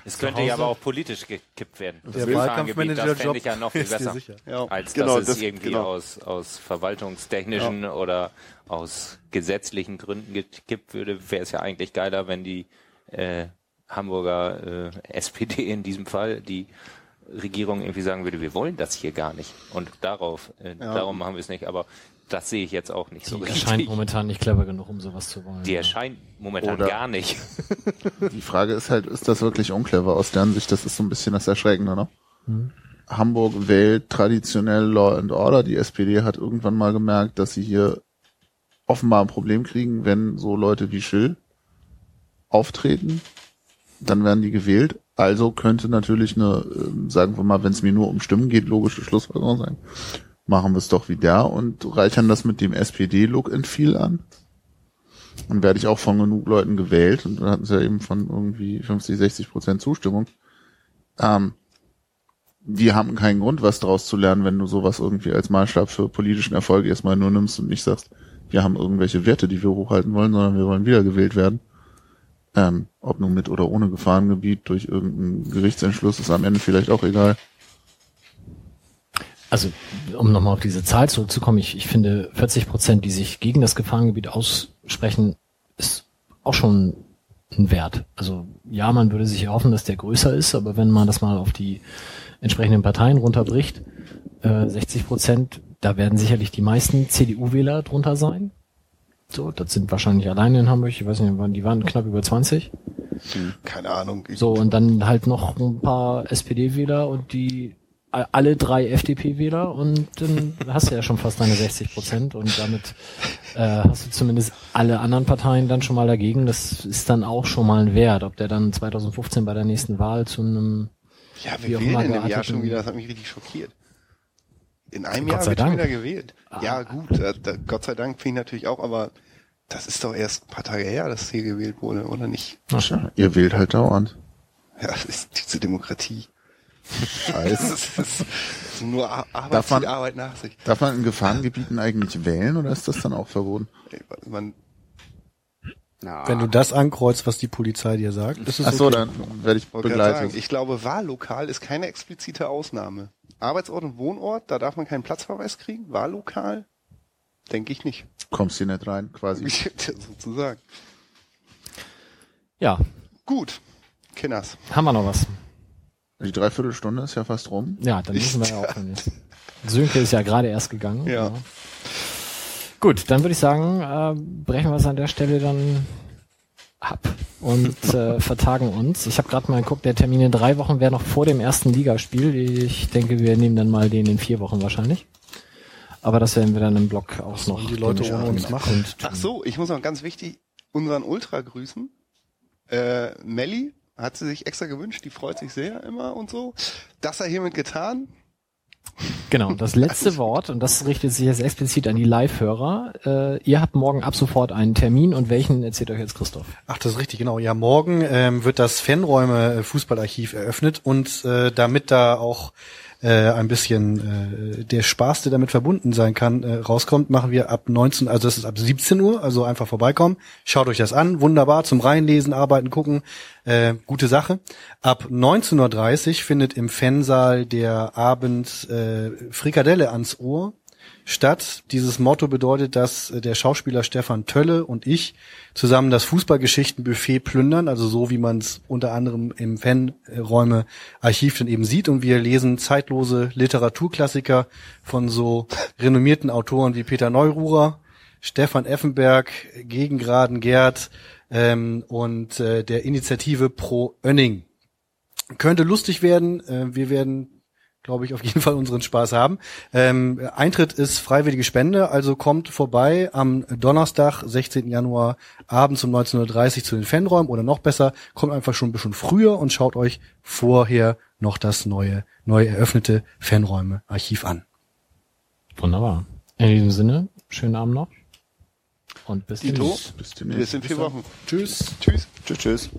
es könnte ja aber auch politisch gekippt werden. Der Das Wahlkampfmanager-Job ja noch viel besser. Ja. als Genau, dass es das- irgendwie genau. aus, aus verwaltungstechnischen oder aus gesetzlichen Gründen gekippt würde, wäre es ja eigentlich geiler, wenn die äh, Hamburger äh, SPD in diesem Fall die Regierung irgendwie sagen würde, wir wollen das hier gar nicht. Und darauf, äh, darum machen wir es nicht. Aber das sehe ich jetzt auch nicht so die richtig. erscheint momentan nicht clever genug, um sowas zu wollen. Die erscheint momentan Oder- gar nicht. Die Frage ist halt, ist das wirklich unclever aus deren Sicht? Das ist so ein bisschen das Erschreckende, ne? Hamburg wählt traditionell Law and Order. Die SPD hat irgendwann mal gemerkt, dass sie hier offenbar ein Problem kriegen, wenn so Leute wie Schill auftreten. Dann werden die gewählt. Also könnte natürlich eine, ähm, sagen wir mal, wenn es mir nur um Stimmen geht, logische Schlussfolgerung sein. Machen wir es doch wie der und reichern das mit dem SPD-Look and Feel an. Dann werde ich auch von genug Leuten gewählt und dann hatten sie ja eben von irgendwie 50, 60 Prozent Zustimmung. Ähm, die haben keinen Grund, was daraus zu lernen, wenn du sowas irgendwie als Maßstab für politischen Erfolg erstmal nur nimmst und nicht sagst, wir haben irgendwelche Werte, die wir hochhalten wollen, sondern wir wollen wiedergewählt werden. Ähm, ob nun mit oder ohne Gefahrengebiet durch irgendeinen Gerichtsentschluss ist am Ende vielleicht auch egal. Also, um nochmal auf diese Zahl zurückzukommen, ich, ich finde 40 Prozent, die sich gegen das Gefahrengebiet aussprechen, ist auch schon ein Wert. Also ja, man würde sich erhoffen, dass der größer ist, aber wenn man das mal auf die entsprechenden Parteien runterbricht, äh, 60 Prozent, da werden sicherlich die meisten CDU-Wähler drunter sein. So, das sind wahrscheinlich alleine in Hamburg, ich weiß nicht, wann- die waren knapp über 20. Keine Ahnung. So, und dann halt noch ein paar SPD-Wähler und die alle drei FDP-Wähler und dann (laughs) hast du ja schon fast deine 60 Prozent und damit äh, hast du zumindest alle anderen Parteien dann schon mal dagegen. Das ist dann auch schon mal ein Wert, ob der dann 2015 bei der nächsten Wahl zu einem ja, will immer denn im Jahr schon wieder? Das hat mich richtig schockiert. In einem Jahr wird schon Dank. wieder gewählt. Ja, gut, da, da, Gott sei Dank finde ich natürlich auch, aber das ist doch erst ein paar Tage her, dass hier gewählt wurde, oder nicht? Tja, ihr wählt halt dauernd. Ja, das ist diese Demokratie. (laughs) Scheiße. Das ist, nur Ar- Arbeit, Darf man- Arbeit nach sich. Darf man in Gefahrengebieten eigentlich wählen oder ist das dann auch verboten? Ey, Wenn du das ankreuzt, was die Polizei dir sagt, ist es Ach so, okay. dann werde ich begleitet. ich glaube, Wahllokal ist keine explizite Ausnahme. Arbeitsort und Wohnort, da darf man keinen Platzverweis kriegen. Wahllokal? Denke ich nicht. Kommst hier nicht rein, quasi. (laughs) Sozusagen. Ja, Gut. Kinners. haben wir noch was? Die Dreiviertelstunde ist ja fast rum. Ja, dann müssen wir ja (laughs) jetzt. Sönke ist ja gerade erst gegangen. Ja. Gut, dann würde ich sagen, äh, brechen wir es an der Stelle dann ab und (laughs) äh, vertagen uns. Ich habe gerade mal geguckt, der Termin in drei Wochen wäre noch vor dem ersten Ligaspiel. Ich denke, wir nehmen dann mal den in vier Wochen wahrscheinlich. Aber das werden wir dann im Blog auch noch die Leute ohne uns machen? Ach so, ich muss noch ganz wichtig, unseren Ultra grüßen. Äh, Melli hat sie sich extra gewünscht, die freut sich sehr immer und so. Das er hiermit getan. Genau, das letzte (laughs) Wort, und das richtet sich jetzt explizit an die Live-Hörer. Äh, ihr habt morgen ab sofort einen Termin und welchen erzählt euch jetzt Christoph? Ach, das ist richtig, genau. Ja, morgen ähm, wird das Fanräume Fußballarchiv eröffnet und äh, damit da auch äh, ein bisschen äh, der Spaß, der damit verbunden sein kann, äh, rauskommt, machen wir ab 19, also das ist ab 17 Uhr, also einfach vorbeikommen, schaut euch das an, wunderbar, zum Reinlesen, arbeiten, gucken, äh, gute Sache. Ab 19.30 Uhr findet im Fansaal der Abend äh, Frikadelle ans Ohr statt. Dieses Motto bedeutet, dass äh, der Schauspieler Stefan Tölle und ich zusammen das Fußballgeschichtenbuffet plündern, also so wie man es unter anderem im Fanräume-Archiv dann eben sieht. Und wir lesen zeitlose Literaturklassiker von so (laughs) renommierten Autoren wie Peter Neururer, Stefan Effenberg, Gegengraden Gerd ähm, und äh, der Initiative Pro Önning. Könnte lustig werden. Äh, wir werden glaube ich, auf jeden Fall unseren Spaß haben. Ähm, Eintritt ist freiwillige Spende, also kommt vorbei am Donnerstag, 16. Januar, abends um 19.30 Uhr zu den Fanräumen oder noch besser, kommt einfach schon ein bisschen früher und schaut euch vorher noch das neue, neu eröffnete Fanräume-Archiv an. Wunderbar. In diesem Sinne, schönen Abend noch. Und bis demnächst. Bis demnächst. bis in vier Wochen. Tschüss. Tschüss. Tschüss, tschüss.